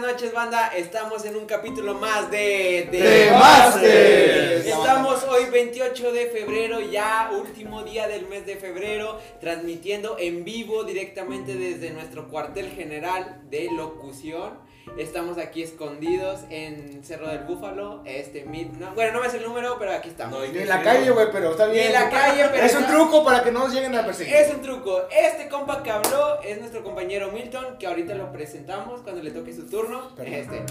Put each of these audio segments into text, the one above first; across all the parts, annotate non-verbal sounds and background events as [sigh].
buenas noches, banda. Estamos en un capítulo más de ¡De Masters! Estamos hoy 28 de febrero, ya último día del mes de febrero, transmitiendo en vivo directamente desde nuestro cuartel general de locución. Estamos aquí escondidos en Cerro del Búfalo. Este, mid- no, bueno, no me sé el número, pero aquí estamos. Ni en la calle, güey, pero está Ni bien. en la calle, pero Es un truco para que no nos lleguen a perseguir. Es un truco. Este compa que habló es nuestro compañero Milton, que ahorita lo presentamos cuando le toque su turno. Perdón. Este,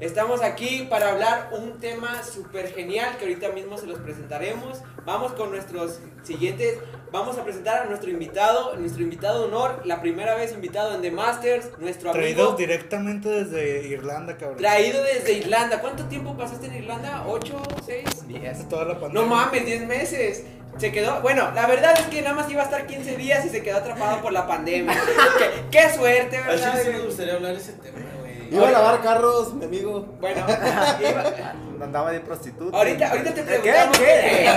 estamos aquí para hablar un tema súper genial que ahorita mismo se los presentaremos. Vamos con nuestros siguientes. Vamos a presentar a nuestro invitado, nuestro invitado de honor, la primera vez invitado en The Masters, nuestro Traídos amigo. directamente desde Irlanda, cabrón. Traído desde Irlanda. ¿Cuánto tiempo pasaste en Irlanda? ¿Ocho? ¿Seis? Hace toda la No pandemia. mames, 10 meses. Se quedó, bueno, la verdad es que nada más iba a estar 15 días y se quedó atrapado por la pandemia. [laughs] qué, qué suerte, ¿verdad? chile sí me gustaría hablar ese tema. Iba a lavar carros, mi amigo. Bueno, iba- [laughs] Andaba de prostituta. ahorita, ahorita te ¿Qué? preguntamos. ¿Qué?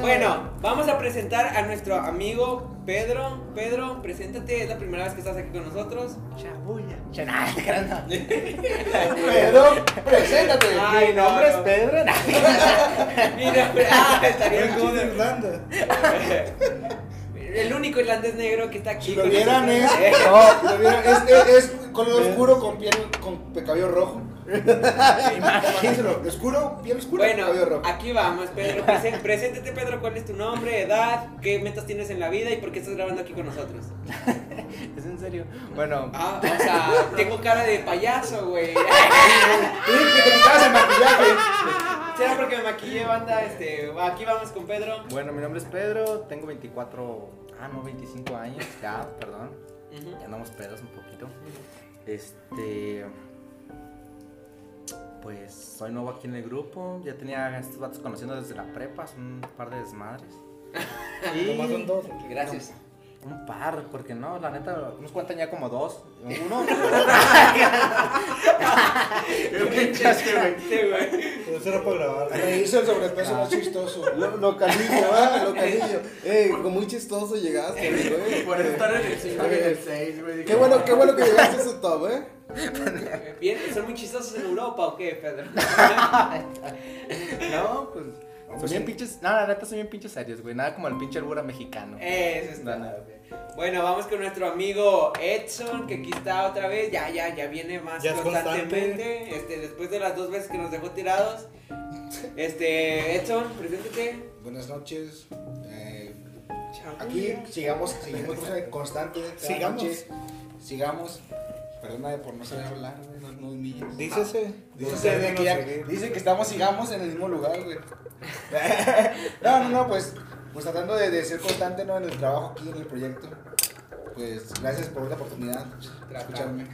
Bueno, vamos a presentar a nuestro amigo Pedro. Pedro, preséntate, es la primera vez que estás aquí con nosotros. Chabulla. Nah, te creas, no. Pedro, preséntate. Ay, Mi nombre no, es Pedro. Nah. [laughs] Mira, ah, estaría Vengo de chido. Irlanda. [laughs] El único irlandés negro que está aquí. Si lo vieran es, no, [laughs] si lo vieran, es, es, es color oscuro con piel, con cabello rojo. Imagínenselo, [laughs] oscuro, piel oscura, Bueno, cabello rojo. aquí vamos, Pedro. Preséntate, Pedro, cuál es tu nombre, edad, qué metas tienes en la vida y por qué estás grabando aquí con nosotros. [laughs] Es en serio. Bueno, Ah, o sea, tengo cara de payaso, güey. Que te quitabas el maquillaje. Será porque me maquillé, banda. Este, aquí vamos con Pedro. bueno, mi nombre es Pedro, tengo 24, ah, no, 25 años, ya, perdón. Ya andamos pedos un poquito. Este. Pues soy nuevo aquí en el grupo. Ya tenía a estos vatos conociendo desde la prepa, son un par de desmadres. [laughs] Nomás son dos. Gracias. Un par, porque no, la neta, nos cuentan ya como dos. Uno. [laughs] Sí, güey. Eso era para grabar. Reírse el sobrepeso más chistoso. Lo- localillo, ¿verdad? Localillo. Eh, muy chistoso llegaste, güey. [laughs] Por eso estar en el cinco. el 6, güey. Qué bueno, qué bueno que llegaste a su top, eh. Bien, ¿son muy chistosos en Europa o qué, Pedro? [laughs] No, pues. Son bien pinches. No, la neta son bien pinches serios, güey. Nada como el pinche albura mexicano. Eso es La todo. neta. Bueno, vamos con nuestro amigo Edson, que aquí está otra vez. Ya, ya, ya viene más Ya es constantemente. Este, después de las dos veces que nos dejó tirados. Este, Edson, preséntate. Buenas noches. Eh, aquí sigamos, seguimos con constante. Sigamos. noche. Sigamos. Perdóname por no saber hablar, güey, no, no humilles. Dícese. Dice, de que ya- dice que estamos, sigamos en el mismo lugar, güey. [laughs] no, no, no, pues, pues tratando de, de ser constante ¿no? en el trabajo aquí, en el proyecto. Pues gracias por la oportunidad de escucharme.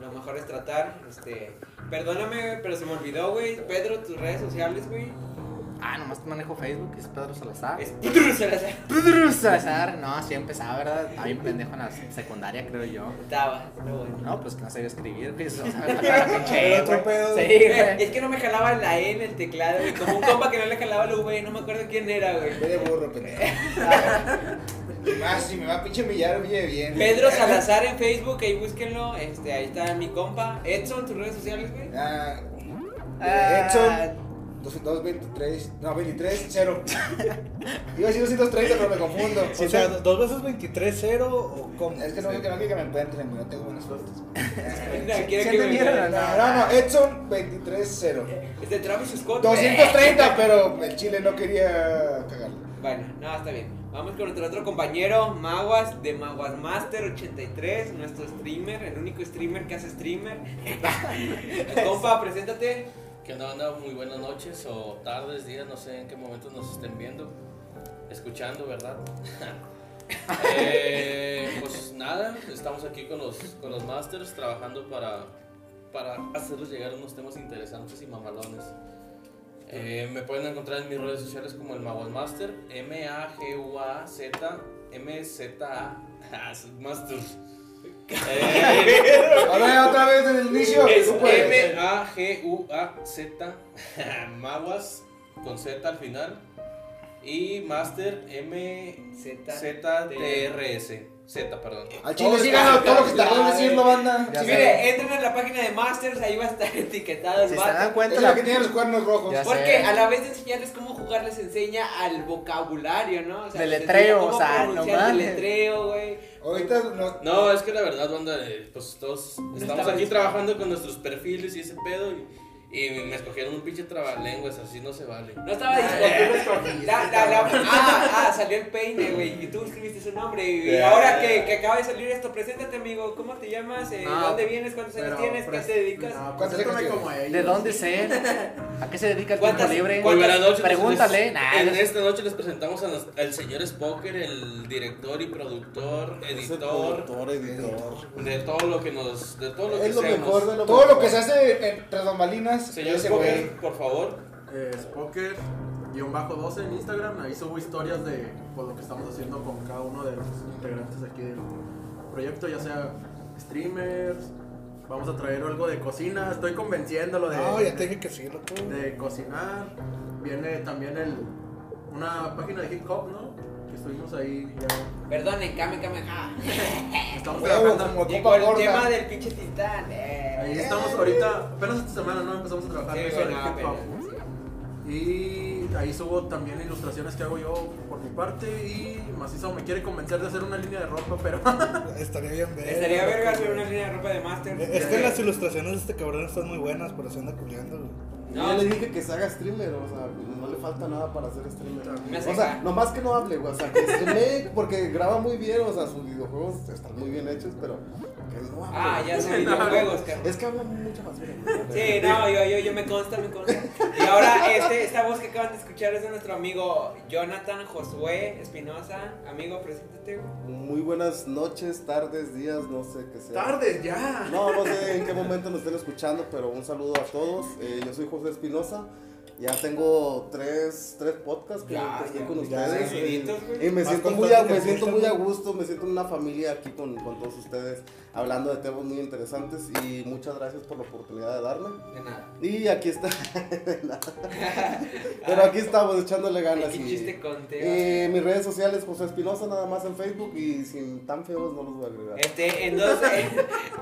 Lo mejor es tratar, este, perdóname, pero se me olvidó, güey. Pedro, tus redes sociales, güey. Ah, nomás manejo Facebook, es Pedro Salazar. Es Pedro Salazar. Pedro Salazar. No, así empezaba, ¿verdad? Estaba bien pendejo en la secundaria, creo yo. Estaba, pero bueno. No, pues que no sabía escribir, güey. Eso, o sea, me faltaba la pinche E, Otro güey. pedo. Sí, güey. Es que no me jalaba la E en el teclado, güey. Como un compa que no le jalaba la V, no me acuerdo quién era, güey. Ve de burro, pendejo. Más, [laughs] si me va a pinche millar, oye, bien. Pedro Salazar en Facebook, ahí búsquenlo. Este, ahí está mi compa. Edson, tus redes sociales, güey. Ah, Ah, Edson. 223, no, 23, 0. Iba a decir 230, pero me confundo. O sea, dos veces 23-0 o cómo. Es que no quiero que me encuentren, güey, no tengo buenas fotos. [laughs] No, ¿Sí? No, no, no, Edson 23-0. Es de Travis Scott. güey. 230, pero el chile no quería cagarlo. Bueno, no, está bien. Vamos con nuestro otro compañero, Maguas, de Maguas Master 83, nuestro streamer, el único streamer que hace streamer. [laughs] [laughs] Compa, preséntate. Que no anda muy buenas noches o tardes, días, no sé en qué momento nos estén viendo, escuchando, ¿verdad? [laughs] Eh, pues nada, estamos aquí con los, con los masters trabajando para, para hacerles llegar unos temas interesantes y mamalones. Eh, me pueden encontrar en mis redes sociales como el Maguas Master, M-A-G-U-A-Z, M-Z-A, [laughs] Ah, Master. A ver, otra vez desde el inicio. es. M-A-G-U-A-Z, [laughs] Maguas con Z al final. Y Master Z. M-Z-T-R-S. Z, perdón. Al chile, síganlo, todo lo que tardó en decirlo, banda. Sí, sé. mire, entren en la página de Masters, ahí va a estar etiquetado el Si se dan cuenta, Es la que tiene los cuernos rojos. Ya sé. Porque a la vez de enseñarles cómo jugar, les enseña al vocabulario, ¿no? O sea, les Deletreo, enseña cómo o sea, pronunciar no mames. deletreo, güey. Ahorita no. No, es que la verdad, banda, eh, pues todos estamos aquí trabajando con nuestros perfiles y ese pedo y, y me escogieron un pinche trabalenguas, así no se vale. No estaba dispuesto. La, la, la, ah, ah, salió el peine, güey. Y tú escribiste su nombre. Y Yeah. ahora que, que acaba de salir esto, preséntate, amigo. ¿Cómo te llamas? Eh, Ah, ¿Dónde vienes? ¿Cuántos años tienes? ¿Qué pues, te dedicas? No, ¿Cuántos preséntame años como ellos. ¿De dónde ser? ¿A qué se dedica el tiempo ¿Cuántas- libre? Noches. Pregúntale. les- Nah, en esta noche les presentamos a nos- al señor Spoker, el director y productor, editor, productor, editor. de todo lo que nos. de todo lo que Es lo hacemos. mejor de lo Todo mejor. lo que se hace entre Señor Spoker, por favor. Eh, Spoker, guion bajo 12 en Instagram. Ahí subo historias de pues, lo que estamos haciendo con cada uno de los integrantes aquí del proyecto, ya sea streamers. Vamos a traer algo de cocina. Estoy convenciéndolo de, No, ya te dije que sí, loco. de cocinar. Viene también el, una página de hip hop, ¿no? Que estuvimos ahí ya. Perdonen, Kame Kame. Estamos Huevo, trabajando. el tema del pinche titán. Eh. Ahí estamos ahorita, apenas esta semana, ¿no? Empezamos a trabajar Sí, en eso hip hop. Y ahí subo también ilustraciones que hago yo por mi parte. Y Macizo me quiere convencer de hacer una línea de ropa, pero [laughs] Estaría bien ver. Estaría verga hacer una línea de ropa de Master. Es que las ilustraciones de este cabrón están muy buenas, pero se anda güey. Yo le dije que se haga streamer, o sea, no le falta nada para ser streamer. O sea, nomás que no hable, güey, o sea, que streame porque graba muy bien, o sea, sus videojuegos están muy bien hechos, pero no. Ah, ya son [laughs] videojuegos, cabrón. Es que habla mucha basura. güey. Sí, no, yo, yo, yo me consta, me consta. Y ahora este, esta voz que acaban de escuchar es de nuestro amigo Jonathan Josué Espinosa. Amigo, preséntate. Muy buenas noches, tardes, días, no sé qué sea. tardes ya. No, no sé en qué momento nos estén escuchando, pero un saludo a todos. Eh, yo soy José Espinosa. Ya tengo tres, tres podcasts que, Ya, estoy ya, con ustedes. y, me Más siento muy, a, me siento muy a ¿no? gusto, me siento en una familia aquí con, con todos ustedes, hablando de temas muy interesantes. Y muchas gracias por la oportunidad de darme. De nada. Y aquí está. [laughs] Pero aquí estamos echándole ganas. Ay, qué y- chiste eh, mis redes sociales, José Espinosa, nada más en Facebook. Y sin tan feos no los voy a agregar. Este, en dos,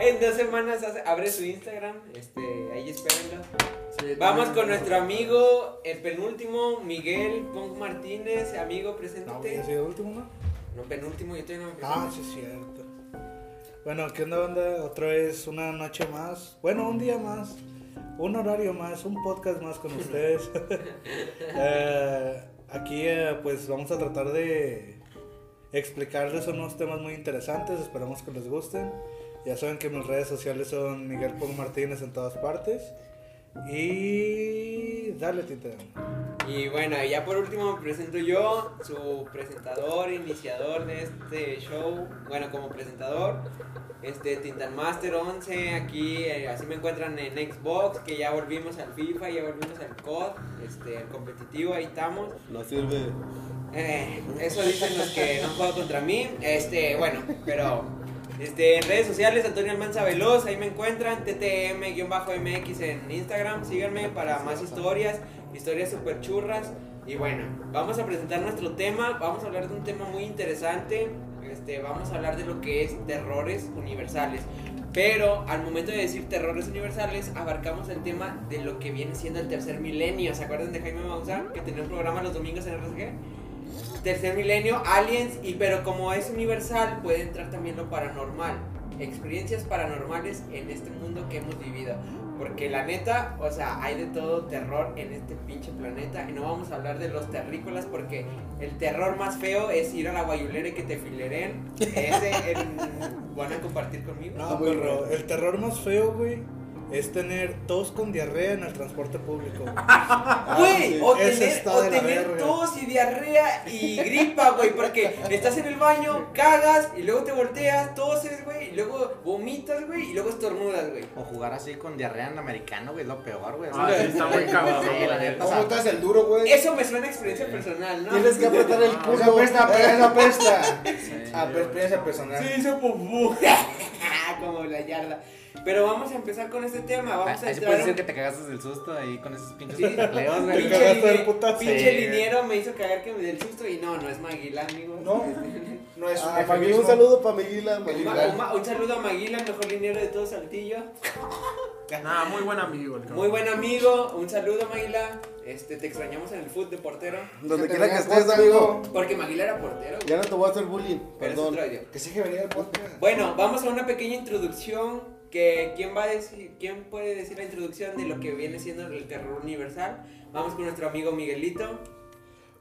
en dos semanas hace- abre su Instagram. Este, ahí espérenlo. Sí, Vamos con nuestro amigo, el penúltimo, Miguel Pong Martínez. Amigo, No, güey, preséntate. ¿ese último, no? No, penúltimo, yo todavía no me Ah, sí, es cierto. Bueno, ¿qué onda, banda? Otra vez una noche más. Bueno, un día más. Un horario más. Un podcast más con ustedes. [laughs] Eh, aquí, eh, pues, vamos a tratar de explicarles unos temas muy interesantes. Esperamos que les gusten. Ya saben que mis redes sociales son Miguel Pong Martínez en todas partes. Y dale, Tita. Y bueno, y ya por último me presento yo, su presentador, iniciador de este show. Bueno, como presentador, este Tintan Master 11. Aquí, eh, así me encuentran en Xbox, que ya volvimos al FIFA, ya volvimos al COD, este, al competitivo, ahí estamos. No sirve. Eh, eso dicen los que no juegan contra mí. Este, bueno, pero este, en redes sociales, Antonio Almanza Veloz, ahí me encuentran, TTM-MX en Instagram, síganme para más historias, historias super churras. Y bueno, vamos a presentar nuestro tema, vamos a hablar de un tema muy interesante, este, vamos a hablar de lo que es terrores universales. Pero al momento de decir terrores universales, abarcamos el tema de lo que viene siendo el tercer milenio. ¿Se acuerdan de Jaime Maussan, que tenía un programa los domingos en RSG? Tercer milenio, aliens, y pero como es universal, puede entrar también lo paranormal. Experiencias paranormales en este mundo que hemos vivido. Porque la neta, o sea, hay de todo terror en este pinche planeta. Y no vamos a hablar de los terrícolas porque el terror más feo es ir a la guayulera y que te fileren. Ese el- van a compartir conmigo. No, perro, el terror más feo, güey, es tener tos con diarrea en el transporte público. güey. [laughs] Güey, sí. o tener, o tener tos y diarrea y gripa, güey, porque estás en el baño, cagas y luego te volteas, toses, güey, y luego vomitas, güey, y luego estornudas, güey. O jugar así con diarrea en americano, güey, es lo peor, güey. Ah, sí, está muy cabrón. ¿Cómo estás el duro, güey? Eso me suena a experiencia personal, ¿no? Tienes que apretar el Esa culo. apesta, esa apesta. sí. Ah, pero experiencia personal. Sí, hizo pupú. [laughs] Como la yarda. Pero vamos a empezar con este tema. Vamos a Ahí sí entrar puedes un- decir que te cagaste del susto ahí con esos pinches Sí. empleos, güey. Pinche, cagaste del putazo. pinche Sí. liniero me hizo cagar que me dé el susto y no, no es Maguila, amigo. No, [laughs] no es un Ah, eufemismo. un saludo para Miguila. Un, Miguila. ma- un saludo a Maguila, el mejor liniero de todo Saltillo. [laughs] Nah, muy buen amigo el. Muy buen amigo, un saludo Maguila. Este, te extrañamos en el foot de portero. Donde quiera que estés, amigo. Porque Maguila era portero. Ya no te voy a hacer bullying. pero es Perdón. otro idioma. Que sí que venía el podcast. Bueno, vamos a una pequeña introducción. Que, ¿quién, va a decir, ¿Quién puede decir la introducción de lo que viene siendo el terror universal? Vamos con nuestro amigo Miguelito.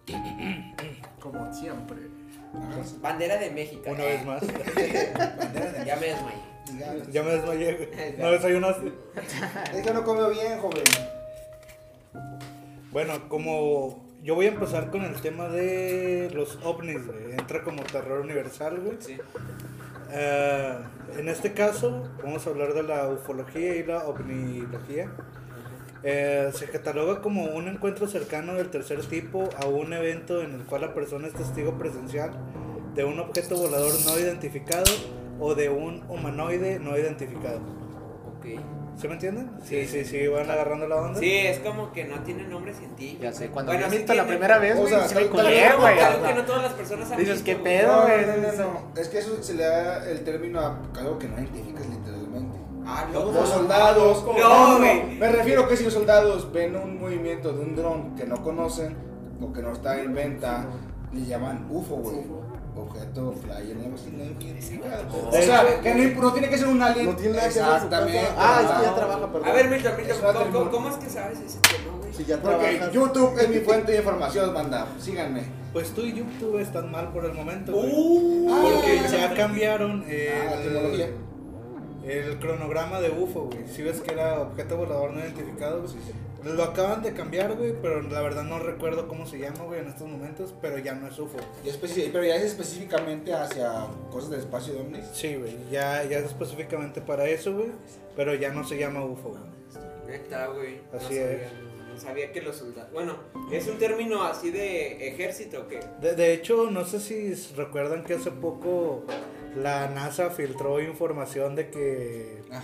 [clears throat] Como siempre. Bandera de México. Una vez más. [laughs] Bandera de Ya me desmayé. Ya me desmayé. No desayunaste. [laughs] Es que no comió bien, joven. Bueno, como yo voy a empezar con el tema de los ovnis, güey. Entra como terror universal, güey. Sí. Eh, en este caso, vamos a hablar de la ufología y la ovnilogía. Eh, se cataloga como un encuentro cercano del tercer tipo a un evento en el cual la persona es testigo presencial de un objeto volador no identificado o de un humanoide no identificado. Ok. ¿Se me entienden? Sí, sí, sí, van agarrando la onda. Sí, es como que no tiene nombre científico. Ya sé, cuando Bueno, me sí visto la tiene. primera vez, O güey, sea, sí me tal- tal culé, güey. que- algo que no todas las personas han Dices, visto, ¿qué güey. pedo? No, güey. no, no, no. Es que eso se le da el término a algo que no identificas literalmente. Ah, Los no. soldados. No, No, no, güey. Me refiero que si los soldados ven un movimiento de un dron que no conocen o que no está en venta, le llaman UFO, güey. Objeto flyer, no no identificado. O sea, que no, no tiene que ser un alien. No tiene que Exactamente. casa. Ah, es que ya No. trabaja, perdón. A ver, Milton, Milton, una ¿cómo, cómo es que sabes ese tema, güey? Si ya Porque trabajas. YouTube es mi fuente de información, banda. Síganme. Pues tú y YouTube están mal por el momento, güey. Uh, Porque Ah. ya cambiaron el, Ah, la tecnología. el cronograma de UFO, güey. Si ves que era objeto volador no identificado, güey. Lo acaban de cambiar, güey, pero la verdad no recuerdo cómo se llama, güey, en estos momentos, pero ya no es UFO. Ya pero ya es específicamente hacia cosas del espacio de ovnis. Sí, güey, ya, ya es específicamente para eso, güey, pero ya no se llama UFO, güey. Neta, güey. Así sabía, es. No, no sabía que los soldados. Bueno, ¿es un término así de ejército o qué? De, de hecho, no sé si recuerdan que hace poco la NASA filtró información de que... Ah.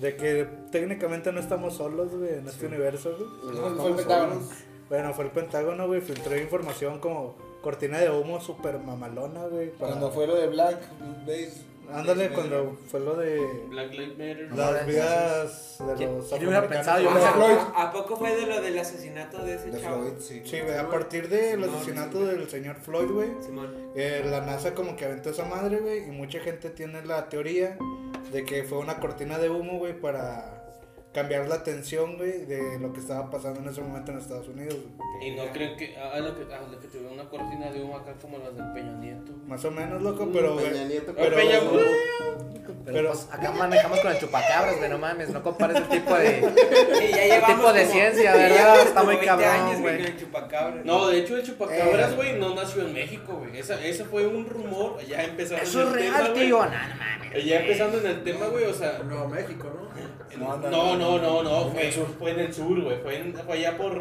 De que técnicamente no estamos solos, güey, en este universo, güey. Fue- fue el Pentágono. Bueno, fue el Pentágono, güey, filtró información como cortina de humo super mamalona, güey. para- Cuando fue lo de Black Base. Ándale, cuando fue lo de Black Lives Matter. las vidas de ¿Quién- los quién hubiera pensado? Yo Ah. ¿A, poco fue de lo del asesinato de ese De chavo? Floyd, sí. Sí, güey, a partir del Simón, asesinato Simón. del señor Floyd, güey, Simón. eh, la NASA como que aventó esa madre, güey, y mucha gente tiene la teoría de que fue una cortina de humo, güey, para cambiar la atención, güey, de lo que estaba pasando en ese momento en Estados Unidos, güey. Y no creen que. Ah, lo que, ah, lo que tuve una cortina de humo acá como las del Peña Nieto. Más o menos, loco, pero, güey, Peña Nieto. pero- Peña, güey. Pero, Pero- pues, acá manejamos con el chupacabras, güey, no mames, no compares el tipo de... [laughs] Llevamos tipo de como- ciencia, ya [laughs] ¿verdad? Está muy 20 cabrón, años, güey. el. No, de hecho el chupacabras, Eh. güey, no nació en México, güey. Esa- Ese fue un rumor, ya empezando Eso en es el tema, real, güey. tío, no, no mames. Ya empezando en el tema, güey, o sea... Nuevo México, ¿no? No, No, no, no, no, no, En fue, el sur. fue en el sur, güey. Fue, en- fue allá por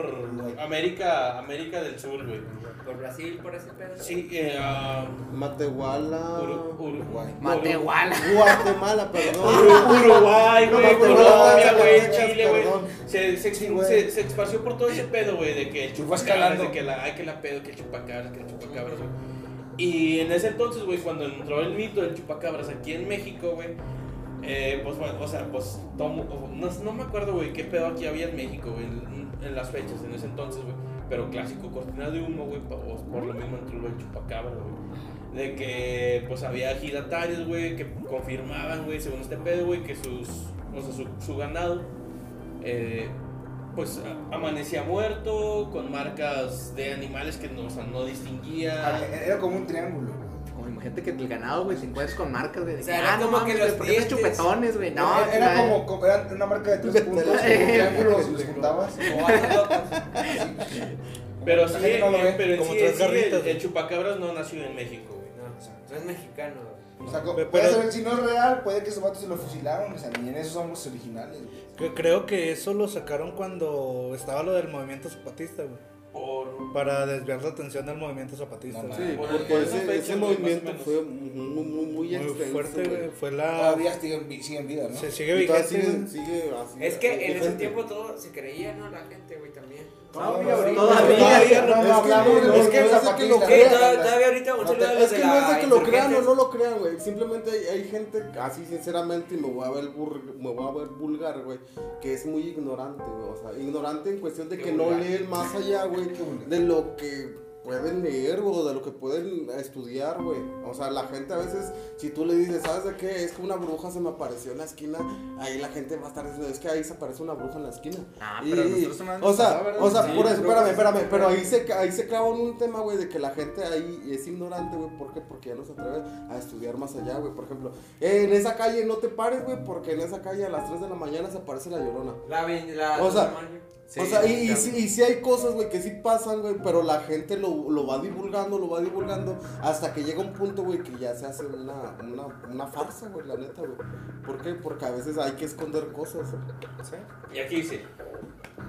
América, América del Sur, güey. Por Brasil, por ese pedo. Sí, eh, ah, Matehuala. Uru- Uru- Uruguay. Matehuala. Guatemala, perdón. Uru- Uruguay, No, güey, Colombia, güey, Chile, güey. perdón. Se, se, se, se esparció por todo ese pedo, güey, de que el chupacabras, escalando. de que la, ay, que la pedo, que el chupacabras, que el chupacabras, güey. Y en ese entonces, güey, cuando entró el mito del chupacabras aquí en México, güey, eh, pues bueno, o sea, pues tomo, no, no me acuerdo, güey, qué pedo aquí había en México, güey, en, las fechas, en ese entonces, güey. Pero clásico, cortina de humo, güey, por, por lo mismo entró el chupacabras, güey. De que, pues había giratarios, güey, que confirmaban, güey, según este pedo, güey, que sus, o sea, su, su ganado, eh, pues amanecía muerto, con marcas de animales que no, o sea, no distinguía. Era como un triángulo. Como imagínate que el ganado, güey, se encuentras con marcas, güey. de O sea, que, era ah, no como mames, que güey, los ¿por qué tienes dientes- chupetones, güey? No, era, era como, como- era una marca de tres puntos, un triángulo, si los [laughs] juntabas. [laughs] Pero sí, gente no lo ve, pero como sí, tres garritas, el chupacabras no nació en México, güey. No, o sea, no es mexicano. güey. O sea, Pero- puede si no es real, puede que esos vatos se lo fusilaron. O sea, ni en eso son los originales. güey. Creo que eso lo sacaron cuando estaba lo del movimiento zapatista, güey. Por... para desviar la atención del movimiento zapatista. No. Sí, Por- porque por ese, esas fechas, ese güey, movimiento fue muy, muy, muy, extenso, fuerte, güey. Fue la. Todavía siguen, siguen vida, ¿no? Se sigue vigente. sigue, sigue así. Es que en ese tiempo todo se creía, ¿no? La gente, güey, también. Todavía. Todavía, Todavía, no, todavía, ahorita es que no es de que lo crean o no lo crean, güey. Simplemente hay, gente, así sinceramente, y me voy a ver, bur- me voy a ver vulgar, güey, que es muy ignorante, güey. O sea, ignorante en cuestión de que no leen más allá, güey, de lo que pueden leer, güey, o de lo que pueden estudiar, güey. O sea, la gente a veces, si tú le dices, ¿sabes de qué? Es que una bruja se me apareció en la esquina, ahí la gente va a estar diciendo, es que ahí se aparece una bruja en la esquina. Ah, Y- pero nosotros o sea, o sea, Sí, por eso, espérame, espérame, pero ahí se, ahí se clava en un tema, güey, de que la gente ahí es ignorante, güey, ¿por qué? Porque ya no se atreve a estudiar más allá, güey, por ejemplo, eh, en esa calle no te pares, güey, porque en esa calle a las 3 de la mañana se aparece la llorona. La, la, O sea, la. Sí, o sea, y, y, sí, y sí hay cosas, güey, que sí pasan, güey, pero la gente lo, lo va divulgando, lo va divulgando, hasta que llega un punto, güey, que ya se hace una, una, una farsa, güey, la neta, güey. ¿Por qué? Porque a veces hay que esconder cosas. Sí. Y aquí dice,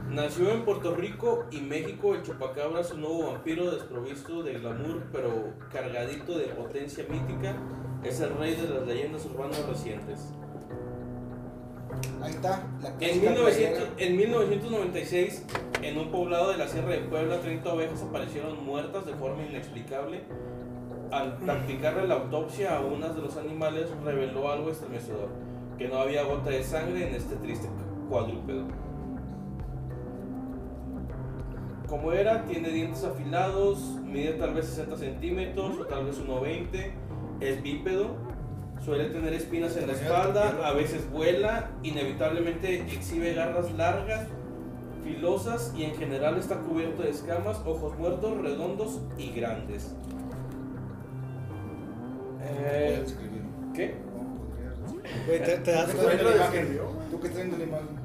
nació en Puerto Rico y México el chupacabra es un nuevo vampiro desprovisto de glamour pero cargadito de potencia mítica. Es el rey de las leyendas urbanas recientes. Ahí está. La En, clásica 1900 playera. en 1996, en un poblado de la Sierra de Puebla, 30 ovejas aparecieron muertas de forma inexplicable. Al practicarle la autopsia a unas de los animales, reveló algo estremecedor, que no había gota de sangre en este triste cuadrúpedo. Como era, tiene dientes afilados, mide tal vez 60 centímetros o tal vez 1,20, es bípedo, suele tener espinas en la espalda, a veces vuela, inevitablemente exhibe garras largas, filosas y en general está cubierto de escamas, ojos muertos, redondos y grandes. Eh. ¿Qué? Te, te das ¿Tú qué cuenta. ¿Tú qué viendo la imagen?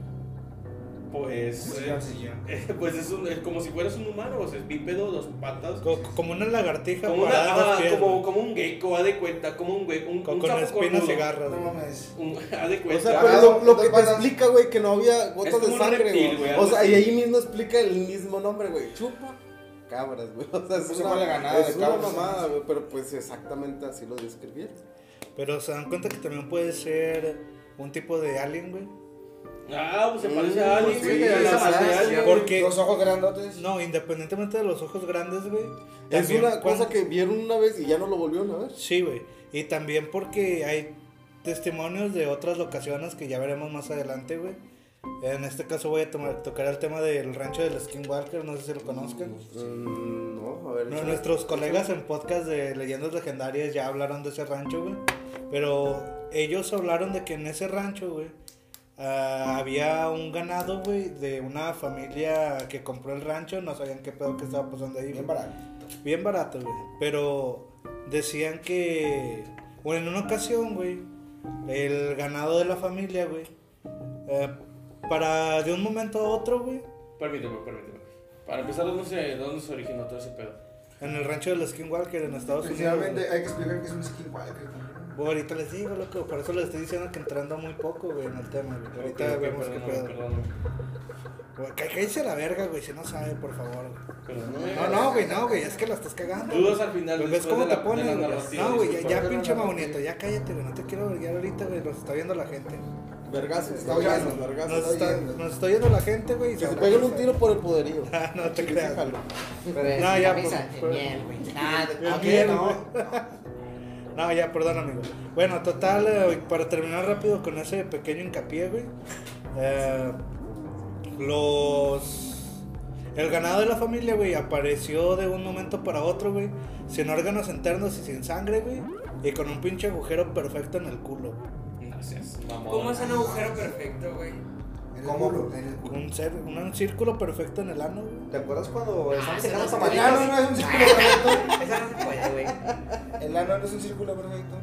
Pues, eh, Sencillo. [laughs] pues es, un- es como si fueras un humano, o sea, es bípedo, dos patas. co- Como una lagartija Como, una- pies, como, un gecko, haz de cuenta, como un güey, un, con, un con sapo espinas cornudo. y garras. No mames. [laughs] Haz de O cuenta. sea, Parado, pero lo, lo que te explica, güey, que no había gotas de sangre, reptil, güey. O sea, y ahí mismo explica el mismo nombre, güey. Chupa cabras, güey. [laughs] O sea, es Pues una, ganada es de una cabras, mamada, güey. Pero pues exactamente así lo describieron. Pero se dan cuenta que también puede ser un tipo de alien, güey. Ah, pues se Mm, parece a alguien, pues güey. la alguien. Porque- Los ojos grandotes. No, independientemente de los ojos grandes, güey. Es también una cuando- cosa que vieron una vez y ya no lo volvieron a ver. Sí, güey. Y también porque hay testimonios de otras locaciones que ya veremos más adelante, güey. En este caso voy a tomar- tocar el tema del rancho del Skinwalker, no sé si lo conozcan. Mm, no, a ver. No, nuestros colegas en podcast de leyendas legendarias ya hablaron de ese rancho, güey. Pero ellos hablaron de que en ese rancho, güey, ah, había un ganado, güey, de una familia que compró el rancho. No sabían qué pedo que estaba pasando ahí. Bien barato. Bien barato, güey. Pero decían que, bueno, en una ocasión, güey, el ganado de la familia, güey, eh, para de un momento a otro, güey, Permíteme, permíteme. Para empezar, ¿dónde se, ¿dónde se originó todo ese pedo? en el rancho del Skinwalker en Estados Unidos. Principalmente güey. hay que explicar que es un skinwalker también. Bueno, ahorita les digo, loco, por eso les estoy diciendo que entrando muy poco, güey, en el tema, güey. Ahorita vemos qué perdóname, pedo. perdóname. Güey, Cállese la verga, güey, si no sabe, por favor. güey. No, no, güey, no, güey, es que la estás cagando. Dudas al final. Pues ves cómo de te la- pones, güey. No, güey, ya, ya pinche no, no, mamonito, ya cállate, güey, no te quiero verguiar ahorita, güey, los está viendo la gente. Vergazos, Está oyendo. Nos está está, oyendo. nos está oyendo la gente, güey. Que se peguen un tiro por el poderío. [laughs] no te creas. No, ya, camisa por- de por- miel, güey. Nada, Es ok, miel, no. No, ya, perdón, amigo. Bueno, total, eh, para terminar rápido con ese pequeño hincapié, güey. eh, los. El ganado de la familia, güey, apareció de un momento para otro, güey. Sin órganos internos y sin sangre, güey. Y con un pinche agujero perfecto en el culo. Gracias. ¿Cómo es un agujero perfecto, güey? ¿Cómo? culo, en el culo. Un, cer- un círculo perfecto en el ano, güey. ¿Te acuerdas cuando estamos no se El ano no es un círculo perfecto. [laughs] Esa no se puede, güey. El ano no es un círculo perfecto.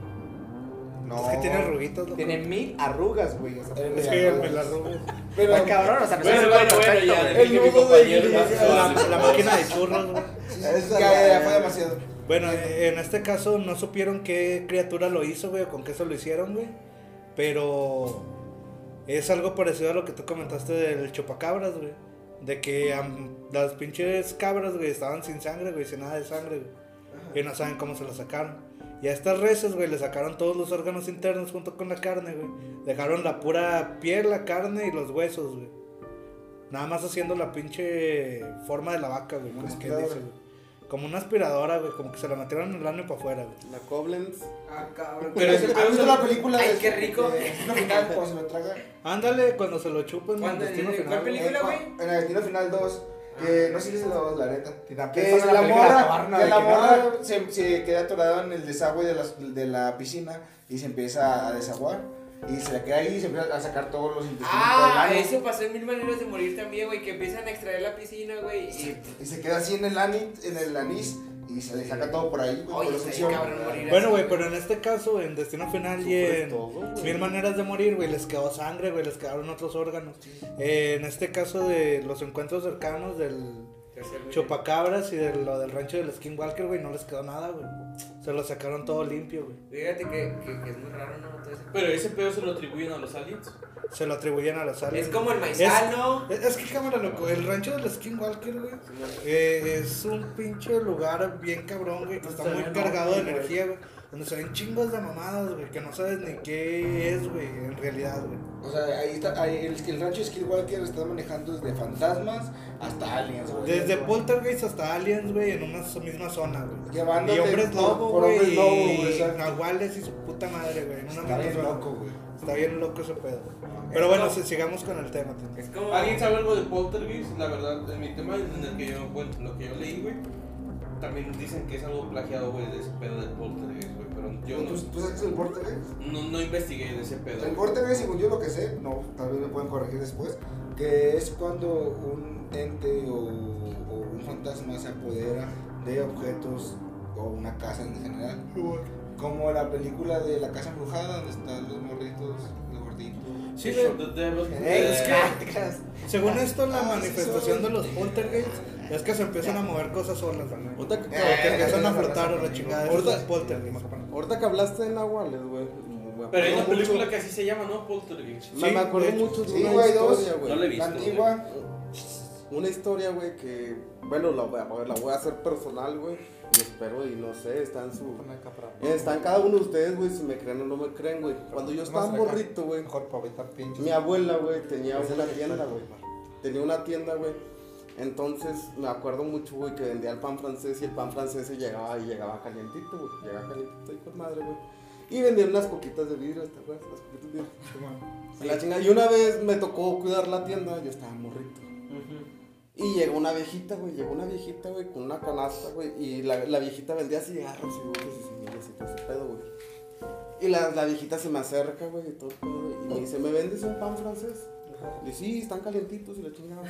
No. Es que tiene arruguitas, loco. Tiene mil arrugas, güey. o sea, El Es que me la arrugo. Pero Está cabrón, o sea, no Bueno, es bueno, bueno, perfecto, ya. güey. dejé El que mi nudo de la máquina de churros, güey. ya, ya, ya fue demasiado. Bueno, eh, en este caso no supieron qué criatura lo hizo, güey, o con qué se lo hicieron, güey. Pero es algo parecido a lo que tú comentaste del chupacabras, güey. de que am, las pinches cabras, güey, estaban sin sangre, güey, sin nada de sangre, güey. Y no saben cómo se la sacaron. Y a estas reses, güey, le sacaron todos los órganos internos junto con la carne, güey. Dejaron la pura piel, la carne y los huesos, güey. Nada más haciendo la pinche forma de la vaca, güey, Como que dice, güey. Como una aspiradora, güey, como que se la metieron en el ano y para afuera, güey. La Koblenz. Ah, cabrón. Pero ¿Has visto la película Ay, de- qué rico. de Destino Final cuando se lo traga? Ándale, cuando se lo chupen en destino ¿En final. cuál güey. película, Eh, güey? En el Destino Final 2, que no sé si es la 2, la neta. Que la película morra, que la morra se, se queda atorada en el desagüe de, las- de la piscina y se empieza a desaguar. Y se la queda ahí y se empieza a sacar todos los intestinos Ah, del ano. eso pasó en Mil Maneras de Morir también, güey, que empiezan a extraer la piscina, güey. Y... Y se queda así en el, anís, en el anís y se le saca todo por ahí. güey, Oye, por está succión. bien cabrón morir Bueno, güey, pero en este caso, en Destino Final y en todo. Mil Maneras de Morir, güey, les quedó sangre, güey, les quedaron otros órganos. Eh, en este caso de los encuentros cercanos del. Chupacabras y de lo del rancho del Skinwalker, güey, no les quedó nada, güey. Se lo sacaron todo limpio, güey. Fíjate que, que, que es muy raro, ¿no? Pero ese pedo se lo atribuyen a los aliens. Se lo atribuyen a las aliens. Es como el maizal, ¿no? Es, es que cámara loco, el rancho del Skinwalker, güey, eh, es un pinche lugar bien cabrón, güey, que está muy cargado de energía, güey. Donde se ven chingos de mamadas, güey, que no sabes ni qué es, güey, en realidad, güey. O sea, ahí está, ahí el, el rancho Skillwalker está manejando desde fantasmas hasta aliens, güey. Desde poltergeist hasta aliens, güey, en una misma zona, güey. Llevándote Y hombres por- lobo, por güey, hombres lobo, y nahuales y su puta madre, güey, en una Está bien zona. loco, güey. Está bien loco ese pedo. Pero bueno, si- sigamos con el tema, tío. Es como. ¿Alguien sabe algo de Poltergeist? La verdad, en mi tema, en el que yo, bueno, lo que yo leí, güey, también dicen que es algo plagiado, güey, de ese pedo del Poltergeist, güey, pero yo ¿Tú, tú sabes el Poltergeist? no, no, no investigué de ese pedo. El Poltergeist, según yo lo que sé, no, tal vez me pueden corregir después, que es cuando un ente o, o un fantasma se apodera de objetos o una casa en general. Como la película de La Casa Embrujada, donde están los morritos, los gorditos. Sí, The güey. Show the Devil, Eh, Es que, [laughs] según esto, la Ah, manifestación de los poltergeists es que se empiezan a mover cosas solas, güey. Ahorita que, Eh, Que empiezan a eh, flotar o la eh, chingada. ahorita- ahorita que hablaste de Nahuales, güey. me Pero hay una película mucho- que así se llama, ¿no? Poltergeist. Me, me acuerdo de mucho de Sí, una güey, historia, güey. No la he visto. La antigua, Una historia, güey, que, bueno, la voy, a, la voy a hacer personal, güey. Y espero, y no sé, está en su... Está en cada uno de ustedes, güey, si me creen o no me creen, güey. Cuando yo estaba morrito, güey, mi abuela, güey, tenía una la tienda, güey. en Tenía una tienda, güey. Entonces, me acuerdo mucho, güey, que vendía el pan francés y el pan francés se llegaba y llegaba calientito, güey. Llegaba calientito y con madre, güey. Y vendían unas coquitas de vidrio, ¿te acuerdas? Las coquitas de vidrio. La chingada. Y una vez me tocó cuidar la tienda, yo estaba morrito. Y llegó una viejita, güey, llegó una viejita, güey, con una canasta, güey. Y la, la viejita vendía cigarros y dulces y todo ese pedo, güey. Y la, la viejita se me acerca, güey, y todo güey, y me dice, ¿me vendes un pan francés? Dije, sí, están calientitos y la chingada.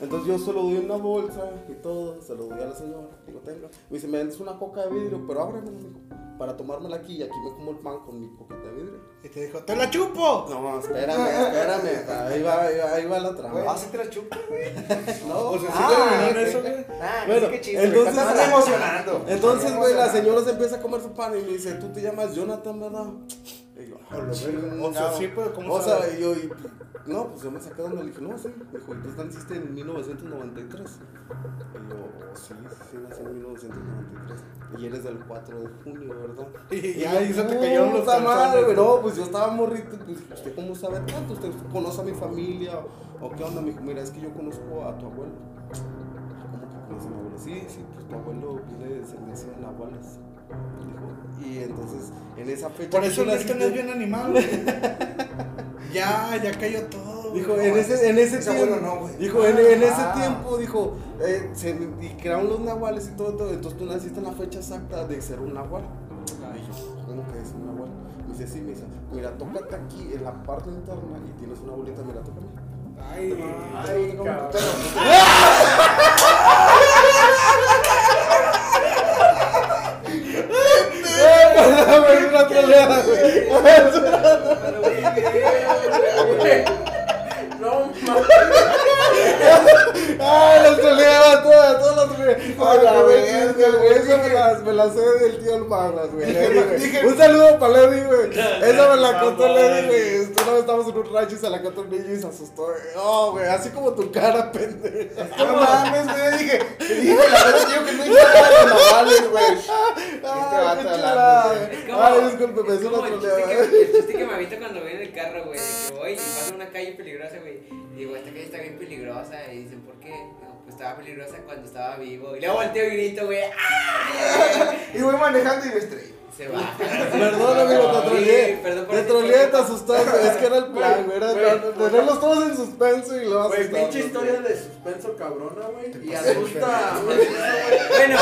Entonces yo se lo doy en una bolsa y todo, se lo doy a la señora, digo, tenga. Me dice, me vendes una coca de vidrio, pero ábremela, mijo, para tomármela aquí y aquí me como el pan con mi coquita de vidrio. Y te dijo, ¡te la chupo! No, espérame, espérame, ahí va, ahí va, ahí va la trama. Ah, sí te la chupas, güey. [laughs] O sea, sí Ah, eso, güey. Ah, Bueno, qué chiste. entonces- me estás emocionando. Entonces, güey, la señora se empieza a comer su pan y me dice, tú te llamas Jonathan, ¿verdad? Ah, O sea, sí, pero ¿cómo O sea, yo, y, no, pues yo me saqué donde le dije, no, sí. Me dijo, ¿y tú naciste en 1993? Y yo, "Oh, sí, sí, nací en 1993. Y eres del 4 de junio, ¿verdad? [laughs] Y ahí se te cayeron los "Puta madre. No, pues yo estaba morrito. Pues, ¿usted cómo sabe tanto? ¿Usted conoce a mi familia? ¿O qué onda? Me dijo, mira, es que yo conozco a tu abuelo. ¿Cómo que conoce a mi abuelo? Sí, sí, pues tu abuelo viene de descendencia de nahuales. Y entonces, en esa fecha. Por eso tú no es que no es naciste- bien animal, güey. [laughs] Ya, ya cayó todo. Dijo, en ese, en ese tiempo, abuelo no, güey. dijo, en, en ese Ah. tiempo, dijo, eh, se, y crearon los nahuales y todo, todo, entonces tú naciste en la fecha exacta de ser un nahual. Y yo, ¿cómo que es un nahual? Me dice, sí, me dice, mira, tócate aquí en la parte interna y tienes una bolita, mira, tócame. Ay, Ay, cabrón. [laughs] es una troleada, güey. No, Ay, las troleaba todas, todas las troleaba. A la Ay, verga, güey, güey, esa me las, me las sé del tío Almaras, güey. Dije, Lady, güey. dije- Un saludo para Lady, güey. Esa me la Ah, contó madre. Lady, güey. Este, Y se la niño y se asustó, güey. Güey, así como tu cara, pendejo. No mames, güey. Dije, dije, la verdad, digo que no hice nada de navales, güey. Vato qué chulada, Ay, disculpe, me Es una troleada. el chiste que me aviento cuando voy en el carro, güey, de que voy y paso una calle peligrosa, güey. Digo, esta calle está bien peligrosa. Y dicen, ¿por qué? Pues estaba peligrosa cuando estaba vivo. Y luego volteo y grito, güey, ¡ah! Y voy manejando y me estrello. Se va. Perdón, amigo, te troleé. Te troleé, te asustaste. Es que era el plan, güey. Era Güey, tenerlos todos en suspenso y lo Güey, asustamos, pinche historia de suspenso cabrona, güey. Y asusta. [laughs] Bueno,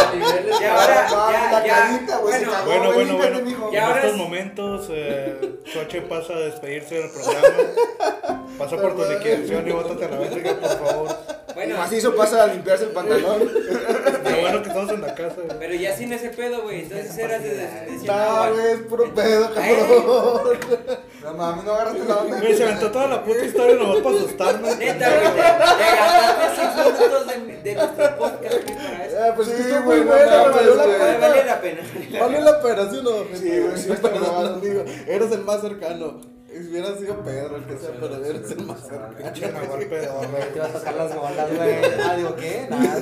y ahora, La carita, güey, Bueno, Bueno, güey, bueno, En ahora estos es- momentos, eh, Xoche pasa a despedirse del programa. [laughs] Pasa por tu liquidación y bótate a la verga, por favor. Bueno, macizo pasa a limpiarse el pantalón. Lo bueno que estamos en la casa, güey. pero ya sin ese pedo, güey. Entonces eras de descendencia güey, es puro pedo, cabrón. [laughs] No mames, no agarraste la onda. Güey, se aventó toda la puta historia nomás para asustarme. Neta, güey, te, te gastaste seis minutos de, de nuestro podcast, güey, para eso. Ah, pues Sí, güey, no valió la pena. vale la pena. Vale la pena, ¿sí o no? Sí, güey, sí. Eres el más cercano. Si hubiera sido Pedro el que sea, pero eres el más Pinche. Nahual pedorro. Te iba a tocar las bolas, güey. Ah, digo, ¿qué? Nada.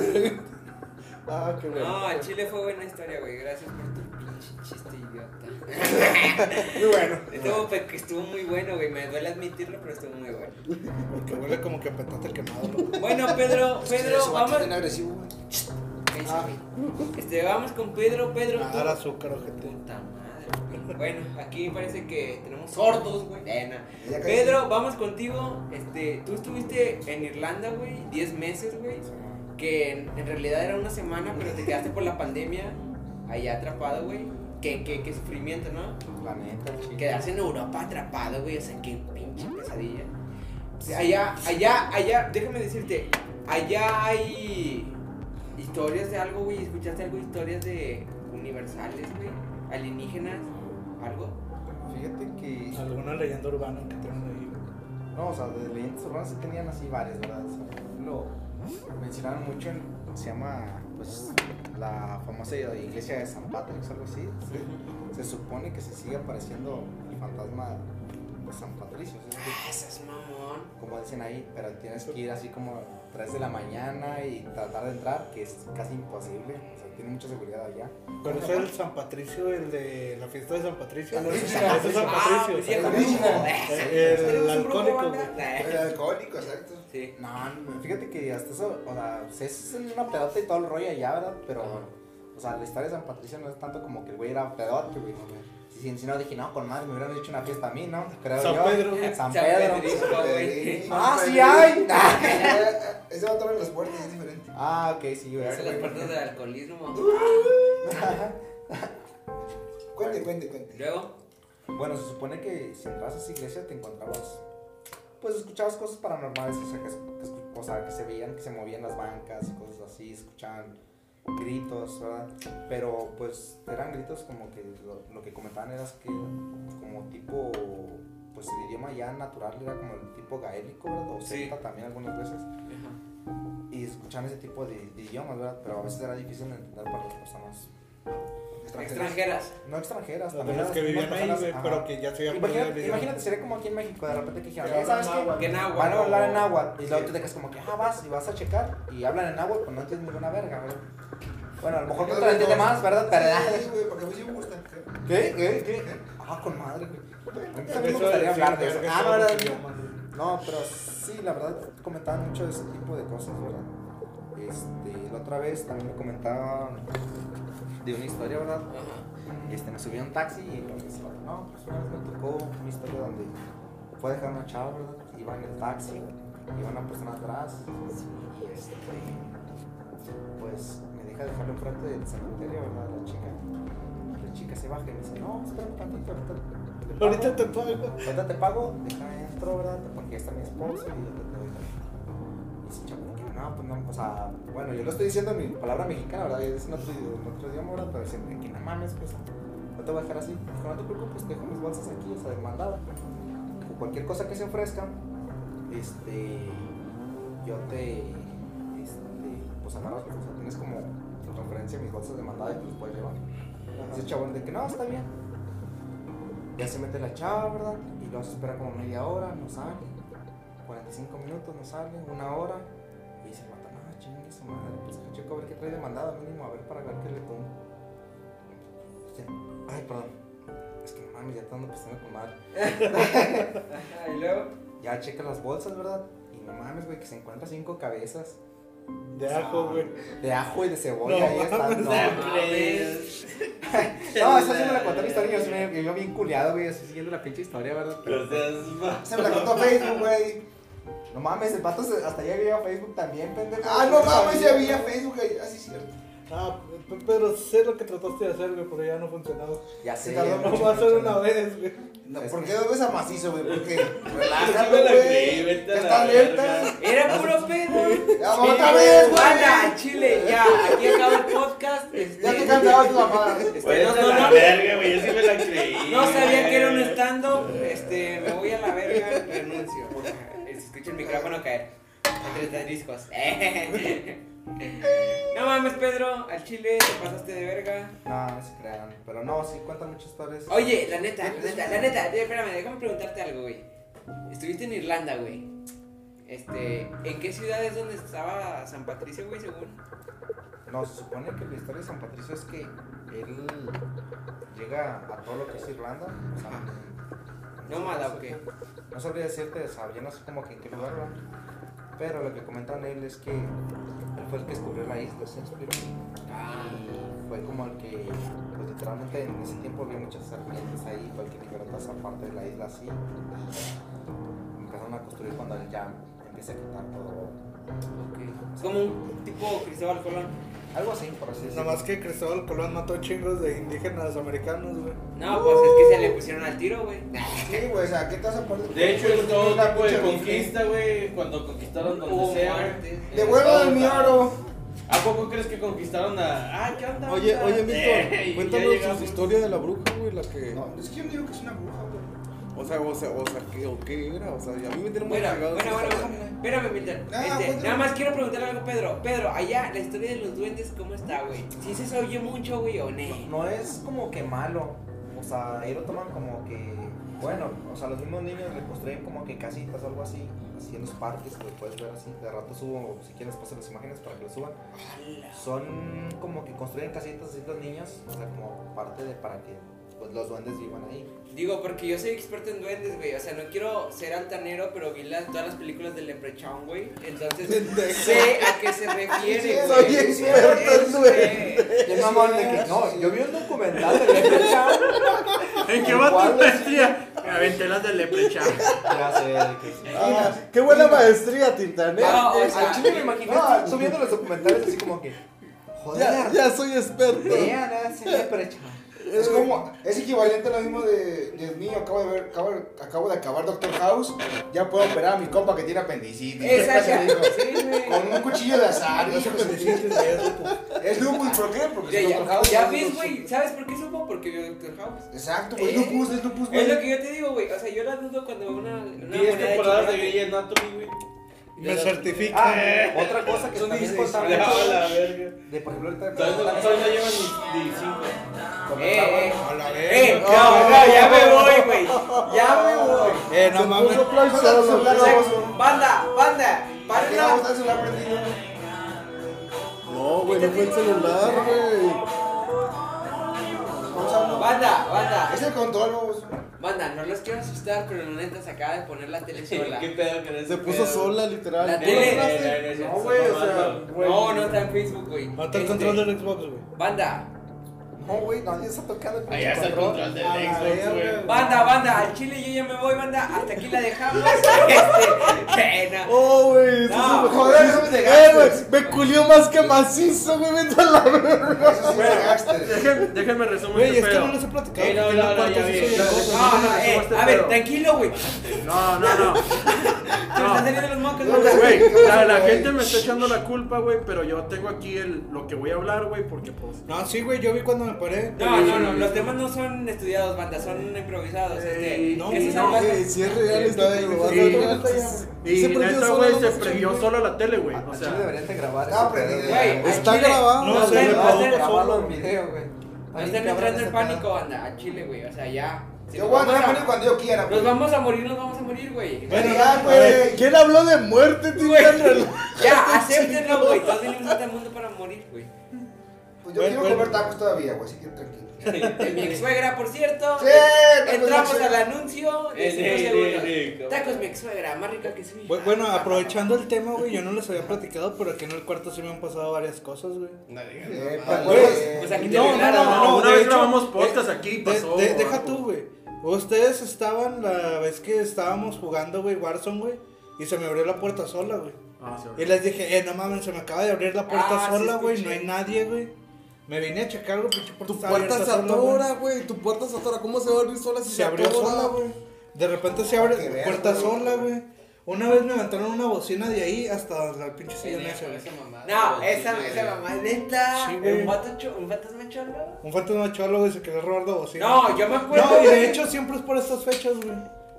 Ah, qué bueno. No, Chile fue buena historia, güey. Gracias por tu pinche chiste idiota. Muy bueno. Estuvo, pe- estuvo muy bueno, güey. Me duele admitirlo, pero estuvo muy bueno. Porque huele como que petate el quemado, loco. Bueno, Pedro, Pedro, vamos. bien agresivo, güey. Cállese, güey. Este, vamos con Pedro, Pedro. Nada, azúcar, ojete. Puta madre, güey. Bueno, aquí parece que tenemos sordos, güey. Eh. Pedro, vamos contigo. Este, tú estuviste en Irlanda, güey, 10 meses, güey. Que en, en realidad era una semana, pero te quedaste por la pandemia allá atrapado, güey. Qué, qué, qué sufrimiento, ¿no? La neta, chico. Quedarse en Europa atrapado, güey. O sea, qué pinche pesadilla. Allá, allá, allá, déjame decirte, allá hay historias de algo, güey. ¿Escuchaste algo? Historias de universales, güey. Alienígenas, algo. Fíjate que. Alguna leyenda urbana que tienen ahí. No, o sea, de leyendas urbanas sí tenían así varias, ¿verdad? O sea, lo mencionaron mucho en. Se llama, pues, la famosa iglesia de San Patrick, algo así. Se, se supone que se sigue apareciendo el fantasma de San Patricio. decir, Ah, ese es mamón. como dicen ahí, pero tienes que ir así como 3 de la mañana y tratar de entrar, que es casi imposible. O sea, tiene mucha seguridad allá. Pero ese es el San Patricio, el de la fiesta de San Patricio. El original. es San Ah, Patricio. pues viejo el El ¿tenemos un brujo, alcohólico. El alcohólico, exacto. Sí. No, no, fíjate que hasta eso, o sea, es una pedota y todo el rollo allá, ¿verdad? Pero, o sea, la historia de San Patricio no es tanto como que el güey era pedote, güey. Si, si no dije, no, con madre, me hubieran hecho una fiesta a mí, ¿no? Creo San yo. Pedro. San San Pedro. Pedrisco, güey. Ah, sí hay. [laughs] Ese va a abrir las puertas, es diferente. Ah, ok, sí, güey. Son las puertas del alcoholismo. [laughs] Cuente, cuente, cuente. Luego, Bueno, se supone que si entras a esa iglesia te encontrabas, pues escuchabas cosas paranormales, o sea, que, que o sea, que se veían, que se movían las bancas y cosas así, escuchaban gritos, ¿verdad? Pero pues eran gritos como que lo, lo que comentaban era que como tipo, pues el idioma ya natural era como el tipo gaélico, ¿verdad? O Sí. celta también algunas veces. Y escuchaban ese tipo de, de idiomas, ¿verdad? Pero a veces era difícil de entender para las personas extranjeras. no extranjeras, también los que vivían ahí, güey, pero que ya se habían Imagínate, imagínate, sería como aquí en México, de repente que dijeron, Que "Eh, ¿sabes hablan qué? Que náhuatl. Van a hablar en náhuatl. Y luego te quedas como que, ah, vas y vas a checar. Y hablan en náhuatl, pues no entiendes ninguna verga, ¿verdad? Bueno, a lo mejor no te lo entiende más, ¿verdad? Pero, Sí, güey, porque a mí sí me gusta. ¿Qué? ¿Qué? ¿Qué? Ah, con madre, güey. A mí me gustaría hablar de eso. Ah, no, güey. no, pero sí, la verdad, comentaban mucho de ese tipo de cosas, ¿verdad? Este, la otra vez también me comentaban de una historia, ¿verdad? Este, me subí a un taxi y entonces, no, pues una vez me tocó una historia donde fue a dejar una chava, ¿verdad? Iba en el taxi, iba una persona atrás y este, pues me deja dejarlo enfrente del cementerio, ¿verdad? La chica. La chica se baja y me dice, no, espera tantito, ahorita. le pago". Ahorita te pago. Ahorita te pago, déjame dentro, ¿verdad? Porque ya está mi esposo y yo te doy. Y dice, no, pues no, o sea, bueno, yo lo estoy diciendo en mi palabra mexicana, ¿verdad? Y es en otro, en otro idioma, ¿verdad? Pero dicen, que no mames, pues, no te voy a dejar así. Dijo, no te preocupes, dejo mis bolsas aquí, o sea, demandada. O cualquier cosa que se ofrezca, este, yo te, este, pues agarras, o sea, tienes como conferencia mis bolsas de mandado y te los puedes llevar. Dice el chabón de que no, está bien. Ya se mete la chava, ¿verdad? Y luego se espera como media hora, no sale. 45 minutos, no sale, una hora. Madre, pues que checo a ver qué trae de mandado mínimo, a ver para ver qué le pongo. Ay, perdón. Es que no mames, ya te ando pisando con madre. [laughs] Y luego. Ya checa las bolsas, ¿verdad? Y no mames, güey, que se encuentra cinco cabezas De ajo, güey. de ajo y de cebolla. No ahí están. mames, No, No mames. [laughs] no, esa sí me la contó la historia. Yo sí me iba bien culiado, güey, así siguiendo la pinche historia, ¿verdad? Pero Se me la contó Facebook, güey. No mames, el pato hasta ya había Facebook también, pendejo. Ah, no mames, ya había Facebook ahí. Así es cierto. Ah, P- Pedro, sé lo que trataste de hacer, güey, pero ya no funcionó. Ya sé. Se tardó mucho. va a ser una vez, güey. No, ¿Por qué dos veces a macizo, güey? Porque [laughs] Sí me relájate, la creí, güey. está alerta. Era puro pedo. Ya, otra vez, güey. Chile, ya. Aquí acaba el podcast. Este, Ya te cantaba tu mamá. este, no, no, la no. verga, güey, yo sí me la creí. No sabía que era un stand-up. Este, me voy a la verga. Escucha el micrófono caer. Entre tres discos. [laughs] No mames, Pedro. Al chile te pasaste de verga. No, no se crean. Pero no, sí cuentan muchas historias. Oye, la neta, la neta, la neta. Espérame, déjame preguntarte algo, güey. Estuviste en Irlanda, güey. Este, ¿en qué ciudad es donde estaba San Patricio, güey, según? No, se supone que la historia de San Patricio es que él llega a todo lo que es Irlanda. O sea, no ¿Nómada o sabría qué? decirte- No sabría decirte, o sea, yo no sé como que en qué lugar va. Pero lo que comentan él es que él fue el que descubrió la isla, ¿se explico? Ah, Y fue como el que, pues literalmente en ese tiempo había muchas serpientes ahí, fue el que liberó toda esa parte de la isla así. Y empezaron a construir cuando él ya empieza a quitar todo. ok. Como un tipo Cristóbal Colón. Algo así, por así decirlo. Nada más que Cristóbal Colón mató chingos de indígenas americanos, güey. No, pues es que se le pusieron al tiro, güey. Sí, güey, o sea, ¿qué te vas a poner? De hecho, es todo Una tipo de conquista, güey. Cuando conquistaron donde sea. en Devuélvame Estados mi oro. ¿A poco crees que conquistaron a.? Ah, ¿qué onda? Oye, oye, Milton, [laughs] cuéntanos su historia de la bruja, güey, la que... No, es que yo digo que es una bruja, güey. O sea, o sea, o sea, ¿qué, o qué era? O sea, a mí me tiene muy Bueno, cagado bueno, bueno, bueno. Espérame, Milton. Ah, Este, nada más quiero preguntarle algo a Pedro. Pedro, allá, la historia de los duendes, ¿cómo está, güey? ¿Sí se oye mucho, güey, o no? No, es como que malo. O sea, ahí lo toman como que. Bueno, o sea, los mismos niños le construyen como que casitas o algo así. Así en los parques, que lo puedes ver así. De rato subo, si quieres, paso las imágenes para que lo suban. Son como que construyen casitas así los niños. O sea, como parte de para que pues, los duendes vivan ahí. Digo, porque yo soy experto en duendes, güey. O sea, no quiero ser altanero, pero vi las, todas las películas de Leprechaun, güey. Entonces, sé a qué se refiere, güey. Soy experto en Este, duendes. El mamón de que, no, yo vi un documental de Leprechaun. ¿En qué va ¿Cuál tu es? maestría? Me aventé las de Leprechaun. Ya sé, de que sí. Ah, qué buena maestría, Tintanet. No, o Al sea, chile me imaginé viendo los documentales así como que. Joder, Ya, ya soy experto. vean ese Leprechaun. Es como, es equivalente a lo mismo de, Dios mío, acabo de ver, acabo, acabo de acabar Doctor House, ya puedo operar a mi compa que tiene apendicitis. Exacto. Güey. Con un cuchillo de azar, No se de- apendicitis, güey, es lupus. Es lupus, ¿por qué? Porque Ya, es ya, Doctor House. ya es ves, güey. ¿Sabes por qué supo? Porque vio Doctor House. Exacto, güey, Eh, es lupus, es lupus, Es lo güey. que yo te digo, güey. O sea, yo la dudo cuando una, una 10 moneda temporadas de chocolate. Grey Anatomy, güey. Me certifica. Ah, otra cosa que Son también 16. contaba de por ejemplo ahorita Todavía no, todavía no llevan ni, ni cinco. Eh, eh. A la Eh, verga. no, no, ya me voy, güey. Ya me voy. Eh, no mames. Banda, banda, ¿Para qué para vamos a el celular prendido? No, güey, no fue el celular, güey. Vamos. Banda, banda, Es el control, baboso. banda, no los quiero asustar, pero la neta se acaba de poner la tele sola. [laughs] ¿Qué pedo que eres? Se puso sola, literal. La ¿Tú tele. No, güey, o sea. No, no está en Facebook, güey. Mata el Este, control del Xbox, güey. Banda, No, güey, nadie está tocando el Allá está el control del Xbox, güey. banda, banda, al chile yo ya me voy, banda. Hasta aquí la dejamos. [laughs] Este, pena. Oh, güey. No, me- joder, eso es de Eh, güey, me culió más que macizo, güey. Vete a la verga. Déjenme resumir Güey, es que no les he platicado. Eh, no, no, no. No, no, eh, a ver, tranquilo, güey. No, no, no. Me saliendo los mocos, No, banda. Güey, ¿Qué pasó, la, la güey? gente me está echando la culpa, güey, pero yo tengo aquí el, lo que voy a hablar, güey, porque pues... No, sí, güey, yo vi cuando me la pared. No, no, no, los temas no son estudiados, banda, son improvisados. Este, no, no, Eh, si es real a ver. Y Se prendió neta, güey, no se prendió solo la tele, güey. A O sea, deberían de grabar. Al Está grabado. No, no no estén- Grabarlo en video, güey. no estén entrando en pánico, banda, al chile, güey. O sea, ya. Si Yo nos voy a vamos entrar a- en pánico cuando yo quiera, Nos güey. vamos a morir, nos vamos a morir, güey. Bueno, Ya, a güey. ¿quién habló de muerte, tío? [laughs] Ya, acéptenlo, güey. Todos venimos a este mundo para morir, güey. Pues yo Bueno, quiero bueno. comer tacos todavía, güey, así que tranquilo. [laughs] De mi ex suegra, por cierto. Sí, tacos Entramos al anuncio de Eh, 5 eh, segundos. eh, eh, Tacos mi ex suegra, más rica que su hija. Bu- Bueno, aprovechando el tema, güey, yo no les había platicado, pero aquí en el cuarto sí me han pasado varias cosas, güey. No. Eh, No, no, no, una vez grabamos podcast de- aquí y De- pasó. de- deja algo. tú, güey. Ustedes estaban la vez que estábamos jugando, güey, Warzone, güey, y se me abrió la puerta sola, güey. Ah, sí, Y les dije, eh, no mames, se me acaba de abrir la puerta Ah, sí sola, güey, no hay nadie, güey. Me vine a checar, güey, pinche puerta Tu puerta se atora, güey. Tu puerta se atora. ¿Cómo se va a abrir sola si Se abrió atora? sola, güey. De repente se abre veas, puerta güey. sola, güey. Una vez me aventaron una bocina de ahí hasta la pinche esa, esa mamada. No, esa, esa mamá es neta. Sí, güey. ¿Un un fantasma cholo? Un fantasma cholo, güey, se quería robar la bocina. No, yo me acuerdo. No, y de hecho siempre es por estas fechas, güey.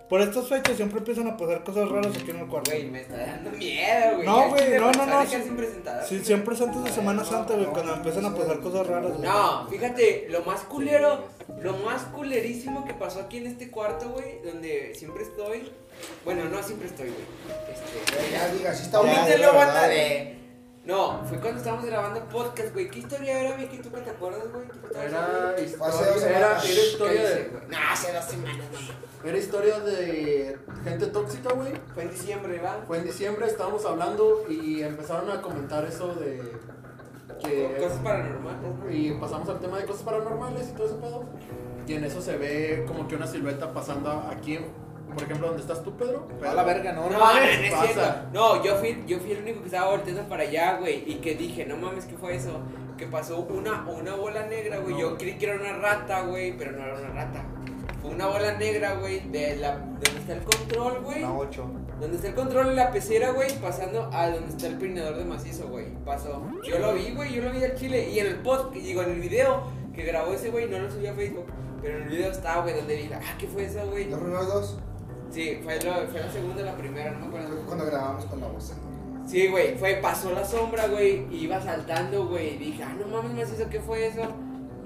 Por estas fechas siempre empiezan a pasar cosas raras aquí en el cuarto. Güey, me está dando miedo, güey. No, güey, no, no, no, sí. siempre es antes de Semana Santa, güey, cuando empiezan a pasar cosas raras, güey. No, fíjate, lo más culero, lo más culerísimo que pasó aquí en este cuarto, güey, donde siempre estoy. Bueno, no siempre estoy, güey. Este, Ya diga, sí está bien. Omítelo, banda de. No, fue cuando estábamos grabando podcast, güey. ¿Qué historia era, Vicky? ¿Tú qué te acuerdas, güey? ¿Tú qué te Era acuerdas? historia, dos era, semanas. historia de, güey. No, hace dos semanas, era historia de gente tóxica, güey. Fue en diciembre, ¿va? Fue en diciembre, estábamos hablando y empezaron a comentar eso de que Cosas paranormales, ¿no? y pasamos al tema de cosas paranormales y todo ese pedo. Y en eso se ve como que una silueta pasando aquí, por ejemplo, donde estás tú, Pedro. A la verga, no, No, no. no, no es cierto. No, yo fui, yo fui el único que estaba volteando para allá, güey. Y que dije, no mames, ¿qué fue eso? Que pasó una, una bola negra, güey. Yo creí que era una rata, güey, pero no era una rata. Fue una bola negra, güey, de la, donde está el control, güey. Una 8. Donde está el control y la pecera, güey, pasando a donde está el peinador de macizo, güey. Pasó. Yo lo vi, güey, yo lo vi al chile. Y en el pod, digo, en el video que grabó ese güey, no lo subí a Facebook. Pero en el video estaba, güey, donde dije, ah, ¿qué fue eso, güey? Los primeros dos, Sí, fue, lo- fue la segunda y la primera, no me acuerdo. cuando grabamos con la voz. Sí, güey, fue, pasó la sombra, güey, y iba saltando, güey, y dije, ah, no mames, macizo, ¿qué fue eso?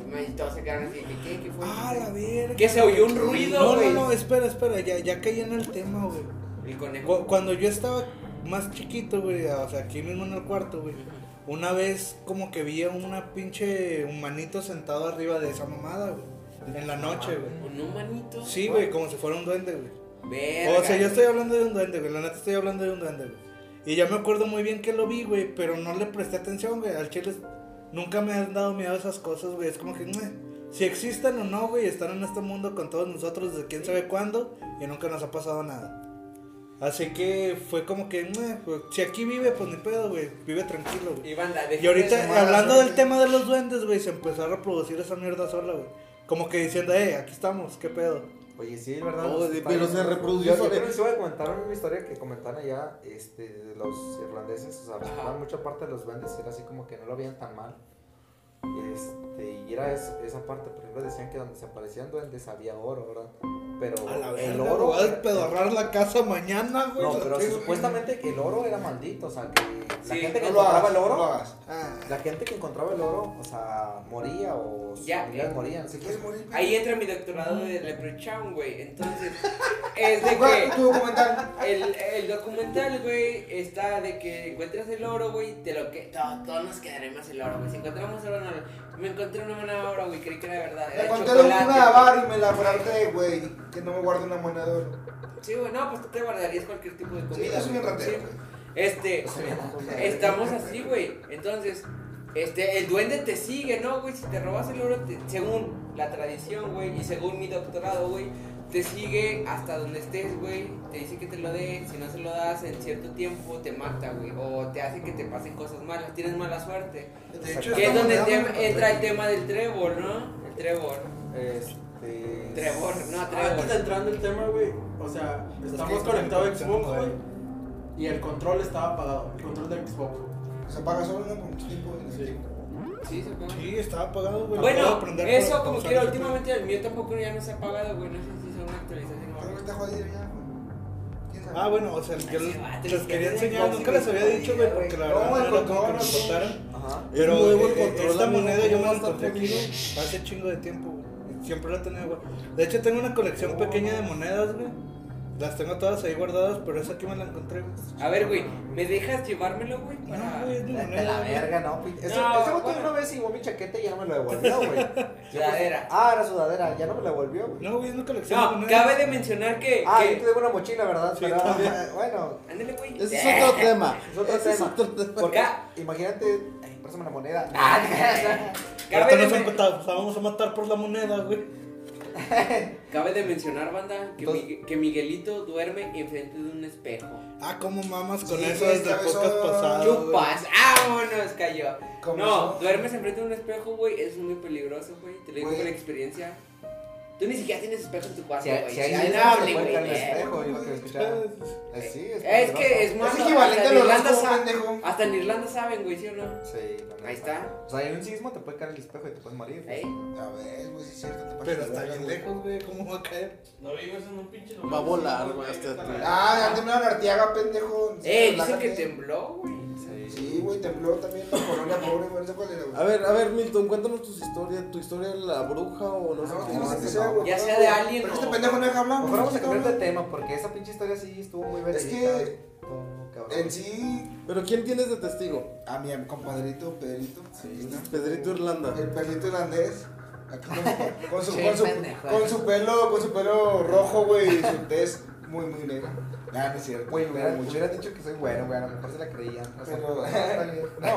Y me, todos se quedaron así, dije, ¿qué? ¿Qué fue? Ah, la verga. Que se oyó un ruido, No, no, güey. no, espera, espera, ya, ya caí en el tema, güey. El conejo. Cu- Cuando yo estaba más chiquito, güey, o sea, aquí mismo en el cuarto, güey. Una vez como que vi a una pinche humanito sentado arriba de esa mamada, güey. En la noche, güey. ¿Un humanito? Sí, güey, como si fuera un duende, güey. Verga. O sea, yo estoy hablando de un duende, güey. La neta estoy hablando de un duende, güey. Y ya me acuerdo muy bien que lo vi, güey, pero no le presté atención, güey. Al chile nunca me han dado miedo esas cosas, güey. Es como que, "Meh". si existen o no, güey, están en este mundo con todos nosotros desde quién sabe cuándo y nunca nos ha pasado nada. Así que fue como que, "Meh, pues, si aquí vive, pues ni pedo, güey. Vive tranquilo, güey. Y ahorita, hablando del tema de los duendes, güey, se empezó a reproducir esa mierda sola, güey. Como que diciendo, eh, aquí estamos, qué pedo. Oye, sí, ¿verdad? No, Está pero se reprodució Yo, yo creo que les voy a comentar una historia que comentaron allá este, de los irlandeses. O sea, mucha parte de los duendes era así como que no lo veían tan mal. Este, y era eso- esa parte, por ejemplo, decían que donde se aparecían duendes había oro, ¿verdad? Pero A la el verga, oro. voy a despedorrar la casa mañana, güey. No, pero tengo. supuestamente que el oro era maldito, o sea, que la Sí, gente que No encontraba hagas, el oro. Ah. la gente que encontraba el oro, o sea, moría o sus Ya, eh, morían. Si quieres morir, Ahí entra mi doctorado de Leprechaun, güey. Entonces, [laughs] es de ¿Cuál- que tu documental. el, el documental, güey, está de que encuentras el oro, güey, te lo que todo, todos nos quedaremos el oro, güey. Si encontramos oro, no. Me encontré una buena obra, güey, creí que era verdad. Conté chocolate. una bar y me la guardé, güey. Que no me guarde una moneda de oro. Sí, güey, no, pues tú te guardarías cualquier tipo de Sí, comida. yo soy un ratero, Sí. güey. Este, estamos así, güey. Entonces, este, el duende te sigue, ¿no, güey? Si te robas el oro, te- según la tradición, güey, y según mi doctorado, güey, te sigue hasta donde estés, güey. Te dice que te lo dé. Si no se lo das en cierto tiempo, te mata, güey. O te hace que te pasen cosas malas. Tienes mala suerte. De hecho, Que es donde te- entra el tema del trébol, ¿no? El trébol. Este. Trevor, no, Ah, trébol. Antes de entrar en el tema, güey, o sea, estamos que conectados a Xbox, güey, y el control estaba apagado, el control del Xbox. Se apaga solo, ¿no? Con mucho tiempo. Sí. Sí, se apaga. Sí, estaba apagado, güey. Bueno, eso como quiera, últimamente el mío tampoco ya no se ha apagado, güey. No sé si son una actualización o Ahora algo. está jodido ya, güey. ¿Quién sabe? Ah, bueno, o sea, yo Ay, les, sí, quería enseñar, en nunca les había dicho, güey, porque la No, verdad no el era como que no. importara. Es Ajá. Pero eh, control, esta moneda yo ¿cómo me la encontré aquí hace chingo de tiempo, güey. Siempre la tenía, güey. De hecho, tengo una colección pequeña de monedas, güey. Las tengo todas ahí guardadas, pero esa aquí me la encontré, güey. A ver, güey, ¿me dejas llevármelo, güey? No, Para... güey, es mi Vete a moneda. la güey. verga, no, pi- Ese, No, ese vato bueno. una vez llevó mi chaqueta y ya no me lo devolvió, güey. [laughs] Sudadera. Ah, era sudadera, ya no me la devolvió, güey. No, güey, es una colección de No, monedas. cabe de mencionar que. Ah, que... yo te debo una mochila, ¿verdad? Sí, Pero, [laughs] bueno, Ándale, güey. Ese es otro tema. [laughs] es otro Ese es tema. otro tema. Porque, Ca- imagínate, ay, préstame la moneda. Ah, Ahorita cabe, de nos vamos a matar por la moneda, güey. [laughs] cabe de mencionar, banda, que, Entonces- Migue- que Miguelito duerme enfrente de un espejo. Ah, cómo mamas con Sí, eso güey, desde el cabezón. podcast pasado. güey. Chupas, vámonos, cayó. ¿Cómo No, eso? duermes enfrente de un espejo, güey, es muy peligroso, güey. Te lo digo Güey. por experiencia. Tú ni siquiera tienes espejo en tu cuarto, Si, güey. si hay puede güey. caer el espejo, yo lo que escuchaba. Sí, es Es que es más. Es equivalente hasta a en pendejo. Hasta en Irlanda saben, güey, ¿sí o no? Sí. Ahí está. O sea, hay un sismo, te puede caer el espejo y te puedes morir. ¿Eh? A ver, güey, sí es cierto. te Pero está bien lejos, güey. ¿Cómo va a caer? No vives en un pinche lugar. Va a volar, güey, hasta Ah, ya temblaron Arteaga, pendejo. Eh, dicen que tembló, güey. Sí, güey, tembló también la colonia pobre, güey. No sé cuál era, güey. A ver, a ver, Milton, cuéntanos tu historia. ¿Tu historia de la bruja o no sé No, qué? no, no, sé qué no. Güey. Ya sea de alguien Pero este pendejo no deja hablar. Vamos a cambiar de tema porque esa pinche historia sí estuvo muy Es verídica. que en sí, ¿Pero quién tienes de testigo? a mi compadrito Pedrito. Pedrito Irlanda. El Pedrito irlandés. Aquí con, con su, [laughs] con, su, pendejo. con su pelo, con su pelo rojo, güey, y su tez muy, muy negra. Ah, no es cierto. Güey, pero hubiera, mucho. hubiera dicho que soy bueno, güey, a lo mejor se la creían. O sea, Pero, no, está bien. no,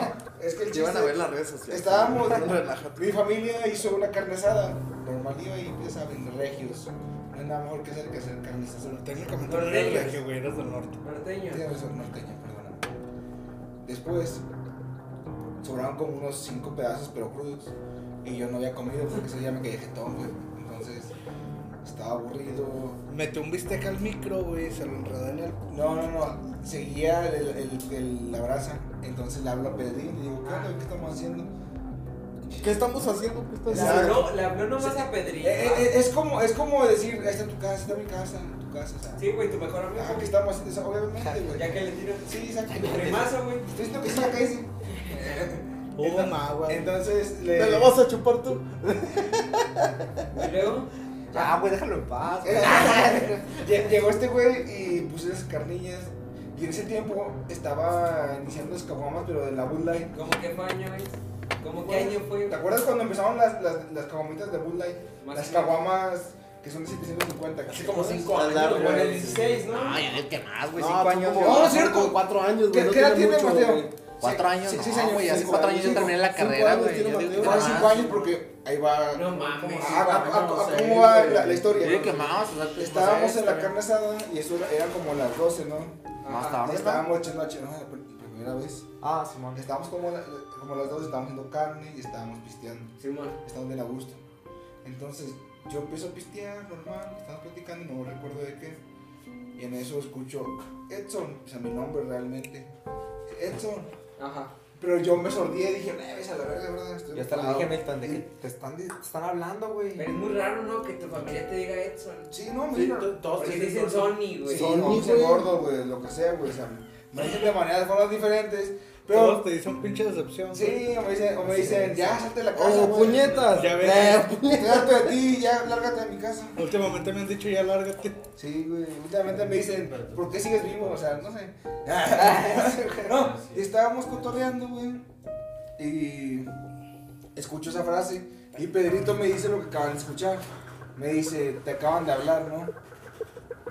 es que el chiste... Llevan a ver las redes sociales. Estábamos, [laughs] mi familia hizo una carne asada. Normal iba y ya saben, regios. No hay nada mejor que hacer que hacer carne asada. No Norteños. regio, güey. Eres del norte. Norteño. Tienes razón, norteño, perdóname. Después, sobraron como unos 5 pedazos, pero crudos. Y yo no había comido porque ese día me quedé jetón, güey. Entonces, estaba aburrido. Mete un bistec al micro, güey. Se lo enredó en el. No, no, no. Seguía el, el- el- la brasa. Entonces le hablo a Pedrín y digo, ¿qué onda? ¿Qué estamos haciendo? ¿Qué estamos haciendo? ¿Qué estás Le Ya. haciendo? habló, le habló nomás a Pedrito. Eh, eh, es, como, es como decir, ahí está tu casa, está mi casa, tu casa. O sea, Sí, güey, tu mejor amigo. ah, ¿qué estamos haciendo? Eso, Obviamente, güey. Ya que le tiro. Sí, exacto. Güey. Estoy diciendo que sí, acá dice. Hubo agua. Entonces le. ¿Te lo vas a chupar tú? Y luego. Ya, güey, déjalo en paz. [laughs] Llegó este güey y puse las carnillas. Y en ese tiempo estaba iniciando las caguamas, pero de la Bud Light. ¿Cómo fue año, güey? ¿Cómo qué año fue? ¿Te acuerdas cuando empezaron las, las, las caguamitas de Bud Light? Más Las caguamas que son de 750. Hace como 5 Al años. Como en el 16, ¿no? Ay, el que más, güey, No, cinco tú años. como- yo- No, no es cierto. como cuatro años, ¿Qué, güey. No qué edad tiene Mateo? Cuatro Sí, años, sí, no, años, güey, hace cuatro años yo terminé la carrera, años güey. más. cinco años porque ahí va. No mames. ¿Cómo va la, historia? Yo Estábamos no en la carne asada y eso era, como las 12, ¿no? Más tarde, ¿no? estábamos echando a no, primera vez. Ah, Simón. Estábamos como, la- como las 12, estábamos haciendo carne y estábamos pisteando. Simón. Estábamos bien a gusto. Entonces yo empiezo a pistear normal, estamos platicando, no recuerdo de qué. Y en eso escucho Edson, o sea, mi nombre realmente. Edson. Ajá. Pero yo me sordí y dije, "Eh, ves a la verga, ¿verdad? Estoy Yo hasta le ocupado". dije a Milton de que te están, te están hablando, güey. Pero es muy raro, ¿no? Que tu familia te diga Edson. Sí, no, to- todos te dicen Sony, güey. Sí, no, Sony, gordo, güey, lo que sea, güey. O sea, me dicen de maneras, de formas diferentes. Todos Pero, te dicen pinche decepción. sí, o me dicen, o me dicen ya, salte de la casa. ¡Oh, güey. puñetas! Ya ves. [laughs] Estoy harto de ti, ya, lárgate de mi casa. Últimamente me han dicho ya lárgate. Sí, güey. Últimamente me dicen, ¿por qué sigues vivo? O sea, no sé. [laughs] no, y estábamos cotorreando, güey. Y escucho esa frase. Y Pedrito me dice lo que acaban de escuchar. Me dice, te acaban de hablar, ¿no?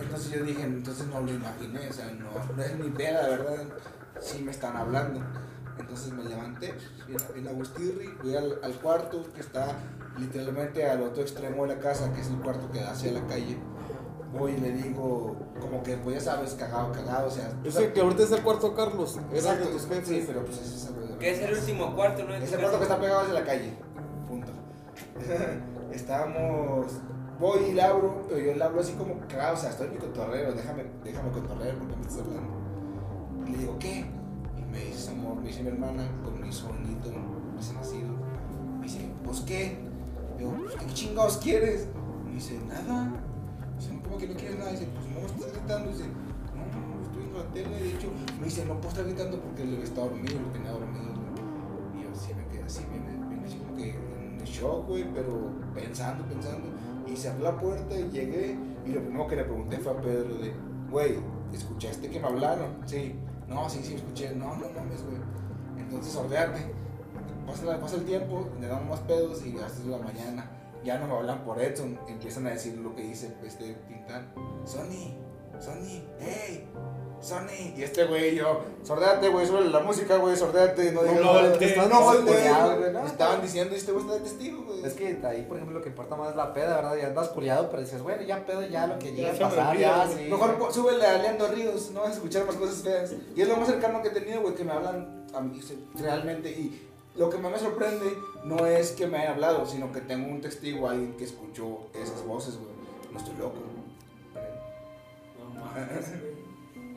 Entonces yo dije, entonces no lo imaginé, o sea, no, no es mi peda, de verdad. Sí me están hablando. Entonces me levanté, bien, Agustirri, fui al, al cuarto que está literalmente al otro extremo de la casa, que es el cuarto que da hacia la calle. Voy y le digo, como que, pues ya sabes, cagado, cagado, o sea. tú Ese sabes- que ahorita es el cuarto Carlos. Era de Exacto, tus jefes. sí, pero pues es güey. Que es el último cuarto, ¿no? Es el cuarto que está pegado hacia la calle. Punto. [laughs] Estábamos. Voy y le abro, pero yo le hablo así como cagado, o sea, estoy en mi cotorreo, déjame, déjame cotorrear porque me estás hablando. Y le digo, ¿qué? Y me dice, amor, me dice mi hermana con mi sonito recién nacido. pues qué. Yo, pues qué chingados quieres. Y dice, nada. Dice, ¿cómo que no quieres nada? Dice, pues no, estás gritando. Dice, no, no, estoy viendo la tele. De hecho, me dice, no puedo estar gritando porque él estaba dormido, lo tenía dormido. güey". Y yo sí me quedé así, bien, bien así como que en shock, güey, pero pensando, pensando. Y cerré la puerta y llegué. Y lo primero que le pregunté fue a Pedro de, güey, ¿escuchaste que me hablaron? Sí. No, sí, sí, escuché. No, no mames, güey. Entonces, ordeate. Pasa, pasa el tiempo, le damos más pedos y hasta la mañana. Ya no me hablan por Edson, empiezan a decir lo que dice este Tintán. Sony, Sony, hey, Sony. Y este güey, yo, sordate, güey, sube la música, güey, sordate. No digas no nada". voltees. no güey. güey, no. Estaban diciendo y este güey está de testigo, güey. Es que ahí, por ejemplo, lo que importa más es la peda, ¿verdad? Ya andas culiado, pero dices, bueno, ya pedo, ya lo que llegue a pasar, ya, sí. Mejor súbele a Leandro Ríos, no vas a escuchar más cosas feas. Y es lo más cercano que he tenido, güey, que me hablan a mí realmente. Y lo que más me sorprende no es que me hayan hablado, sino que tengo un testigo ahí que escuchó esas voces, güey. No estoy loco. No mames, güey.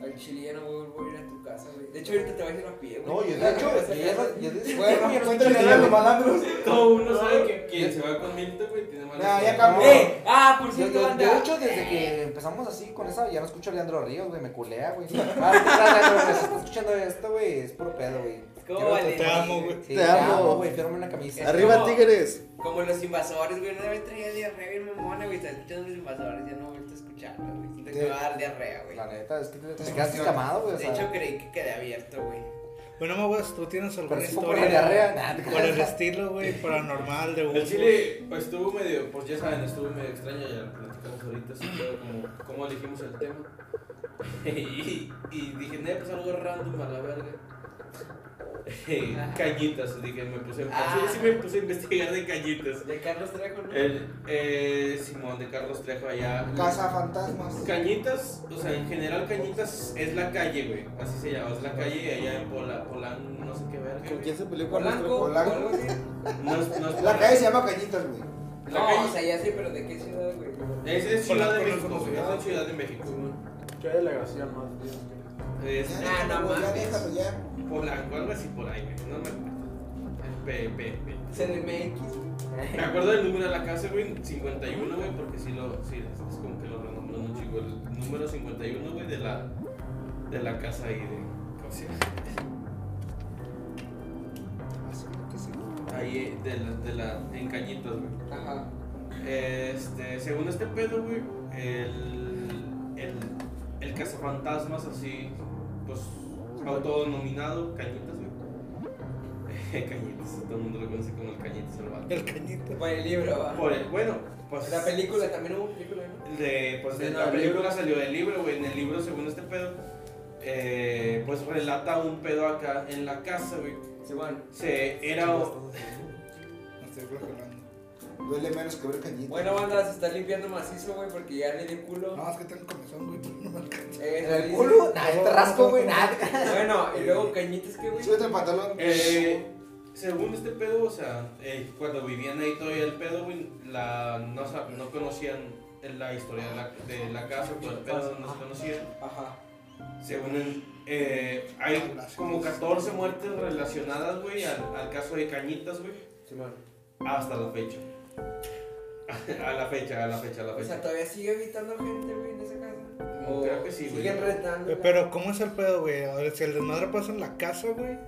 Al chile ya no voy a volver a ir a tu casa, güey. De hecho, ahorita te vas a ir a pie, güey. No, yo de hecho, [laughs] ya [laughs] no- de Bueno, yo no cuéntale escucho a los malandros. Todo uno sabe que quien se va con Milton, güey, tiene malas Ya, ya cambió. ¡Eh! Ah, por cierto, banda. de hecho, desde que empezamos así con esa, ya no escucho a Leandro Ríos, güey, me culea, güey. Ah, Leandro, estás escuchando esto, güey, es puro pedo, güey. ¿Cómo vale? Te amo, güey. Sí, Te amo. güey, fírmame una camisa. Es Arriba Tigres. Como los invasores, güey. Una vez traía diarrea bien mamona, güey. Estaba escuchando los invasores. Ya no escucharlo, güey. Siento que ¿Qué? me va a dar diarrea, güey. La neta, es que te, te Te quedaste escamado, güey, o De sea. hecho, creí que quedé abierto, güey. Bueno, Maguas, ¿tú tienes alguna por historia la diarrea. Te por el estilo, güey, paranormal de El uso? chile pues, estuvo medio, pues ya saben, estuvo medio extraño, ya lo platicamos ahorita, así como, cómo elegimos el tema. [laughs] y, y dije, no, pues algo random a la verga. [laughs] cañitas, dije, me puse, Ah. sí, sí me puse a investigar de cañitas. De Carlos Trejo, ¿no? El, eh, Simón de Carlos Trejo allá. Casa Fantasmas. Cañitas, o sea, en general Cañitas es la calle, güey, así se llama, es la calle allá en Pola, Polán, no sé qué verga. ¿Con quién se peleó con Polanco, Polanco. No es, no es La calle se llama Cañitas, güey. La No, calle- o sea, ya sé, pero ¿de qué ciudad, güey? Es, es Ciudad de no México, güey, es en Ciudad de México. ¿Qué delegación más bien? Es Ah, no ya mames. déjalo ya. Polanco, algo así por ahí, güey, no me acuerdo. P, P, P. CDMX. Me acuerdo del número de la casa, güey, 51, güey, porque sí lo, sí, es, como que lo renombró un chico, el número 51, güey, de la, de la casa ahí de, ¿cómo se llama? Ahí, eh, de la, de la, en Cañitas, güey. Ajá. Este, según este pedo, güey, el, el, el cazafantasmas así, pues, autodenominado Cañitas, güey. [laughs] Cañitas, todo el mundo lo conoce como el Cañitas el vato. El cañito. Por el libro, va. Por el- bueno, pues... La película, también hubo película, ¿no? De, pues, de no, la el película salió del libro, güey. En el libro, según este pedo, eh, pues relata un pedo acá en la casa, güey. Sí, bueno. Se, era... No estoy. Duele menos que ver Cañitas. Bueno, banda, se está limpiando macizo, güey, porque ya le di culo. No, es que tengo comezón, güey, [laughs] no me alcanza. Eh, ¿En el culo? Te rasco, güey, nada. [laughs] Bueno, y luego cañitas, ¿qué, güey? Súbete el pantalón. Eh, según este pedo, o sea, eh, cuando vivían ahí todavía el pedo, güey, la, no, no conocían la historia de la, de la casa, todo el pedo, no se conocían. Ajá. Según el- eh, hay como 14 muertes relacionadas, güey, al, al caso de Cañitas, güey. Hasta la fecha. [laughs] A la fecha, a la fecha, a la O sea, fecha. todavía sigue habitando gente, güey, en esa casa. Creo que sí, güey. Siguen retando. Eh, Pero, ¿cómo es el pedo, güey? A ver, si el desmadre pasa en la casa, güey.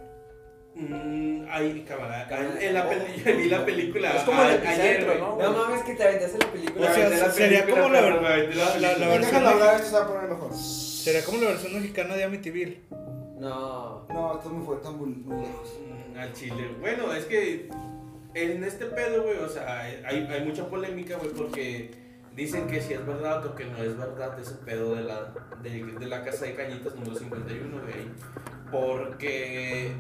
Mm, ahí, cámara. Cámara. En la peli- yo [laughs] vi la película. Es como el a- epicentro, ayer, güey. ¿no? No mames, que te aventaste la película. O sea, Me aventé la sería película, como la- pero me aventé la la- la- la película. versión- Déjalo hablar, esto se va a poner mejor. Sería como la versión mexicana de Amityville. No. No, esto es muy fuerte, muy, muy lejos. Mm, Al chile. Bueno, es que en este pedo, güey, o sea, hay, hay mucha polémica, güey, porque dicen que si es verdad o que no es verdad ese pedo de la, de, de la casa de cañitas número 51, güey. Porque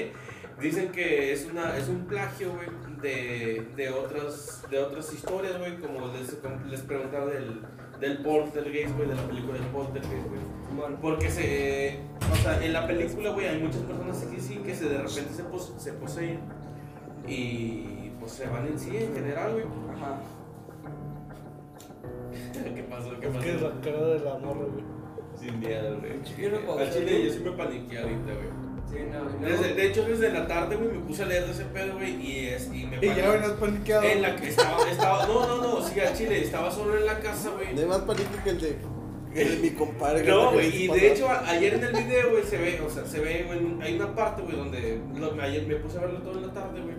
[laughs] dicen que es, una, es un plagio, güey, de, de, otras, de otras historias, güey, como les, como les preguntaba del, del Poltergeist, güey, de la película del Poltergeist, güey. Bueno. Porque se. O sea, en la película, güey, hay muchas personas que sí que se de repente se, pos- se poseen. Y pues se van en sí en general, güey. Ajá. [laughs] ¿Qué pasó? ¿Qué Es que es pasó? la cara de la morra, güey. Sin miedo, güey. No Al chile yo sí me paniqué ahorita, güey. Sí, no, Desde, de hecho, desde la tarde, güey, me puse a leer de ese pedo, güey, y, es, y me Y ya venías paniqueado. En la que estaba, estaba, no, no, no, sí, al chile, estaba solo en la casa, güey. No hay más pánico que el de, el de mi compadre. que No, güey, y de hecho, a- ayer en el video, güey, se ve, o sea, se ve, güey, hay una parte, güey, donde, lo- ayer me puse a verlo todo en la tarde, güey,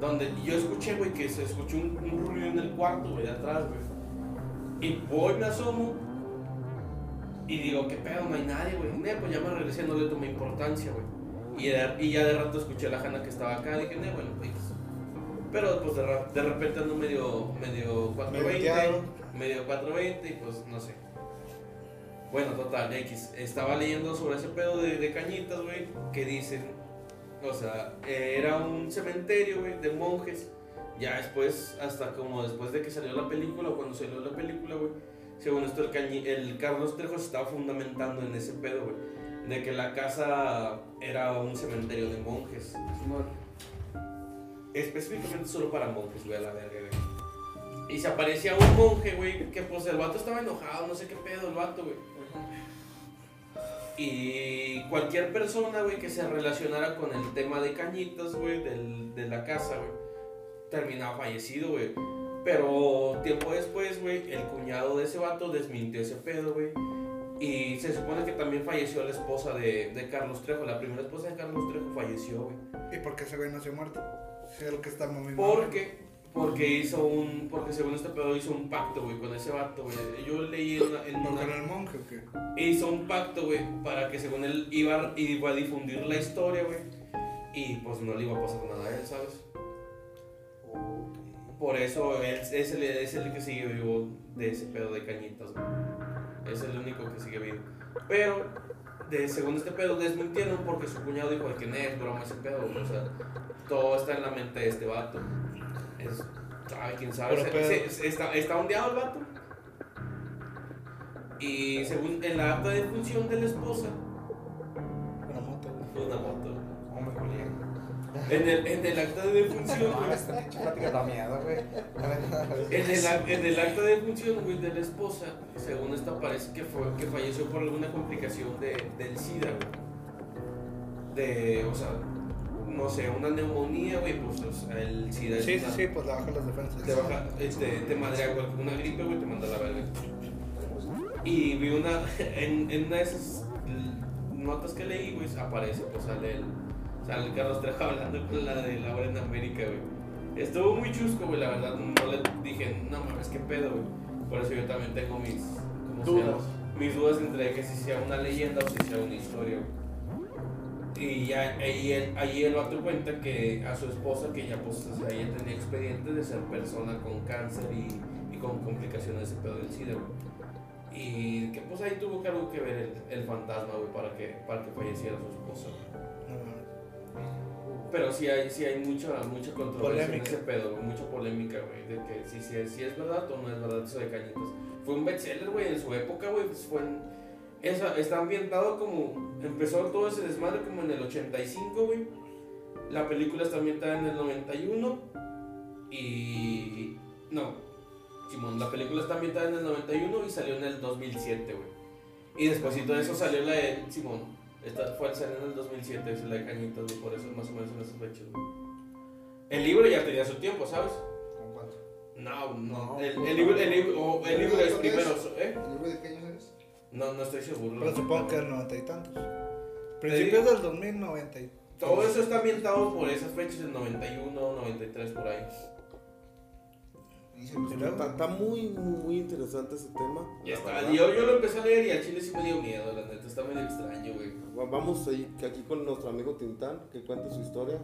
donde yo escuché, güey, que se escuchó un, un ruido en el cuarto, güey, de atrás, güey. Y voy, me asomo, y digo, ¿qué pedo? No hay nadie, güey. Ne, pues ya me regresé, no le tomé importancia, güey. Y, ya de rato escuché a la Jana que estaba acá, dije, ne, bueno, pues. Pero pues de, de repente ando medio, medio 420, Medio medio 420 y pues no sé. Bueno, total, X. Estaba leyendo sobre ese pedo de, de cañitas, güey, que dicen, o sea, eh, era un cementerio, güey, de monjes. Ya después, hasta como después de que salió la película, o cuando salió la película, güey, según esto el, cañi- el Carlos Trejo se estaba fundamentando en ese pedo, güey, de que la casa era un cementerio de monjes. Específicamente solo para monjes, güey, a la verga, güey. Y se aparecía un monje, güey, que pues el vato estaba enojado, no sé qué pedo el vato, güey. Y cualquier persona, güey, que se relacionara con el tema de cañitas, güey, de la casa, güey, terminaba fallecido, güey. Pero tiempo después, güey, el cuñado de ese vato desmintió ese pedo, güey. Y se supone que también falleció la esposa de, de Carlos Trejo. La primera esposa de Carlos Trejo falleció, güey. ¿Y por qué ese güey ha muerto? Si es lo que está muy Porque, porque hizo un, porque según este pedo hizo un pacto, güey, con ese vato, güey. Yo leí en una, en ¿Por una- con el monje o qué? hizo un pacto, güey, para que según él iba, iba a difundir la historia, güey. Y pues no le iba a pasar nada a él, ¿sabes? Por eso él es el, es el que sigue vivo de ese pedo de cañitas, güey. Es el único que sigue vivo. Pero, de, según este pedo, desmintieron porque su cuñado dijo que no es broma ese pedo. O sea, todo está en la mente de este vato. Es, sabe quién sabe. Pero Se- pedo. se- se- está, está ondeado el vato. Y según en la acta de función de la esposa, Una moto, una moto. En el, en el acta de defunción, No, güey. esta pinche plática da miedo, güey. En el, en el acta de función, güey, de la esposa, según esta parece que, fue, que falleció por alguna complicación de, del SIDA, güey. De, o sea, no sé, una neumonía, güey, pues el SIDA Sí, sí, sí, pues le baja las defensas. te baja, este, te madrea güey, una gripe, güey, te manda la verga. Y vi una, [laughs] en, en una de esas notas que leí, güey, aparece, pues sale el, sale el Carlos Trejo hablando con la de Laura en América, güey. Estuvo muy chusco, güey, la verdad, no le dije, no mames, qué pedo, güey. Por eso yo también tengo mis. Dudas. Mis dudas entre que si sea una leyenda o si sea una historia, güey. Y ya ahí él, ahí el vato cuenta que a su esposa, que ya pues o sea, ella tenía expediente de ser persona con cáncer y, y con complicaciones de ese pedo del SIDA, güey. Y que pues ahí tuvo que algo que ver el, el fantasma, güey, para que, para que falleciera su esposa, güey. Pero sí hay, sí hay mucha, mucha controversia Polémica. en ese pedo, mucha polémica, güey, de que si, si, es, si es verdad o no es verdad eso de Cañitas. Fue un bestseller, güey, en su época, güey, pues fue en, esa, está ambientado como, empezó todo ese desmadre como en el 85, güey. La película está ambientada en el 91 y... No, Simón, la película está ambientada en el 91 y salió en el 2007, güey. Y después de eso salió la de Simón. Esta fue salió en el 2007, es la de Cañitas, güey, por eso más o menos en esas fechas, güey. El libro ya tenía su tiempo, ¿sabes? ¿Con cuánto? No, no. No, El, el libro, el libro, o el libro es primero, ¿eh? ¿El libro de qué años es? No, no estoy seguro. Pero supongo que del noventa y tantos. Principios del 2090 y... Todo eso está ambientado por esas fechas del 91, 93, por ahí. ¿Y luego? Está, está muy, muy interesante ese tema. Ya está. Yo, yo lo empecé a leer y al chile sí me dio miedo, la neta. Está medio extraño, güey. Va- Vamos ahí, aquí con nuestro amigo Tintán, que cuente su historia.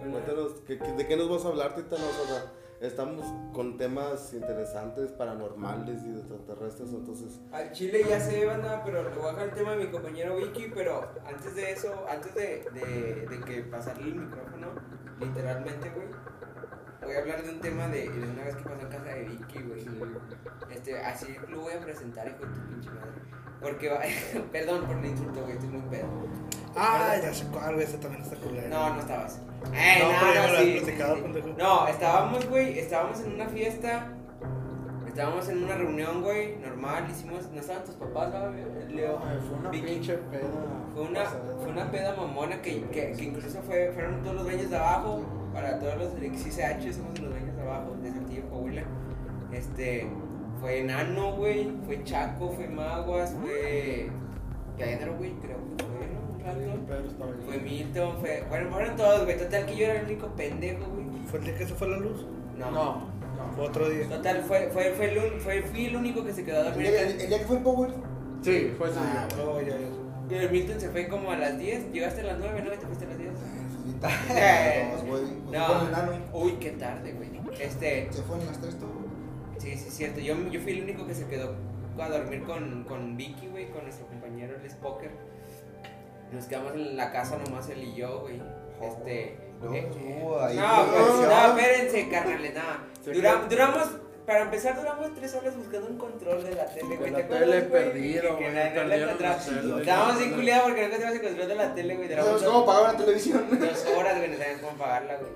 Cuéntanos, ¿qué- qué- ¿de qué nos vas a hablar, Tintán? O sea, estamos con temas interesantes, paranormales y de extraterrestres, entonces... Al chile ya sé, banda, pero le voy a dejar el tema de mi compañero Vicky, pero antes de eso, antes de, de, de que pasarle el micrófono, literalmente, güey, voy a hablar de un tema de, de una vez que pasó en casa de Vicky, güey. Este, así lo voy a presentar, hijo de tu pinche madre. Porque va, [laughs] perdón por el insulto, güey, estoy muy pedo. Ah, ya sé cuál, güey, ese también está culero. No, no estabas. Eh, No, no, pero ya no, me lo sí, has sí, sí. No, estábamos, güey, estábamos en una fiesta. Estábamos en una reunión, güey, normal, hicimos, no estaban tus papás, ¿sabes? Leo. Ay, Fue una Vicky. pinche peda. Fue una, pasada. fue una peda mamona que, que, que incluso fue, fueron todos los dueños de abajo, para todos los de XCH, somos los dueños de abajo, de Santillo, Coahuila. Este, fue Enano, güey, fue Chaco, fue Maguas, fue Pedro, güey, creo que fue, ¿no? Un rato. Pedro estaba ahí. Fue Milton, fue, bueno, fueron todos, güey, total que yo era el único pendejo, güey. ¿Fue el día que se fue la luz? No. No. Fue otro día. Total, fue, fue, fue, el, un- fue, fui el único que se quedó a El dormir. día, el- el día que fue el Power. Sí, fue ese Ah, día. No, ya, ya. Y el Milton se fue como a las 10, llegaste a las 9, ¿no? Y te fuiste a las 10. Güey. [laughs] No. Uy, qué tarde, güey. Este, Se fueron las tres todo. sí, sí, es cierto. Yo, yo fui el único que se quedó a dormir con, con Vicky, güey, con nuestro compañero, el Spoker. Nos quedamos en la casa nomás él y yo, güey. Este. Luego, eh, no, pues, presión. no, espérense, carnales, nada. Duramos, para empezar, duramos tres horas buscando un control de la tele, güey. De ¿Te la tele perdido, güey, no- la encontramos. Estábamos bien culiados porque no encontramos el control de la tele, güey. No sabemos cómo pagar la televisión. [laughs] dos horas, güey, no sabíamos cómo pagarla, güey.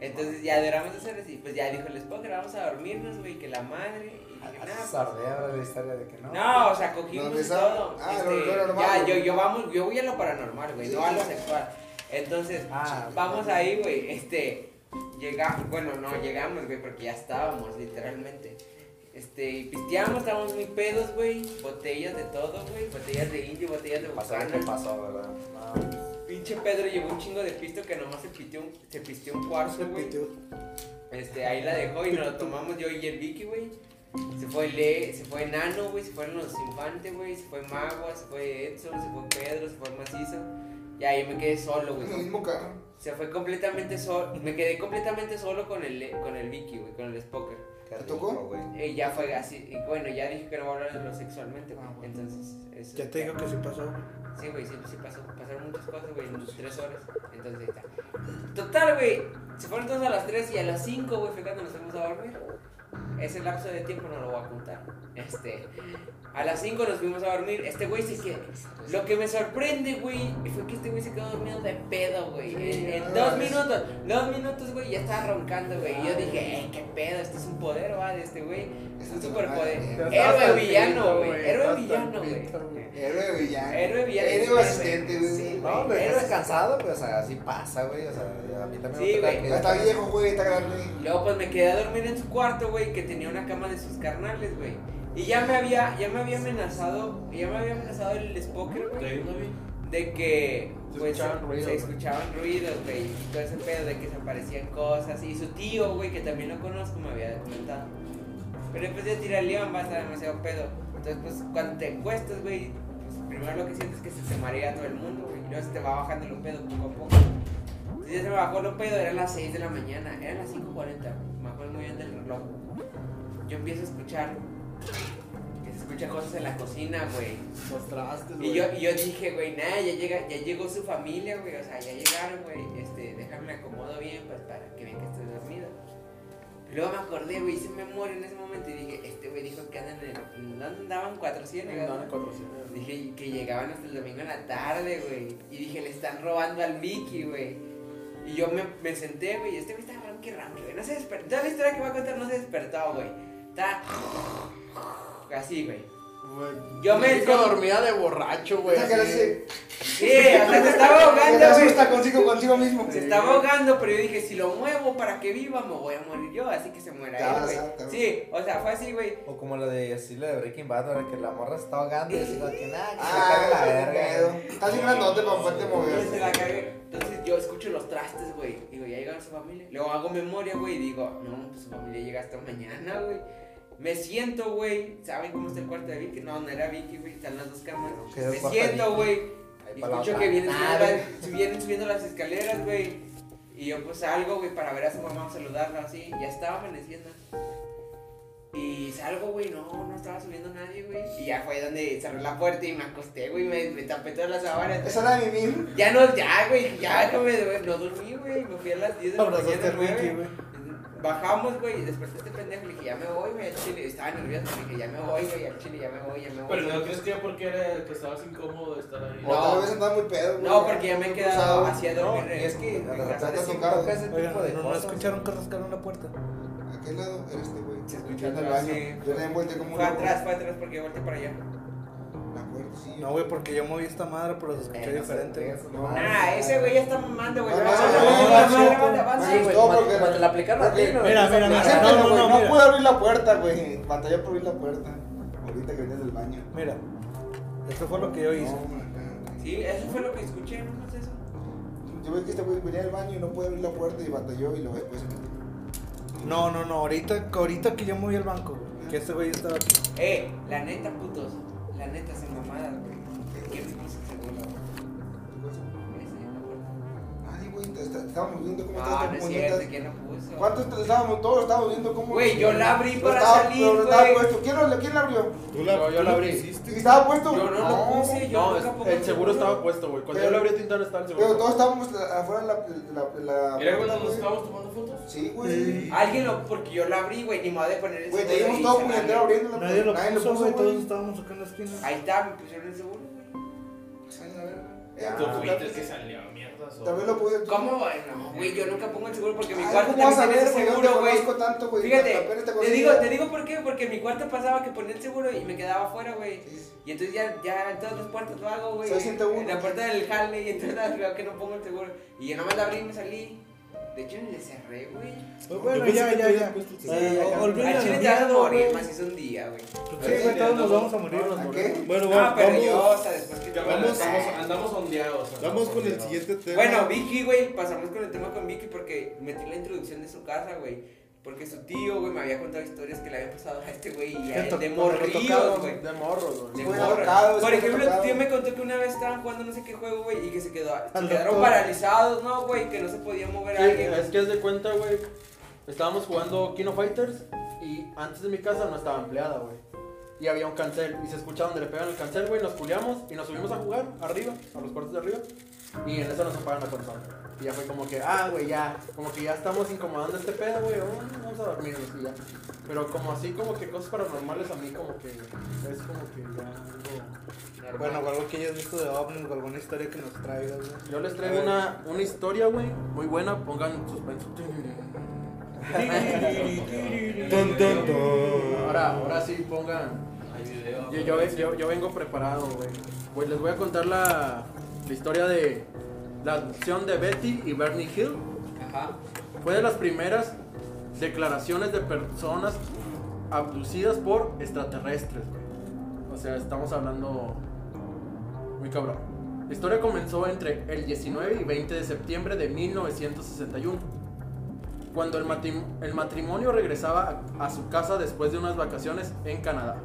Entonces ya duramos dos horas y pues ya dijo el Spoker, vamos a dormirnos, güey, que la madre. Y dije, Ah, "Nah, pues, Sardea ahora la historia de que no. no, o sea, cogimos ¿Dónde y está? todo. Ah, este, lo- lo normal, ya, yo, yo, vamos, yo voy a lo paranormal, güey, Sí, no a lo sexual. Entonces, Ah, vamos ahí, güey, este, llegamos, bueno, no, llegamos, güey, porque ya estábamos, literalmente. Este, y pisteamos, estábamos muy pedos, güey, botellas de todo, güey, botellas de indio, botellas de bocana. que pasó, ¿verdad? No. Pinche Pedro llevó un chingo de pisto que nomás se pisteó un, se pisteó un cuarzo, güey. Este, ahí la dejó y nos lo tomamos yo y el Vicky, güey. Se fue Le, se fue Nano, güey, se fueron los Infantes, güey, se fue Magua, se fue Edson, se fue Pedro, se fue Macizo. Y ahí me quedé solo, En el güey. mismo carro. Se fue completamente solo, me quedé completamente solo con el, con el Vicky, güey, con el Spoker. Qué ¿Te tocó? Y ya fue así, y bueno, ya dije que no voy a hablar de lo sexualmente, güey. Ah, bueno. Entonces, eso. Ya te digo que sí pasó. güey. Sí, güey, sí, sí pasó. Pasaron muchas cosas, güey, en tres horas. Entonces está. Total, güey. Se fueron todos a las 3 y a las 5, güey, fue cuando nos fuimos a dormir. Ese lapso de tiempo no lo voy a contar. Este. A las 5 nos fuimos a dormir. Este güey sí que. Lo que me sorprende, güey, fue que este güey se quedó dormido de pedo, güey. En, en dos minutos. Dos minutos, güey, ya estaba roncando, güey. Y yo dije, eh, qué pedo, este es un poder, va, de este güey. Es un superpoder. Héroe villano, güey. Héroe villano, güey. Héroe villano. Héroe villano. Héroe asistente, güey. Sí, No, pero Héroe cansado, pero o sea, así pasa, güey. O sea, a mí también Sí, me güey. Ya está viejo, güey, está grande. Luego pues me quedé a dormir en su cuarto, güey, que tenía una cama de sus carnales, güey. Y ya me había, ya me había amenazado, ya me había amenazado el Spoker, güey, de que Se pues escuchaban ruidos, se güey. escuchaban ruidos, güey, y todo ese pedo de que se aparecían cosas. Y su tío, güey, que también lo conozco, me había comentado. Pero después de tirar el león va a estar demasiado pedo. Entonces, pues cuando te encuestas, güey, pues primero lo que sientes es que se te marea todo el mundo, güey. Y luego se te va bajando el pedo poco a poco. Entonces ya se me bajó el pedo, eran las 6 de la mañana, eran las 5.40, me acuerdo muy bien del reloj. Yo empiezo a escuchar que se escuchan cosas en la cocina, güey. Los trastes, Y yo, y yo dije, güey, nada, ya, llega, ya llegó su familia, güey, o sea, ya llegaron, güey, este, déjame acomodo bien, pues, para que vean que estoy dormido. Y luego me acordé, güey, hice memoria en ese momento y dije, este güey dijo que andan en, ¿dónde andaban? 400, Andaban en 400. Dije que llegaban hasta el domingo en la tarde, güey. Y dije, le están robando al Mickey, güey. Y yo me, me senté, güey. y Este güey estaba ronque, ronque, güey. No se despertó. Toda la historia que voy a contar no se despertó, güey. Está así, güey. Yo me- México dormía de borracho, güey. Sí, o sea, se estaba [laughs] Se ahogando, asusta consigo, consigo mismo. Se estaba ahogando, pero yo dije, si lo muevo para que viva, me voy a morir yo. Así que se muera él, güey. Sí, o sea, fue así, güey. O como lo de así lo de Breaking Bad, ahora que la morra se está ahogando y así como que nada, que se Ah, cague la verga. pedo. Está así grandote para poderte se la cagué. Entonces yo escucho los trastes, güey. Digo, ya llegaron su familia. Luego hago memoria, güey, y digo, no, pues su familia llega hasta mañana, güey. Me siento, güey. ¿Saben cómo está el cuarto de Vicky? No, no era Vicky, güey. Están las dos camas. ¿Qué es el Me siento, güey. Escucho que vienen subiendo, vienen subiendo las escaleras, güey. Y yo pues salgo, güey, para ver a su mamá, saludarla así. Ya estaba amaneciendo. Y salgo, güey, no, no estaba subiendo nadie, güey. Y ya fue donde cerré la puerta y me acosté, güey, me, me tapé todas las sábanas. Esa era mimir. Ya no, ya, güey, ya no me no dormí, güey. Me fui a las 10 de la mañana, güey. Bajamos, güey, y desperté a este pendejo. Le dije, ya me voy, güey, al chile. Estaba nervioso. Le dije, ya me voy, güey, al chile, ya me voy, ya me voy. Pero no crees que porque era el que estabas incómodo de estar ahí. No. O tal vez andaba muy pedo, güey. No, porque ya me he quedado Cruzado. así a No, dormir. y es que en de casa. toca ese tipo de ¿no, escucharon que rascaron la puerta? ¿A qué lado era este, güey? se escuchó Yo en el atrás. Yo también volteé como un Fue atrás, fue atrás porque yo volteé para allá. No, güey, porque yo moví esta madre, pero se escuchó Eh, no diferente. Ah, ese güey ya está mamando, güey. Cuando- la aplicaron a ti, no. Mira, mira, no, no, no, pude abrir la puerta, güey. Batallé por abrir la puerta. Ahorita que vienes del baño. Mira, esto fue lo que yo hice. Sí, eso fue lo que escuché, no eso. Yo vi que este güey venía del baño y no pude abrir la puerta y batalló y lo después se metió. No, no, no, ahorita, ahorita que yo moví el banco, que este güey estaba aquí. Eh, la neta, putos. Neta, sin mamadas, güey. Estábamos viendo cómo No, estabas no es puñetas. cierto, ¿quién lo puso? ¿Cuántos te estábamos? Todos estábamos viendo cómo. Güey, yo la abrí para estaba- salir, pero estaba puesto. ¿Quién, lo- ¿Quién la abrió? Tú la, Yo- la abrí. ¿Y estaba puesto? Yo no lo puse, yo No, el seguro estaba puesto, güey. Cuando Pero- yo lo abrí a tintar estaba el seguro. Pero todos estábamos la- afuera de la. ¿Era cuando nos estábamos tomando fotos? Sí, güey. Alguien lo, porque yo la abrí, güey, ni modo de poner el Güey, te dimos todo puñetero abriendo la Nadie lo puso, güey, todos estábamos acá en la esquina. Ahí está, me pusieron el seguro, güey. Pues, a. Tú Ah, fuiste el tal- que salió, También lo pude. ¿Cómo? No, güey, yo nunca pongo el seguro porque mi Ay, cuarto ¿cómo vas a ver, güey? Seguro, güey. conozco tanto, güey. Fíjate, te digo, te digo por qué, porque en mi cuarto pasaba que ponía el seguro y me quedaba afuera, güey. Y entonces ya, ya en todas las puertas lo hago, güey. Soy 101. En la puerta del jale y entonces veo [laughs] que no pongo el seguro. Y yo nomás la abrí y me salí. De hecho, ni le cerré, güey. Pues bueno, ya, ya, ya. Al chile te vas a morir, más es un día, güey. Sí, güey, todos nos vamos a morir. ¿A qué? Bueno, Ah, bueno, pero vamos. yo, o sea, después que Vamos- andamos, ondeados. Vamos con el siguiente tema. Bueno, Vicky, güey, pasamos con el tema con Vicky porque metí la introducción de su casa, güey. Porque su tío, güey, me había contado historias que le habían pasado a este güey y a él de morrillos, güey. De morros, güey. De morros. Por ejemplo, tu tío me contó que una vez estaban jugando no sé qué juego, güey, y que se quedó, se quedaron paralizados, ¿no, güey? Que no se podía mover Sí, alguien. es que es de cuenta, güey. Estábamos jugando Kino Fighters y antes de mi casa no estaba empleada, güey. Y había un cancel y se escuchaba donde le pegan el cancel, güey. Nos culiamos y nos subimos a jugar arriba, a los cuartos de arriba. Y en eso nos apagan la consola. Y ya fue como que, ah, güey, ya. Como que ya estamos incomodando este pedo, güey. oh, vamos a dormirnos y ya. Pero como así, como que cosas paranormales a mí, como que es como que ya algo. Bueno, o algo que hayas visto de ovnis o alguna historia que nos traigas, güey. Yo les traigo una, una historia, güey, muy buena. Pongan suspenso. Ton, ton, ton. Ahora, ahora sí pongan. Hay video. Yo, yo, yo, yo vengo preparado, güey. Pues les voy a contar la, la historia de la adopción de Betty y Bernie Hill. Ajá. Fue de las primeras declaraciones de personas abducidas por extraterrestres, güey. O sea, estamos hablando muy cabrón. La historia comenzó entre el 19 y 20 de septiembre de 1961, cuando el, matrim- el matrimonio regresaba a, a su casa después de unas vacaciones en Canadá.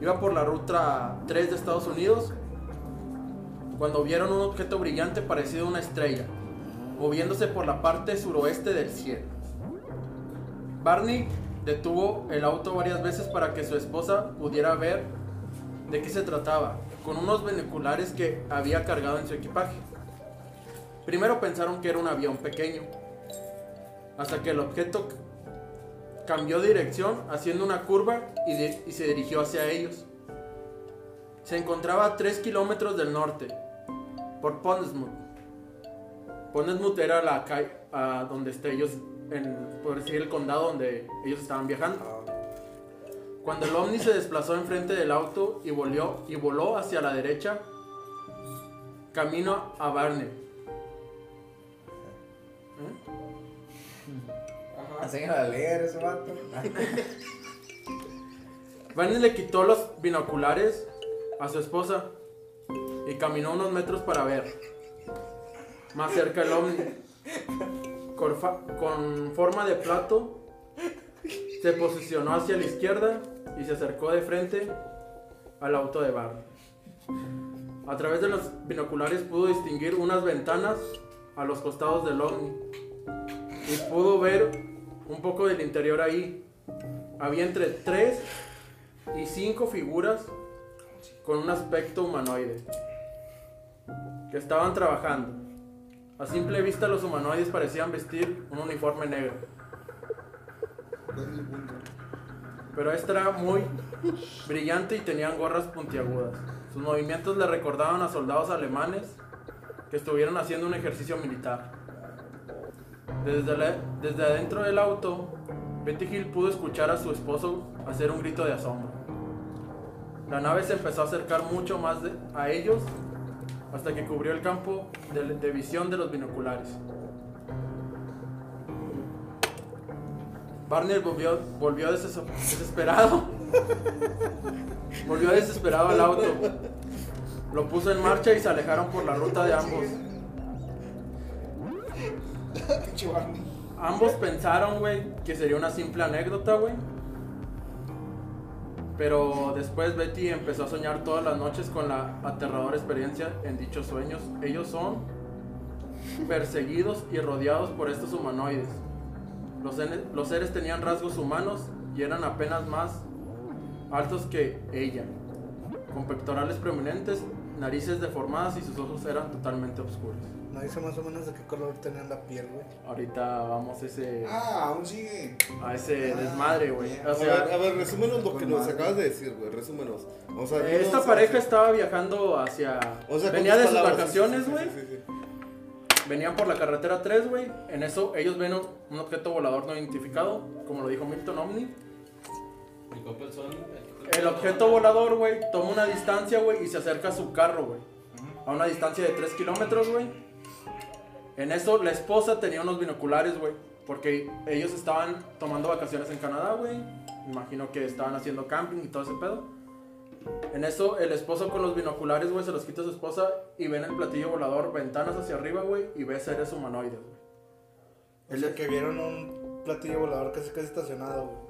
Iba por la ruta 3 de Estados Unidos cuando vieron un objeto brillante parecido a una estrella, moviéndose por la parte suroeste del cielo. Barney detuvo el auto varias veces para que su esposa pudiera ver de qué se trataba, con unos binoculares que había cargado en su equipaje. Primero pensaron que era un avión pequeño, hasta que el objeto cambió de dirección haciendo una curva y, y se dirigió hacia ellos. Se encontraba a 3 kilómetros del norte, por Pondsmouth. Pondsmouth era la calle a donde está ellos, en, por decir el condado donde ellos estaban viajando. Cuando el ovni se desplazó enfrente del auto y volvió y voló hacia la derecha, camino a Barney. Enséñale a leer ese vato. [laughs] Barney le quitó los binoculares a su esposa y caminó unos metros para ver. Más cerca el ovni. Con, forma de plato, se posicionó hacia la izquierda y se acercó de frente al auto de Barney. A través de los binoculares pudo distinguir unas ventanas a los costados del ovni y pudo ver un poco del interior ahí. Había entre 3 y 5 figuras con un aspecto humanoide que estaban trabajando. A simple vista los humanoides parecían vestir un uniforme negro, pero este era muy brillante y tenían gorras puntiagudas. Sus movimientos le recordaban a soldados alemanes que estuvieron haciendo un ejercicio militar. Desde, la- desde adentro del auto Betty Hill pudo escuchar a su esposo hacer un grito de asombro. La nave se empezó a acercar mucho más a ellos hasta que cubrió el campo de, de visión de los binoculares. Barney volvió, volvió deses- desesperado. volvió desesperado al auto. Lo puso en marcha y se alejaron por la ruta de ambos. Ambos pensaron, güey, que sería una simple anécdota, güey. Pero después Betty empezó a soñar todas las noches con la aterradora experiencia en dichos sueños. Ellos son perseguidos y rodeados por estos humanoides. Los, los seres tenían rasgos humanos y eran apenas más altos que ella, con pectorales prominentes, narices deformadas y sus ojos eran totalmente oscuros. No dice más o menos de qué color tenían la piel, güey. Ahorita vamos a ese, Ah, aún sigue. a ese desmadre, güey. O A sea, ver, a ver, resúmenos lo que nos madre. acabas de decir, güey. Resúmenos. O sea, Eh, Esta pareja estaba viajando hacia. o sea, venía de sus palabras, vacaciones, sí, sí, güey. sí, sí, sí. Venían por la carretera 3, güey. En eso ellos ven un, objeto volador no identificado, como lo dijo Milton Omni. El objeto volador, güey, toma una distancia, güey, y se acerca a su carro, güey. A una distancia de 3 kilómetros, güey. En eso la esposa tenía unos binoculares, güey. Porque ellos estaban tomando vacaciones en Canadá, güey. Imagino que estaban haciendo camping y todo ese pedo. En eso el esposo con los binoculares, güey, se los quita a su esposa y ven el platillo volador, ventanas hacia arriba, güey, y ve seres humanoides, güey. O sea, que vieron un platillo volador casi casi estacionado, güey.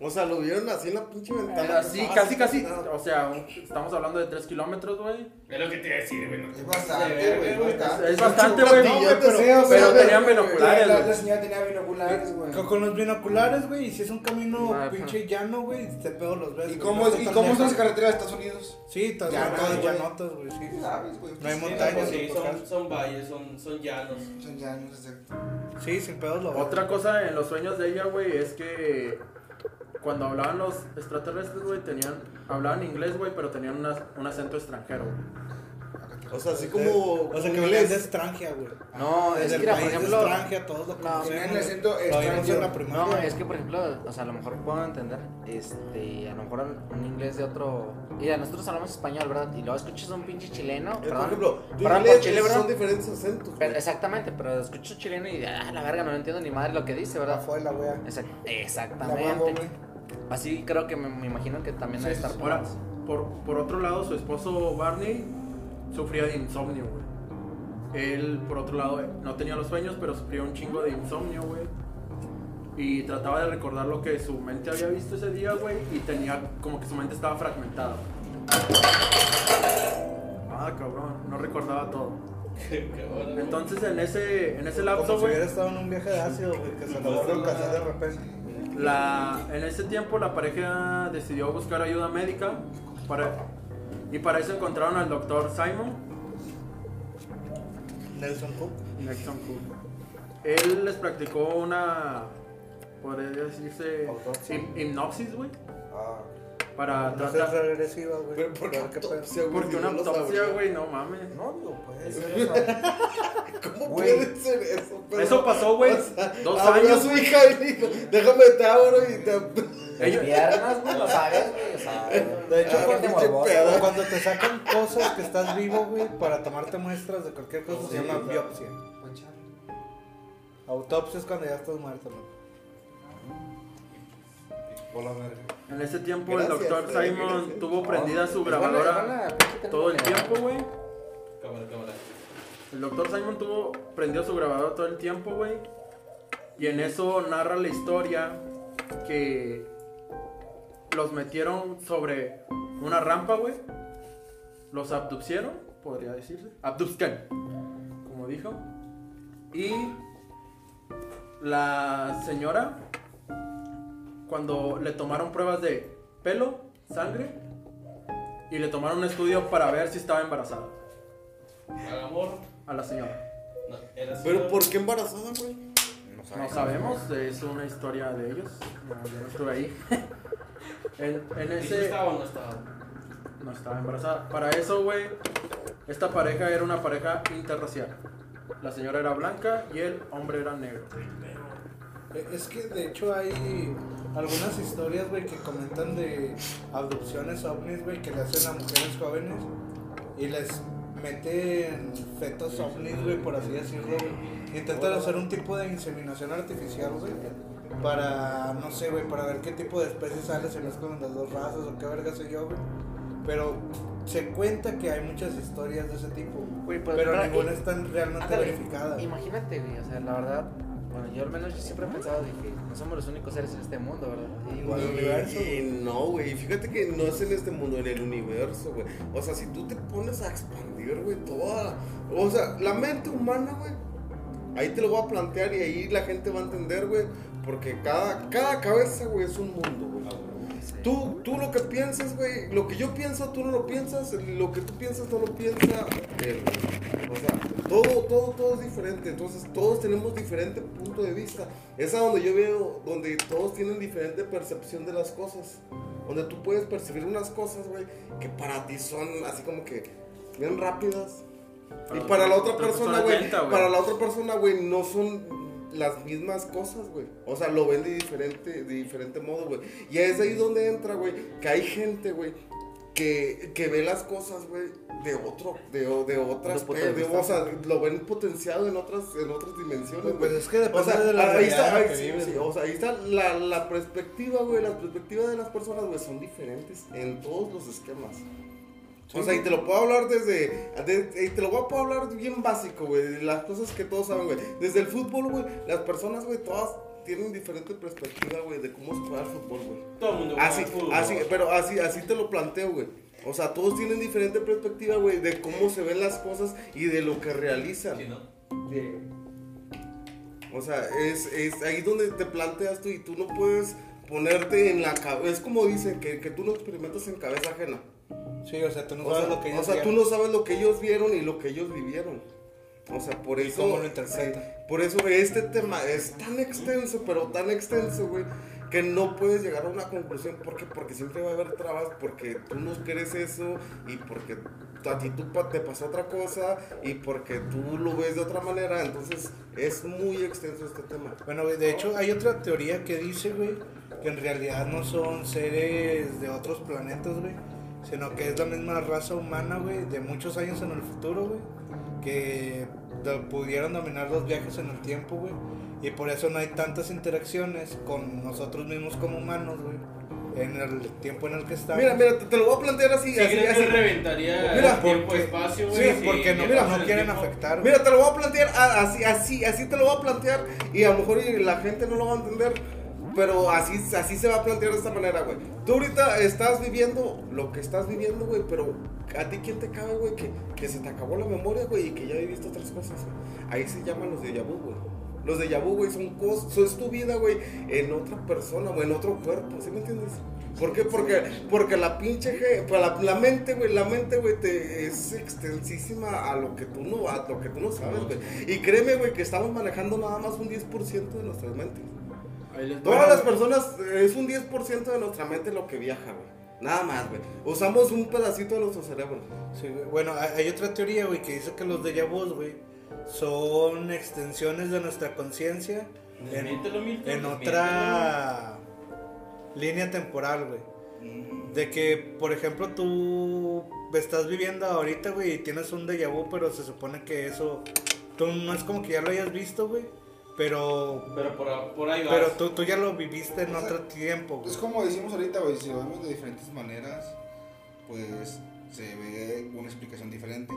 O sea, lo vieron así en la pinche ventana. Así, Ah, casi, casi. O sea, estamos hablando de 3 kilómetros, güey. Es lo que te iba a decir, güey. Es bastante, güey. Es, bastante. es bastante, güey. pero, tenían binoculares, La, señora tenía binoculares, güey. Con, con los binoculares, güey, y si es un camino Ah, pinche llano, güey, te pedo los ves. ¿Y cómo, no es, ¿Y tan cómo son las carreteras de Estados Unidos? Sí, estás llanotas, güey, sí. ¿Qué sabes, güey? No hay montañas, Sí, güey, son, son valles, son, son llanos. Son llanos, exacto. Sí, sin pedos lo. Otra cosa en los sueños de ella, güey, es que cuando hablaban los extraterrestres, güey, tenían, hablaban inglés, güey, pero tenían una- un acento extranjero, güey. O sea, así como. O sea, que venían de inglés. Estrangia, güey. No, es que, por ejemplo. Todos lo No, el acento en extranjero. la primaria. No, es que por ejemplo, o sea, a lo mejor puedo entender, este, a lo mejor un inglés de otro. Mira, nosotros hablamos español, ¿verdad? Y luego escuchas a un pinche chileno, Eh, Por perdón, ejemplo, tu perdón por inglés Chile, ¿verdad? son diferentes acentos. Pero- exactamente, pero escucho chileno y ah, la verga, no entiendo ni madre lo que dice, ¿verdad? fue la wea. Exact- La exactamente. wea. Así creo que me, me imagino que también debe estar por por, por otro lado, su esposo Barney sufría de insomnio, güey. Él, por otro lado, no tenía los sueños, pero sufría un chingo de insomnio, güey. Y trataba de recordar lo que su mente había visto ese día, güey. Y tenía como que su mente estaba fragmentada. Ah, cabrón, no recordaba todo. [laughs] Entonces, en ese, en ese Como lapso, si güey. hubiera estado en un viaje de ácido, güey, que se lo el cassette de repente. La, en ese tiempo la pareja decidió buscar ayuda médica para, y para eso encontraron al doctor Simon Nelson Cook. Nexon Cook. Él les practicó una, podría decirse, hipnosis, güey, Ah, para No tratar... regresiva, güey. Pero ¿por qué autopsia, güey? Porque una autopsia, güey, no mames. no, digo, puede ser. o sea, [laughs] ¿Cómo Güey. puede ser eso? Pero- Eso pasó, güey, o sea, dos abrió años. su hija y dijo, déjame te abro y te... Ellos- piernas, güey, lo sabes, güey. O sea, De hecho, Ah, cuando, te sacan cosas que estás vivo, güey, para tomarte muestras de cualquier cosa, se llama biopsia. Autopsia es cuando ya estás muerto, ¿no? por la verga. En ese tiempo Gracias, el doctor güey, Simon gracias. tuvo prendida su grabadora todo el tiempo, güey. Cámara, cámara. El doctor Simon tuvo, prendió su grabador todo el tiempo, güey. Y en eso narra la historia que los metieron sobre una rampa, güey. Los abducieron, podría decirse. Abduzcan, como dijo. Y la señora, cuando le tomaron pruebas de pelo, sangre, y le tomaron un estudio para ver si estaba embarazada Al amor. a la señora. No, era así, Pero ¿no? ¿por qué embarazada, güey? No sabemos, es una historia de ellos. No, yo no estuve ahí. [laughs] en, en ¿Y si ese. estaba o no estaba? No estaba embarazada. Para eso, güey, esta pareja era una pareja interracial. La señora era blanca y el hombre era negro. Eh, Es que de hecho hay algunas historias, güey, que comentan de abducciones ovnis, güey, que le hacen a mujeres jóvenes y les meten fetos ovnis, güey, por así decirlo, güey. Intentan hacer un tipo de inseminación artificial, güey, para, no sé, güey, para ver qué tipo de especies sale, se mezclan las dos razas o qué verga sé yo, güey. Pero se cuenta que hay muchas historias de ese tipo, güey, pues, pero pero- ninguna está realmente Ándale, verificada. Imagínate, güey, o sea, la verdad, bueno, yo al menos yo siempre he pensado que no somos los únicos seres en este mundo, ¿verdad? Y igual el universo, güey. y no, güey, fíjate que no es en este mundo, en el universo, güey. O sea, si tú te pones a expandir, güey, toda. O sea, la mente humana, güey. Ahí te lo voy a plantear y ahí la gente va a entender, güey. Porque cada, cada cabeza, güey, es un mundo, güey. Tú, tú lo que piensas, güey, lo que yo pienso, tú no lo piensas, lo que tú piensas no lo piensa él. O sea, todo, todo, todo es diferente, entonces todos tenemos diferente punto de vista. Es a donde yo veo, donde todos tienen diferente percepción de las cosas. Donde tú puedes percibir unas cosas, güey, que para ti son así como que bien rápidas. Y Para la otra otra persona güey. para la otra persona, güey, no son las mismas cosas, güey. O sea, lo ven de diferente, de diferente modo, güey. Y es ahí donde entra, güey, que hay gente, güey, que, que ve las cosas, güey, de otro, de, de otras, de de- o sea, lo ven potenciado en otras, en otras dimensiones, Pues güey. es que depende O sea, de la ahí está, ahí sí, vives, sí, o sea, ahí está la, la perspectiva, güey, la perspectiva de las personas, güey, son diferentes en todos los esquemas. O sea, y te lo puedo hablar desde, de- y te lo voy a puedo hablar bien básico, güey, de las cosas que todos saben, güey. Desde el fútbol, güey, las personas, güey, todas tienen diferente perspectiva, güey, de cómo se juega el fútbol, güey. Todo el mundo juega Así, fútbol. así, pero así, así te lo planteo, güey. O sea, todos tienen diferente perspectiva, güey, de cómo se ven las cosas y de lo que realizan. Sí, ¿no? O sea, es, es ahí donde te planteas tú y tú no puedes ponerte en la cabeza. Es como dicen, que, que tú no experimentas en cabeza ajena. Sí, o sea, tú no O sabes sea, lo que o ellos sea, tú vieron. no sabes lo que ellos vieron y lo que ellos vivieron. O sea, por eso. cómo lo interpretan. sí, por eso este tema es tan extenso, pero tan extenso, güey, que no puedes llegar a una conclusión. ¿Por qué? Porque siempre va a haber trabas, porque tú no crees eso y porque a ti tú te pasó otra cosa y porque tú lo ves de otra manera. Entonces, es muy extenso este tema. Bueno, güey, de hecho hay otra teoría que dice, güey, que en realidad no son seres de otros planetas, güey, sino que es la misma raza humana, güey, de muchos años en el futuro, güey, que do- pudieron dominar los viajes en el tiempo, güey, y por eso no hay tantas interacciones con nosotros mismos como humanos, güey, en el tiempo en el que estamos. Mira, mira, te, te lo voy a plantear así. Sí, así, creo así. que reventaría Mira, el tiempo porque- espacio, Sí, güey. si porque no, viajas no quieren tiempo. afectar. Mira, te lo voy a plantear a- así, así, así te lo voy a plantear y a lo mejor la gente no lo va a entender, pero así, así se va a plantear de esta manera, güey. Tú ahorita estás viviendo lo que estás viviendo, güey, pero a ti quién te cabe, güey, que, que se te acabó la memoria, güey, y que ya viviste otras cosas, güey. Ahí se llaman los de vu, güey. Los de vu, güey, son cosas, es tu vida, güey, en otra persona, güey, en otro cuerpo, ¿sí me entiendes? ¿Por qué? Porque, porque la pinche, pues la, la mente, güey, la mente, güey, te es extensísima a lo que tú no, a lo que tú no sabes, güey. Y créeme, güey, que estamos manejando nada más un 10% de nuestras mentes. Todas las personas, es un 10% de nuestra mente lo que viaja, güey. Nada más, güey. Usamos un pedacito de nuestro cerebro. Sí, güey. Bueno, hay, otra teoría, güey, que dice que los déjà vus, güey, son extensiones de nuestra conciencia en, en otra línea temporal, güey. De que, por ejemplo, tú estás viviendo ahorita, güey, y tienes un déjà vu, pero se supone que eso, tú no es como que ya lo hayas visto, güey, pero, Pero por, por ahí vas. pero tú, tú ya lo viviste en O sea, otro tiempo, güey. Es como decimos ahorita, güey, si lo vemos de diferentes maneras, pues se ve una explicación diferente.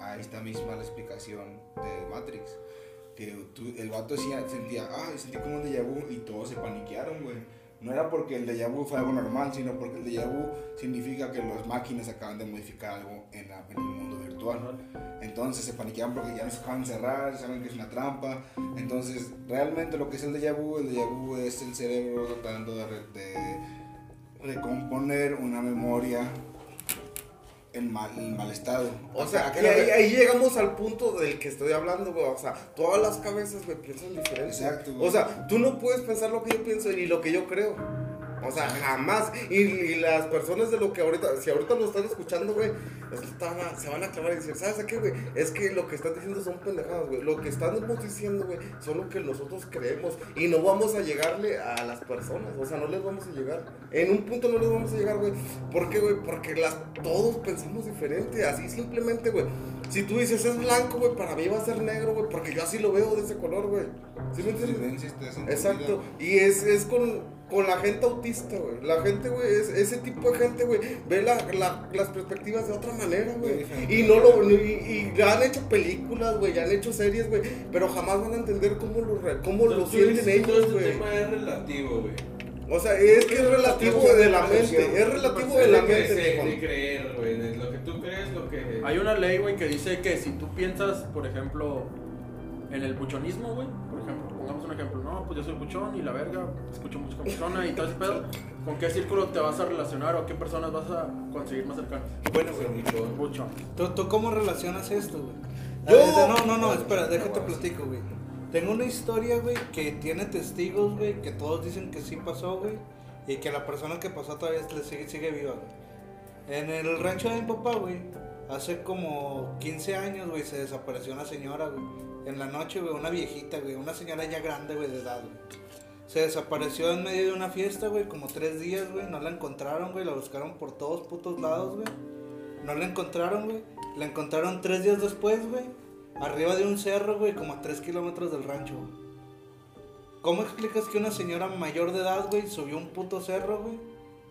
A esta misma la explicación de Matrix. Que tú- el vato decía, sentía, ah, sentí como un déjà vu y todos se paniquearon, güey. No era porque el déjà vu fue algo normal, sino porque el déjà vu significa que las máquinas acaban de modificar algo en, la- en el mundo Entonces se paniquean porque ya nos acaban de cerrar, saben que es una trampa. Entonces, realmente lo que es el déjà vu, el déjà vu es el cerebro tratando de, re- de recomponer una memoria en mal, en mal estado. O sea, ¿a y qué ahí, le- ahí llegamos al punto del que estoy hablando, güey. O sea, todas las cabezas, güey, piensan diferente. Exacto, güey. O sea, tú no puedes pensar lo que yo pienso ni lo que yo creo. O sea, jamás. Y, y las personas de lo que ahorita, si ahorita lo están escuchando, güey, están a- se van a clavar y decir, ¿sabes a qué, güey? Es que lo que están diciendo son pendejadas, güey. Lo que estamos diciendo, güey, son lo que nosotros creemos. Y no vamos a llegarle a las personas. O sea, no les vamos a llegar. En un punto no les vamos a llegar, güey. ¿Por qué, güey? Porque las, todos pensamos diferente. Así simplemente, güey. Si tú dices es blanco, güey, para mí va a ser negro, güey. Porque yo así lo veo de ese color, güey. ¿Sí me entiendes? Exacto. Y es, es con, con la gente autista, güey. La gente, güey, es, ese tipo de gente, güey, ve la, la- las perspectivas de otra manera, güey. Y no lo, y, y ya han hecho películas, güey, ya han hecho series, güey. Pero jamás van a entender cómo lo, re- cómo lo sienten Todo ellos, este güey. tema es relativo, güey. O sea, es que es relativo de la mente. Es relativo de la mente, de creer, güey. De lo que tú crees, lo que. Hay una ley, güey, que dice que si tú piensas, por ejemplo, en el buchonismo, güey, pongamos un ejemplo, no, pues yo soy buchón y la verga, escucho música buchona y todo ese pedo, ¿con qué círculo te vas a relacionar o qué personas vas a conseguir más cercanas? Bueno, güey. Mucho. Buchón. ¿Tú, tú cómo relacionas esto, güey? Yo- Ah, No, no, no, espera, déjate platico, güey. Tengo una historia, güey, que tiene testigos, güey, que todos dicen que sí pasó, güey, y que la persona que pasó todavía le sigue, sigue viva, güey. En el rancho de mi papá, güey, hace como 15 años, güey, se desapareció una señora, güey. En la noche, güey, una viejita, güey, una señora ya grande, güey, de edad, güey. Se desapareció en medio de una fiesta, güey, como tres días, güey. No la encontraron, güey. La buscaron por todos putos lados, güey. No la encontraron, güey. La encontraron tres días después, güey. Arriba de un cerro, güey, como a tres kilómetros del rancho, güey. ¿Cómo explicas que una señora mayor de edad, güey, subió un puto cerro, güey?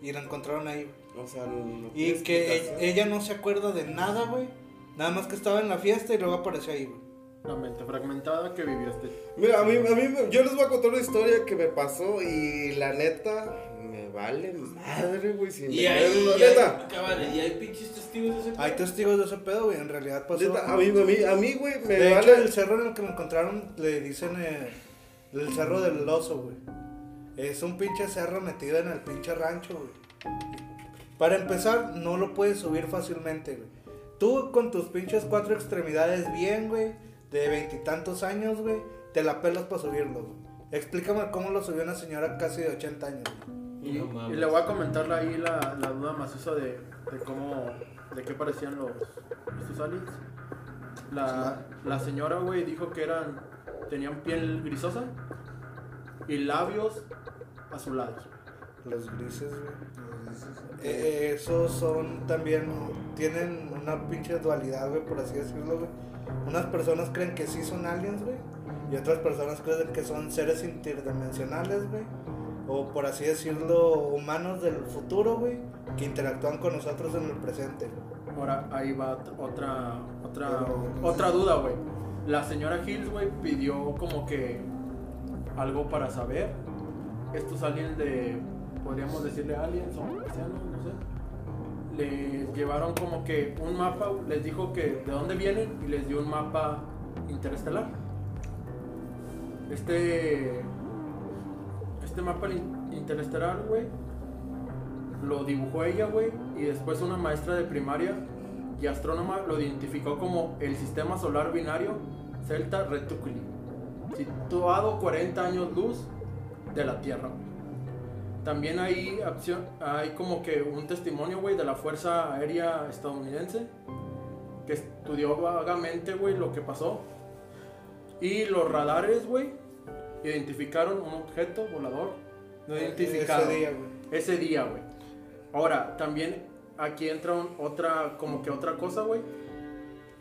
Y la encontraron ahí. O sea, no, no Y que explicación. e- ella no se acuerda de nada, güey. Nada más que estaba en la fiesta y luego apareció ahí, güey. La mente fragmentada que vivió este. Mira, a mí, a mí, me- yo les voy a contar una historia que me pasó y la neta, me vale madre, güey, si me Y ahí, creen, la y ahí, neta. y hay pinches testigos de ese Hay pedo? testigos de ese pedo, güey. En realidad pasó. Neta, a mí, a mí, a mí, güey, me de vale. hecho, el cerro en el que lo encontraron le dicen eh, el cerro del oso, güey. Es un pinche cerro metido en el pinche rancho, güey. Para empezar, no lo puedes subir fácilmente, güey. Tú con tus pinches cuatro extremidades bien, güey, de veintitantos años, güey, te la pelas para subirlo, güey. Explícame cómo lo subió una señora casi de 80 años, güey. Y, No mames. y le voy a comentar ahí la, la duda maciza de, de cómo, de qué parecían los, estos aliens. La, la señora, güey, dijo que eran, tenían piel grisosa y labios azulados. Los grises, güey. Eh, esos son también, tienen una pinche dualidad, güey, por así decirlo, güey. Unas personas creen que sí son aliens, güey. Y otras personas creen que son seres interdimensionales, güey. O por así decirlo, humanos del futuro, güey. Que interactúan con nosotros en el presente. Ahora ahí va ot- otra, otra, Pero, otra duda, güey. La señora Hills, güey, pidió como que algo para saber. Estos aliens de, podríamos decirle aliens o marcianos, no sé. Les llevaron como que un mapa, les dijo que de dónde vienen y les dio un mapa interestelar. Este, este mapa in- interestelar, güey, lo dibujó ella, güey, y después una maestra de primaria y astrónoma lo identificó como el sistema solar binario Celta Reticuli, situado 40 años luz de la Tierra. También hay, acción, hay como que un testimonio, güey, de la Fuerza Aérea Estadounidense que estudió vagamente, güey, lo que pasó. Y los radares, güey, identificaron un objeto volador no identificado Ese día, güey. ese día, güey. Ahora, también aquí entra un- otra, como que otra cosa, güey.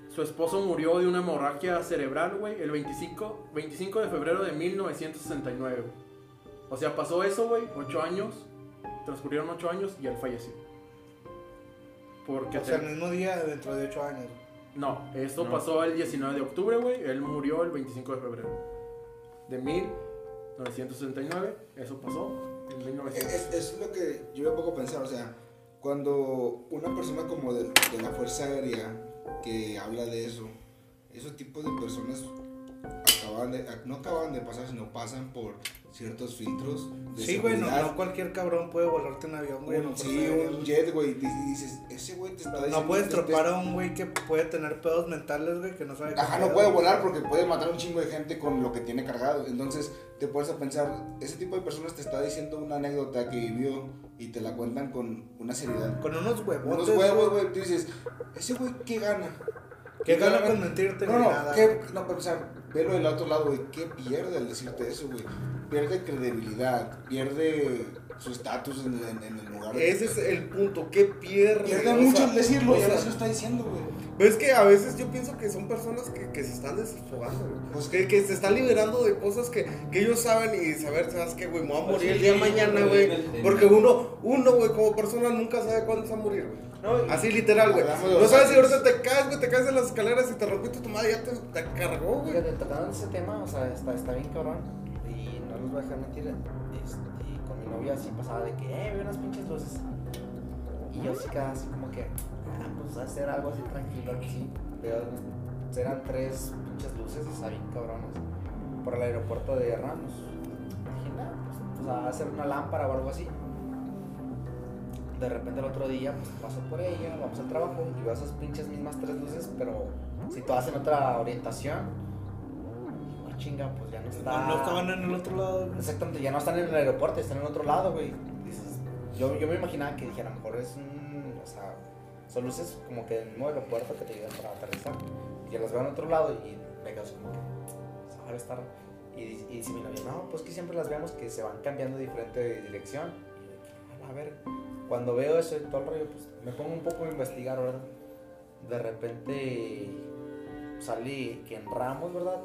Su esposo murió de una hemorragia cerebral, güey, el 25, 25 de febrero de 1969, güey. O sea, pasó eso, güey, ocho años, transcurrieron ocho años y él falleció. Porque O sea, te- el mismo día dentro de 8 años. no, esto No. pasó el 19 de octubre, güey, él murió el 25 de febrero de 1969, eso pasó en Es, 1969. es lo que yo me pongo a pensar, o sea, cuando una persona como de, de la Fuerza Aérea que habla de eso, esos tipos de personas acaban de, no acaban de pasar, sino pasan por ciertos filtros de Sí, güey, no, cualquier cabrón puede volarte un avión, güey. No, sí, un jet, güey, y dices, ese güey te está diciendo... No puedes tropar a un güey que puede tener pedos mentales, güey, que no sabe qué Ajá, no puede volar porque puede matar a un chingo de gente con lo que tiene cargado. Entonces te pones a pensar, ese tipo de personas te está diciendo una anécdota que vivió y te la cuentan con una seriedad. Con unos huevos. Unos huevos, güey, tú dices, ese güey, ¿qué gana? ¿Qué gana gana? con mentirte No, no, nada? ¿qué, no, para empezar, velo del otro lado, güey, ¿qué pierde al decirte eso, güey? Pierde credibilidad, pierde su estatus en, en- en el lugar. Ese es el punto, ¿qué pierde? Pierde O mucho al decirlo, y ahora se lo está diciendo, güey. Pero es que a veces yo pienso que son personas que, que se están desfogando, güey. Pues que, que se están liberando de cosas que, que ellos saben y saber, ¿sabes qué, güey? Me voy a Pues morir el día de sí, mañana, güey. Porque uno, uno, güey, como persona nunca sabe cuándo se va a morir, güey. No, Así literal, güey. No los sabes si ahorita te caes, güey, te caes en las escaleras y te rompiste tu madre, ya te, te cargó, güey. Tratando de ese tema, o sea, está, está bien cabrón. Y no les voy a dejar mentir. Este, con mi novia así pasaba de que, eh, veo unas pinches luces. Y yo así quedaba así como que, ah, pues hacer algo así tranquilo aquí. Sí. Veo, eran tres pinches luces, o sea, bien cabronas. Por el aeropuerto de Ramos. Dije, nada, pues, pues a hacer una lámpara o algo así. De repente el otro día, pues paso por ella, vamos al trabajo y veo esas pinches mismas tres luces, pero situadas en otra orientación. "Ah, chinga, pues ya no está. No, no estaban en el otro lado, güey. Exactamente, ya no están en el aeropuerto, están en otro lado, güey. Yo, yo me imaginaba que dije, a lo mejor es un. O sea, son luces como que del mismo aeropuerto que te ayudan para aterrizar. Y las veo en otro lado y me quedo como que. Sabe estar. Y, y dice mi novia, no, pues que siempre las vemos que se van cambiando de diferente dirección. Y yo, a ver, cuando veo eso y todo el rollo, pues me pongo un poco a investigar, ¿verdad? De repente salí que en Ramos, ¿verdad?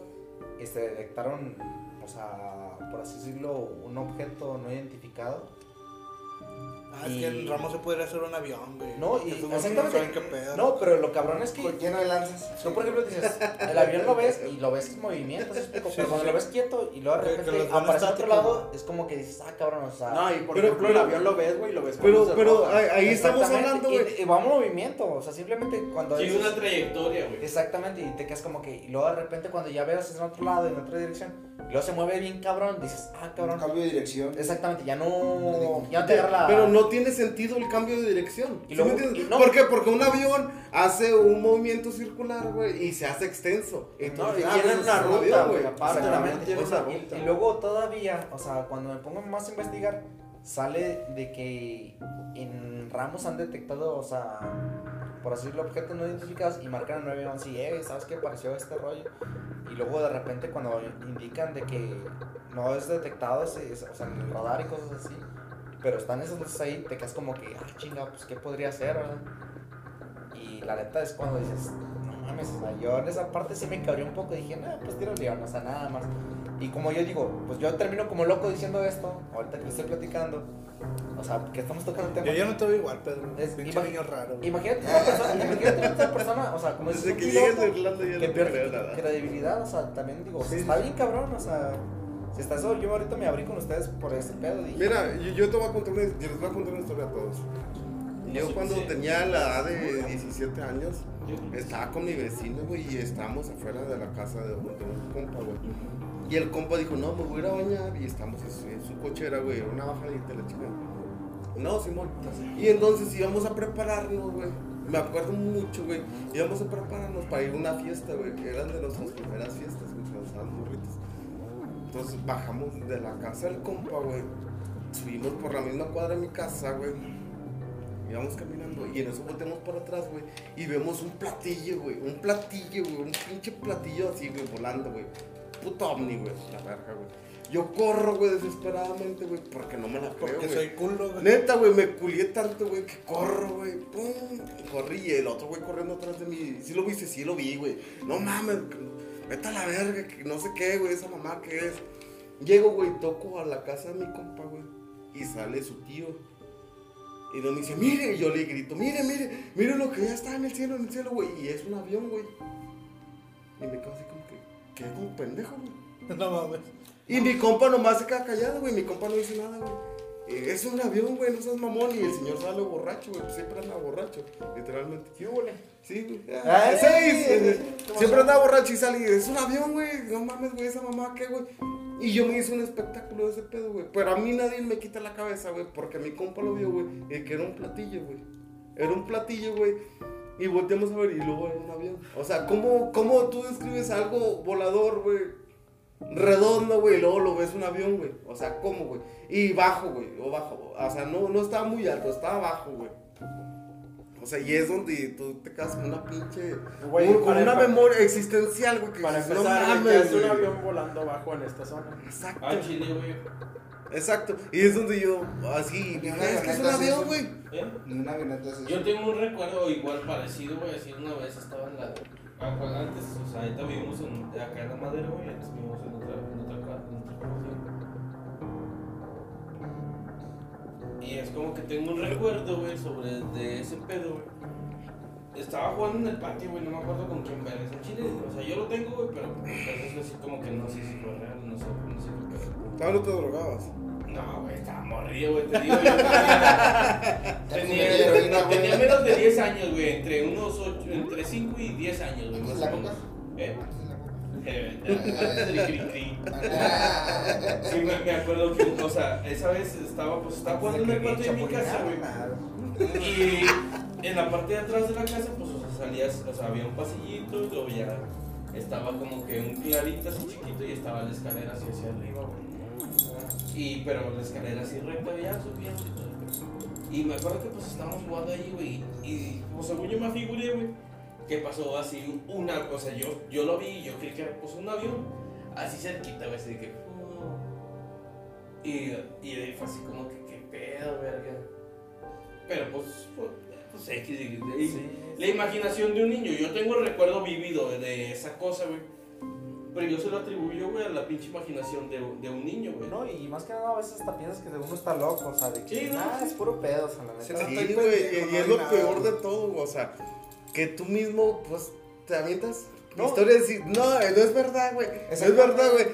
Este, detectaron, o sea, por así decirlo, un objeto no identificado. Ah, es que en Y- Ramos se podría hacer un avión, güey. No, y exactamente. No saben qué pedo. No, pero lo cabrón es que Con- Lleno de lanzas. Tú, por ejemplo, dices, el avión lo ves y lo ves en movimiento, ¿sí pero sí, cuando sí. lo ves quieto y luego de repente aparece en otro lado, es como que dices, ah, cabrón, o sea. No, y por Pero- ejemplo, pero- el avión lo ves, güey, lo ves con Pero, pero rojas. ahí, estamos hablando, y- güey. Y, va en movimiento, o sea, simplemente cuando Sigue dices- una trayectoria, güey. Exactamente, y te quedas como que, y luego de repente cuando ya ves en otro lado, en otra dirección, y luego se mueve bien cabrón, dices, ah, Un cabrón. cambio de dirección. Exactamente, ya no, ya no te agarra la... Pero no tiene sentido el cambio de dirección. Y ¿Sí luego- me entiendes? y no. ¿Por qué? Porque un avión hace un movimiento circular, güey, y se hace extenso. No, y ah, tienen pues, una ruta, güey. Tiene O sea, y-. Y, luego todavía, o sea, cuando me pongo más a investigar, sale de que en Ramos han detectado, o sea, por así decirlo, objetos no identificados y marcan el 911 y, eh, ¿sabes qué pareció este rollo? Y luego de repente cuando indican de que no es detectado ese, ese- o sea, en el radar y cosas así, pero están esas luces ahí, te quedas como que, ah, chinga, pues, ¿qué podría ser, verdad? Y la neta es cuando dices, no mames, o sea, yo en esa parte sí me cabré un poco. Dije, no, pues tiro el león, o sea, nada más. Y como yo digo, pues yo termino como loco diciendo esto, ahorita que lo estoy platicando. O sea, que estamos tocando el tema. Yo ya no te veo igual, Pedro. Es- Pinche niño raro. Imagínate una persona, imagínate una persona, o sea, como Desde que llegues de Irlanda ya que no te creo pierde nada. credibilidad, o sea, también digo, Sí, está sí. bien cabrón, o sea, si está eso, yo ahorita me abrí con ustedes por ese pedo. Dije, Mira, yo, yo te voy a contar una, yo les voy a contar una historia a todos. Yo cuando tenía la edad de 17 años, estaba con mi vecino, güey, y estábamos afuera de la casa de un, de un compa, güey. Y el compa dijo, no, me voy a ir a bañar, y estamos en su, en su cochera, güey, una bajadita, la chica. No, Simón. Y entonces íbamos a prepararnos, güey. Me acuerdo mucho, güey. Íbamos a prepararnos para ir a una fiesta, güey, que eran de nuestras primeras fiestas, Entonces bajamos de la casa del compa, güey. Subimos por la misma cuadra de mi casa, güey. Íbamos caminando y en eso volteamos para atrás, güey. Y vemos un platillo, güey. Un platillo, güey. Un pinche platillo así, güey, volando, güey. Puto ovni, güey. La verga, güey. Yo corro, güey, desesperadamente, güey, porque no me la creo, Porque soy culo, güey. Neta, güey, me culié tanto, güey, que corro, güey. Pum, corrí y el otro güey corriendo atrás de mí. Sí lo viste, sí lo vi, güey. No mames, vete a la verga, que no sé qué, güey, esa mamá que es. Llego, güey, toco a la casa de mi compa, güey. Y sale su tío. Y no me dice, mire, y yo le grito, mire, mire, mire lo que ya está en el cielo, en el cielo, güey. Y es un avión, güey. Y me quedo así como que, quedé como pendejo, güey. [laughs] No mames. Y mi compa nomás se queda callado, güey. Mi compa no dice nada, güey. Eh, es un avión, güey, no seas mamón. Y el señor sale borracho, güey, pues siempre anda borracho, literalmente. ¿Qué hubo, Sí, güey. ¿qué sí, pasó? Siempre anda borracho y sale y es un avión, güey. No mames, güey, esa mamá, ¿qué, güey? Y yo me hice un espectáculo de ese pedo, güey. Pero a mí nadie me quita la cabeza, güey, porque mi compa lo vio, güey, y que era un platillo, güey. Era un platillo, güey. Y volteamos a ver y luego era un avión. O sea, ¿cómo, cómo tú describes algo volador, güey? Redondo, güey, y luego lo ves un avión, güey. O sea, ¿cómo, güey? Y bajo, güey, o bajo. O sea, no, no estaba muy alto, estaba bajo, güey. O sea, y es donde tú te quedas con una pinche. Güey, con- una memoria existencial, güey. Que Para dices, no empezar, mames, es un güey". avión volando bajo en esta zona. Exacto. Ah, chile, güey. Exacto. Y es donde yo, así, es que es un avión, güey. ¿Eh? Ni una avioneta es eso. Yo tengo un recuerdo igual parecido, güey, así una vez estaba en la... ah, pues antes, o sea, ahorita vivimos en, acá en la madera, güey, antes vivimos en otra, en otra, ca- en otra colonia. Y es como que tengo un recuerdo, güey, sobre de ese pedo, güey. Estaba jugando en el patio, güey, no me acuerdo con quién vergas en Chile. O sea, yo lo tengo, güey, pero pues, es así como que no sé si fue real, no sé, no sé qué pedo. No te drogabas. No, güey, estaba morrido, güey, te digo. Yo tenía, tenía, menos de 10 años, güey, entre unos 8, entre 5 y 10 años, güey. ¿Antes la coca? ¿Eh? Eh, Ah. Sí, me, me acuerdo que, o sea, esa vez estaba, pues, estaba jugando en el patio de mi casa, güey. Y en la parte de atrás de la casa, pues, o sea, salías, o sea, había un pasillito y luego ya estaba como que un clarito así chiquito y estaba la escalera así hacia arriba, güey. Y, pero la escalera así recta, ya subíamos y todo. Y me acuerdo que pues estábamos jugando ahí, güey, y pues según yo me figuré, güey, que pasó así una, o sea, yo, yo lo vi y yo creí que era pues un avión, así cerquita, güey, así de que... Y, y fue así como que, qué pedo, verga. Pero pues, fue- pues X, la imaginación de un niño, yo tengo el recuerdo vivido de esa cosa, güey. Pero yo se lo atribuyo, güey, a la pinche imaginación de, de un niño, güey. No, y más que nada a veces hasta piensas que uno está loco, o sea, de que Sí, no, ah, sí. es puro pedo, o sea, la Sí, neta. güey, pendejo, y, es lo nada. peor de todo, o sea, que tú mismo, pues, te avientas No. historias y, no, no es verdad, güey, no es verdad, güey.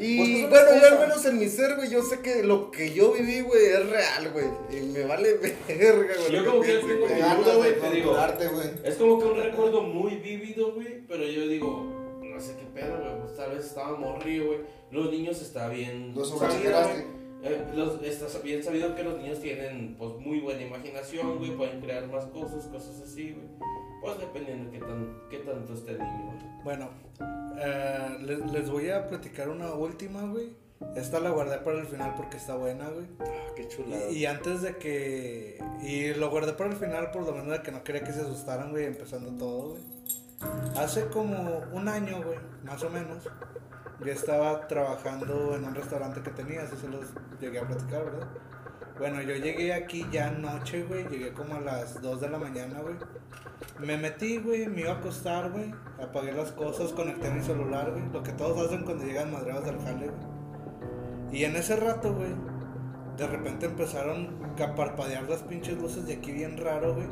Y Pues, bueno, yo al menos en mi ser, güey, yo sé que lo que yo viví, güey, es real, güey, y me vale [laughs] verga, güey. Yo como que tengo güey. mi duda, güey, te digo. güey. Es como que un recuerdo muy vívido, güey, pero yo digo, no sé qué pedo, güey, pues tal vez estaba morrido, güey. Los niños está bien Lo sabido, sobreexageraste. güey. Eh, los, está bien sabido que los niños tienen, pues, muy buena imaginación, güey, pueden crear más cosas, cosas así, güey. Pues dependiendo de qué, tan, qué tanto esté el niño, güey. Bueno, eh, le- les voy a platicar una última, güey. Esta la guardé para el final porque está buena, güey. Ah, qué chulada. Y, y antes de que. Y lo guardé para el final por lo menos de que no quería que se asustaran, güey, empezando todo, güey. Hace como un año, güey, más o menos. Yo estaba trabajando en un restaurante que tenía, así se los llegué a platicar, ¿verdad? Bueno, yo llegué aquí ya anoche, güey. Llegué como a las 2 de la mañana, güey. Me metí, güey, me iba a acostar, güey. Apagué las cosas, conecté mi celular, güey. Lo que todos hacen cuando llegan madreados del jale, güey. Y en ese rato, güey, de repente empezaron a parpadear las pinches luces de aquí bien raro, güey.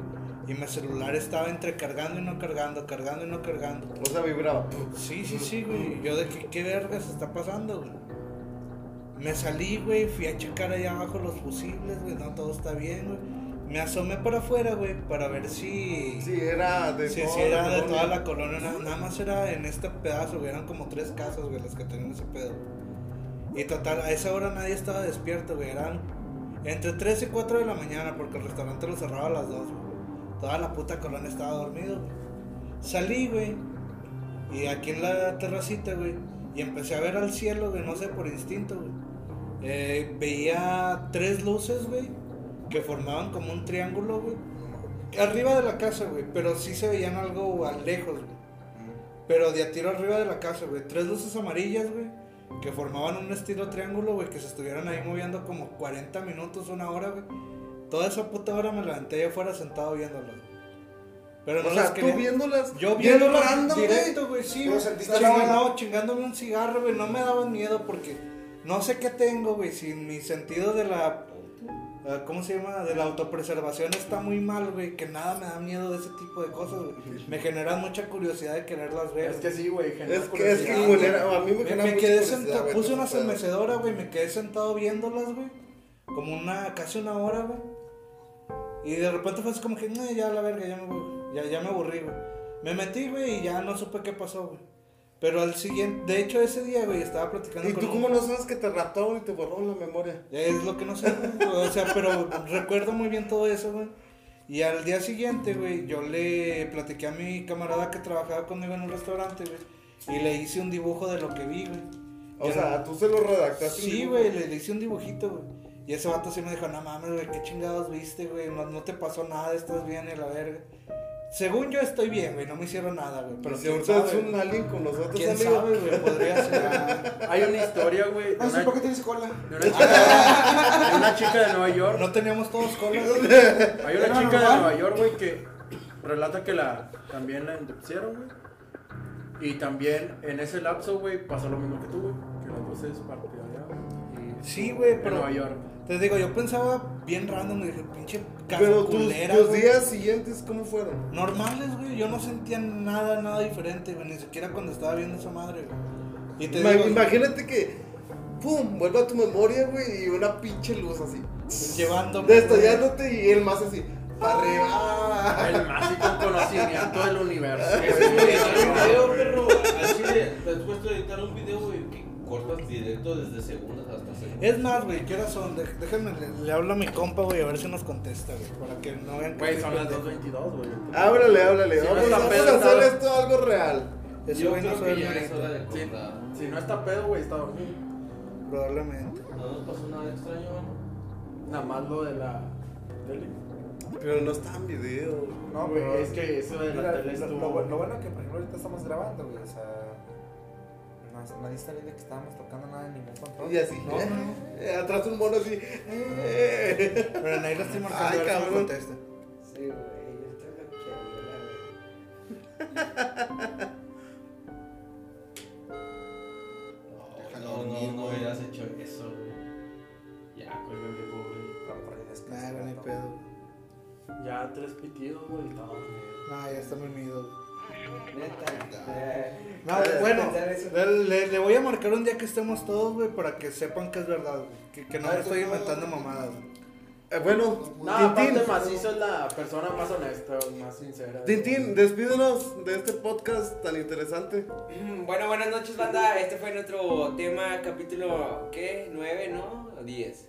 Y mi celular estaba entre cargando y no cargando, cargando y no cargando. O sea, vibraba. Sí, sí, sí, güey. Yo de qué, qué vergas está pasando, güey. Me salí, güey, fui a checar allá abajo los fusibles, güey. No, todo está bien, güey. Me asomé para afuera, güey, para ver si... Sí, era de Sí, toda era de colonia. toda la colonia, nada, nada más era en este pedazo, güey, eran como tres casas, güey, las que tenían ese pedo. Y total, a esa hora nadie estaba despierto, güey, eran entre 3 y 4 de la mañana, porque el restaurante lo cerraba a las 2, güey. Toda la puta colonia estaba dormido. Salí, güey, y aquí en la terracita, güey, y empecé a ver al cielo, güey, no sé, por instinto, güey. Eh, veía tres luces, güey, que formaban como un triángulo, güey. Arriba de la casa, güey, pero sí se veían algo a lejos, güey. Pero de a tiro arriba de la casa, güey. Tres luces amarillas, güey, que formaban un estilo triángulo, güey, que se estuvieran ahí moviendo como 40 minutos, una hora, güey. Toda esa puta hora me levanté allá afuera sentado viéndolas. Pero no O las sea, tú quería- viéndolas. yo viéndolas random, güey. directo, güey, sí, Pero sentiste chingándome un cigarro, güey, no me daban miedo porque no sé qué tengo, güey, si mi sentido de la, ah, ¿cómo se llama? De la autopreservación está muy mal, güey, que nada me da miedo de ese tipo de cosas, güey. Me generan mucha curiosidad de quererlas ver. Es que sí, güey. genera Es que, es que, a mí me, Me, genera me quedé sentado, puse una ese pedo. mecedora, güey, me quedé sentado viéndolas, güey. como una, casi una hora, güey. Y de repente fue así como que, no, ya la verga, ya me. Ya, ya me aburrí, güey. Me metí, güey, y ya no supe qué pasó, güey. Pero al siguiente, de hecho ese día, güey, estaba platicando ¿Y con tú cómo no sabes que te raptaron y te borraron la memoria? Es lo que no sé, güey. O sea, pero recuerdo muy bien todo eso, güey. Y al día siguiente, güey, yo le platiqué a mi camarada que trabajaba conmigo en un restaurante, güey. Y le hice un dibujo de lo que vi, güey. O Y sea, era- tú se lo redactaste. Sí, güey, le, le hice un dibujito, güey. Y ese vato sí me dijo, no mames, güey, qué chingados viste, güey. No, no te pasó nada, estás bien y la verga. Según yo estoy bien, güey, no me hicieron nada, güey. Pero Si ahorita es un güey. alien con nosotros, ¿Quién sabe, güey? Podría ser. [laughs] Hay una historia, güey, de Ah, una, ¿por qué tienes cola? de una chica, de una chica de Nueva York. No teníamos todos colas. [laughs] Hay una No, chica de. Nueva York, güey, que relata que la también la indepusieron, güey. Y también en ese lapso, güey, pasó lo mismo que tú, güey. Que los dos se partió allá, güey. Sí, güey, En pero. Nueva York. Te digo, yo pensaba bien random y dije, pinche casa Pero tus, culera, tus güey. días siguientes, ¿cómo fueron? Normales, güey. Yo no sentía nada, nada diferente, güey. Ni siquiera cuando estaba viendo esa madre, güey. Y te Ima- digo, Imagínate que, pum, vuelve a tu memoria, güey, y una pinche luz así. llevándome. Destallándote y el más así, para arriba. El mágico conocimiento del universo. Es un video, perro. Así de, te has puesto a editar un video, güey, cortas directo desde segundos hasta segundos. Es más, güey, ¿qué horas son? Dej- Déjenme, le, le hablo a mi compa, güey, a ver si nos contesta, güey. Para que no vean que Güey, son las pendejo. 2.22, güey. Háblale, háblale. Si no vamos está vamos pedo, a hacer está- esto algo real. Ese Yo güey no sabe ya es hora de cortar. Si no está pedo, güey, está dormido. Probablemente. No nos pasó nada extraño, ¿no? Nada más lo de la tele. Pero no está en video. No, Güey, es que eso de la Mira, tele estuvo. lo lo bueno que por ejemplo ahorita estamos grabando, güey, o sea, no- nadie está viendo que estábamos tocando nada en ningún control. Y así. No, no. [laughs] eh, atrás un mono así. eh. Pero ahí lo estoy marcando Ay, a ver si cabrón. contesta. Sí, güey, yo estoy loqueado, Déjalo No, no, no hubieras hecho eso, güey. Ya, cuélgame, pobre. Nah, ¿no? pedo. Ya tres pitidos, güey. Nah, ya está dormido, güey. Neta. No, bueno, le, voy a marcar un día que estemos todos, güey, para que sepan que es verdad, güey. Que, que no me estoy inventando mamadas, güey. Eh, bueno, No, Tintín. Macizo es la persona más honesta, más sincera. Tintín, despídenos de este podcast tan interesante. Mm, Bueno, buenas noches, banda. Este fue nuestro tema, capítulo, ¿qué? ¿9, no? ¿O 10?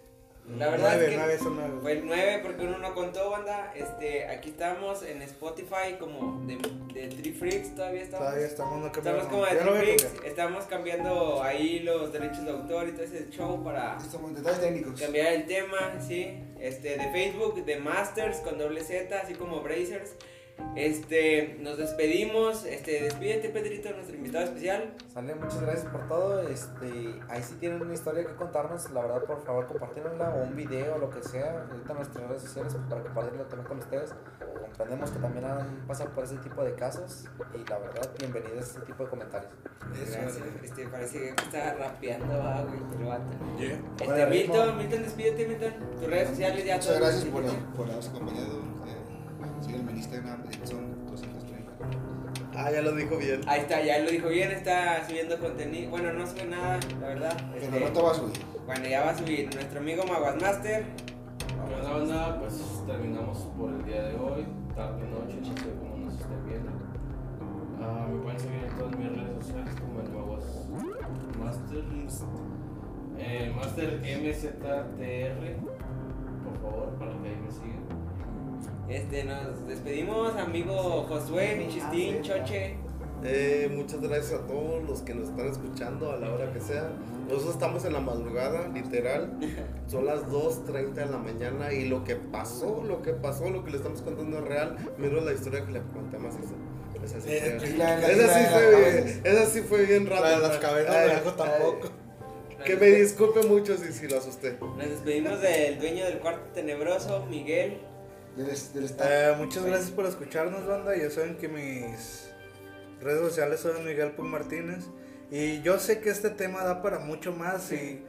La verdad Nueve, es que nueve, son nueve. fue el 9 porque uno no contó, banda. Este, aquí estamos en Spotify como de, de Three Freaks, todavía estamos. Todavía estamos, no cambiamos. Estamos como de Three Freaks, cambiar. estamos cambiando ahí los derechos de autor y todo ese show para Estamos detalles técnicos. cambiar el tema, sí. Este, de Facebook, de Masters con doble Z, así como Brazers. Este, nos despedimos. Este, despídete, Pedrito, nuestro invitado especial. Sale, muchas gracias por todo. Este, ahí si tienen una historia que contarnos, la verdad, por favor, compartirnosla o un video o lo que sea. Ahorita en nuestras redes sociales para compartirlo también con ustedes. Comprendemos que también han pasado por ese tipo de casos y la verdad, bienvenidos a este tipo de comentarios. Gracias. Este, parece que está rapeando, va, güey. Yeah. Este, Bueno, Milton. Milton, despídete, Milton. Tus redes sociales ya Muchas gracias por, por habernos acompañado. Síganme en Instagram, Edson 230. Ah, ya lo dijo bien. Ahí está, ya lo dijo bien, está subiendo contenido. Bueno, no sube nada, la verdad. Que Este, no rato va a subir. bueno, ya va a subir nuestro amigo Maguas Master. Bueno, banda, pues terminamos por el día de hoy, tarde, noche, no sé cómo nos estén viendo. Ah, me pueden seguir en todas mis redes sociales como el Maguas Master, eh, Master MZTR, por favor, para que ahí me sigan. Este, nos despedimos, amigo Josué, Michistín, Choche. Eh, muchas gracias a todos los que nos están escuchando a la hora que sea. Nosotros estamos en la madrugada, literal. [laughs] Son las 2.30 de la mañana y lo que pasó, lo que pasó, lo que le estamos contando es real. Mira la historia que le conté más eso. Esa sí Eh, fue, Y la- la- esa sí la- fue bien, esa sí fue bien rara. La de las cabezas tampoco. Que me disculpe mucho si, si lo asusté. Nos despedimos del dueño del cuarto tenebroso, Miguel. Del, del staff. Eh, muchas gracias por escucharnos, banda. Ya saben que mis redes sociales son Miguel Pum Martínez. Y yo sé que este tema da para mucho más y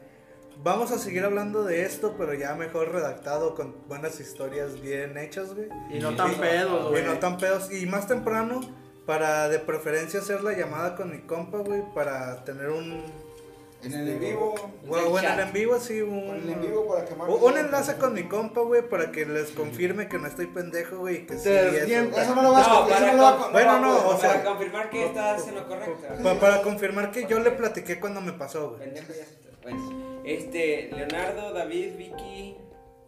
vamos a seguir hablando de esto, pero ya mejor redactado con buenas historias bien hechas, güey. Y no tan pedos, Y güey. no tan pedos. Y más temprano, para de preferencia hacer la llamada con mi compa, güey, para tener un, En el en vivo. Bueno, bueno, en el en vivo sí. Un, el vivo para quemar. un enlace con mi compa, güey, para que les confirme que no estoy pendejo, güey. Que sí, eso. Eso no lo vas a No, eso para no lo va a- con- no bueno, no, o sea- para confirmar que estás en lo correcto. Pa- para confirmar que yo le platiqué cuando me pasó, güey. Pendejo ya está. Bueno, este, Leonardo, David, Vicky.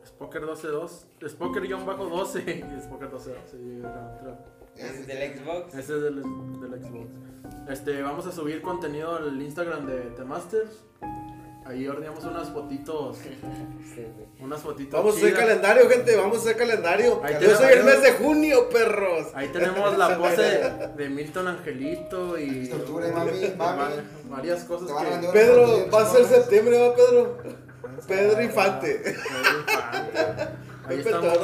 Spoker 12-2. Spoker-12. y Spoker 12 [laughs] sí, es del Xbox. Ese es del, del Xbox. Este, vamos a subir contenido al Instagram de The Masters. Ahí horneamos unas fotitos. [laughs] Unas fotitos. Vamos a hacer calendario, gente. Vamos a hacer calendario. Ahí Yo soy el mes de junio, perros. Ahí tenemos la [laughs] pose de, Milton Angelito y Tortura, mami, mami. va- varias cosas que Pedro, va a ser septiembre, ¿va, Pedro? Pedro Infante. Pedro Infante. Ahí estamos.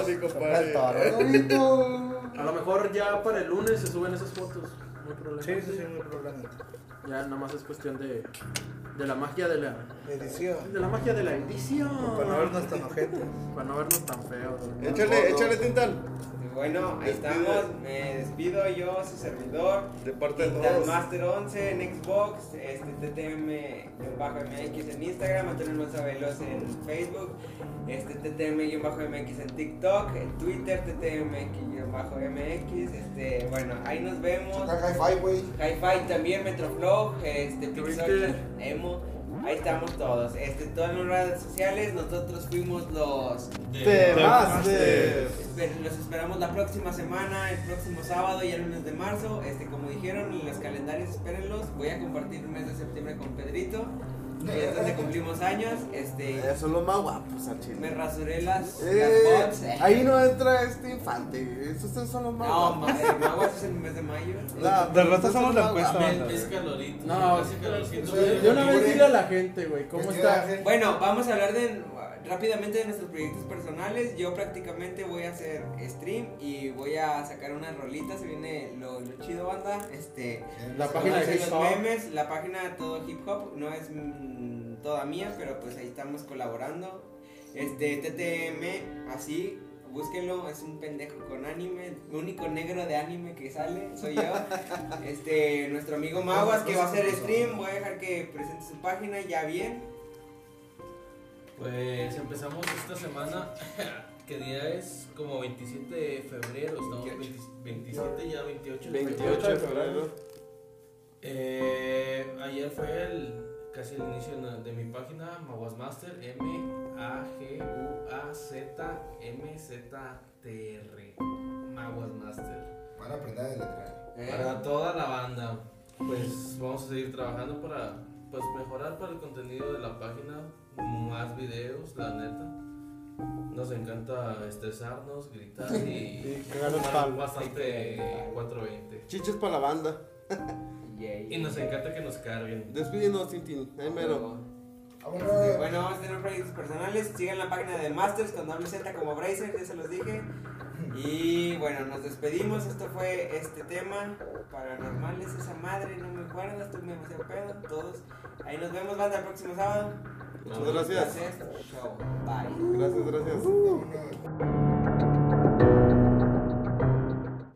A lo mejor ya para el lunes se suben esas fotos. No hay problema. Sí, sí, sí, muy probablemente. Ya nada más es cuestión de, de la magia de la Edición. de la magia de la edición. Para no vernos tan ojetes. Para no vernos tan feos. ¿no? Échale, échale tintal. Bueno, ahí Despide. estamos. Me despido yo, su servidor. De parte de todos. Master 11 en Xbox, este TTM-MX en Instagram, Antonio Alonso Veloz en Facebook, este TTM-MX en TikTok, en Twitter TTM-MX, este, bueno, ahí nos vemos. Five, güey. Hi-Fi también, Metroflow, este, Twitter. Pixel, Emo, ahí estamos todos. Este, todas las redes sociales, nosotros fuimos los Te Master. Esper- Los esperamos la próxima semana, el próximo sábado y el mes de marzo. Este, como dijeron, en los calendarios espérenlos. Voy a compartir el mes de septiembre con Pedrito. Es donde cumplimos años. Este, Esos son los más guapos, al chile. me rasuré las, Eh, las bots. eh. ahí no entra este infante. Estos son los más No, guapos. eh, Maguas es el mes de mayo. No, De rato son la encuesta. Mis caloritos. No, mis calorcitos. sí, De una vez dile a la gente, güey, ¿cómo está? Bueno, vamos a hablar de rápidamente de nuestros proyectos personales. Yo prácticamente voy a hacer stream y voy a sacar unas rolitas. Se viene lo, lo chido, banda. Este, La página de los memes, la página de todo hip hop no es mm, toda mía, pero pues ahí estamos colaborando. Este TTM, así, búsquenlo, es un pendejo con anime, el único negro de anime que sale soy yo. [laughs] Este, nuestro amigo Maguas que va a hacer stream, voy a dejar que presente su página ya bien. Pues empezamos esta semana. ¿Qué día es? Como 27 de febrero. Estamos 20 27 ya 28 de 28 de febrero. Eh, ayer fue el, casi el inicio de, mi página, Maguas Master, M-A-G-U-A-Z-M-Z-T-R. Maguas Master. Van a aprender a deletrear. Para toda la banda, pues vamos a seguir trabajando para pues, mejorar para el contenido de la página, más videos, la neta. Nos encanta estresarnos, gritar y Sí, [laughs] cagar el bastante 420. Chiches para la banda. [laughs] Y nos encanta que nos carguen. Despídenos, Tintín. Ahí mero. Bueno, vamos a tener proyectos personales. Sigan la página de Masters con doble Z como Bracer, ya se los dije. Y bueno, nos despedimos. Esto fue este tema. Paranormales, esa madre, no me acuerdo. Estoy demasiado pedo. Todos. Ahí nos vemos, banda, el próximo sábado. Muchas gracias. Gracias. Chao. Bye. Gracias, gracias.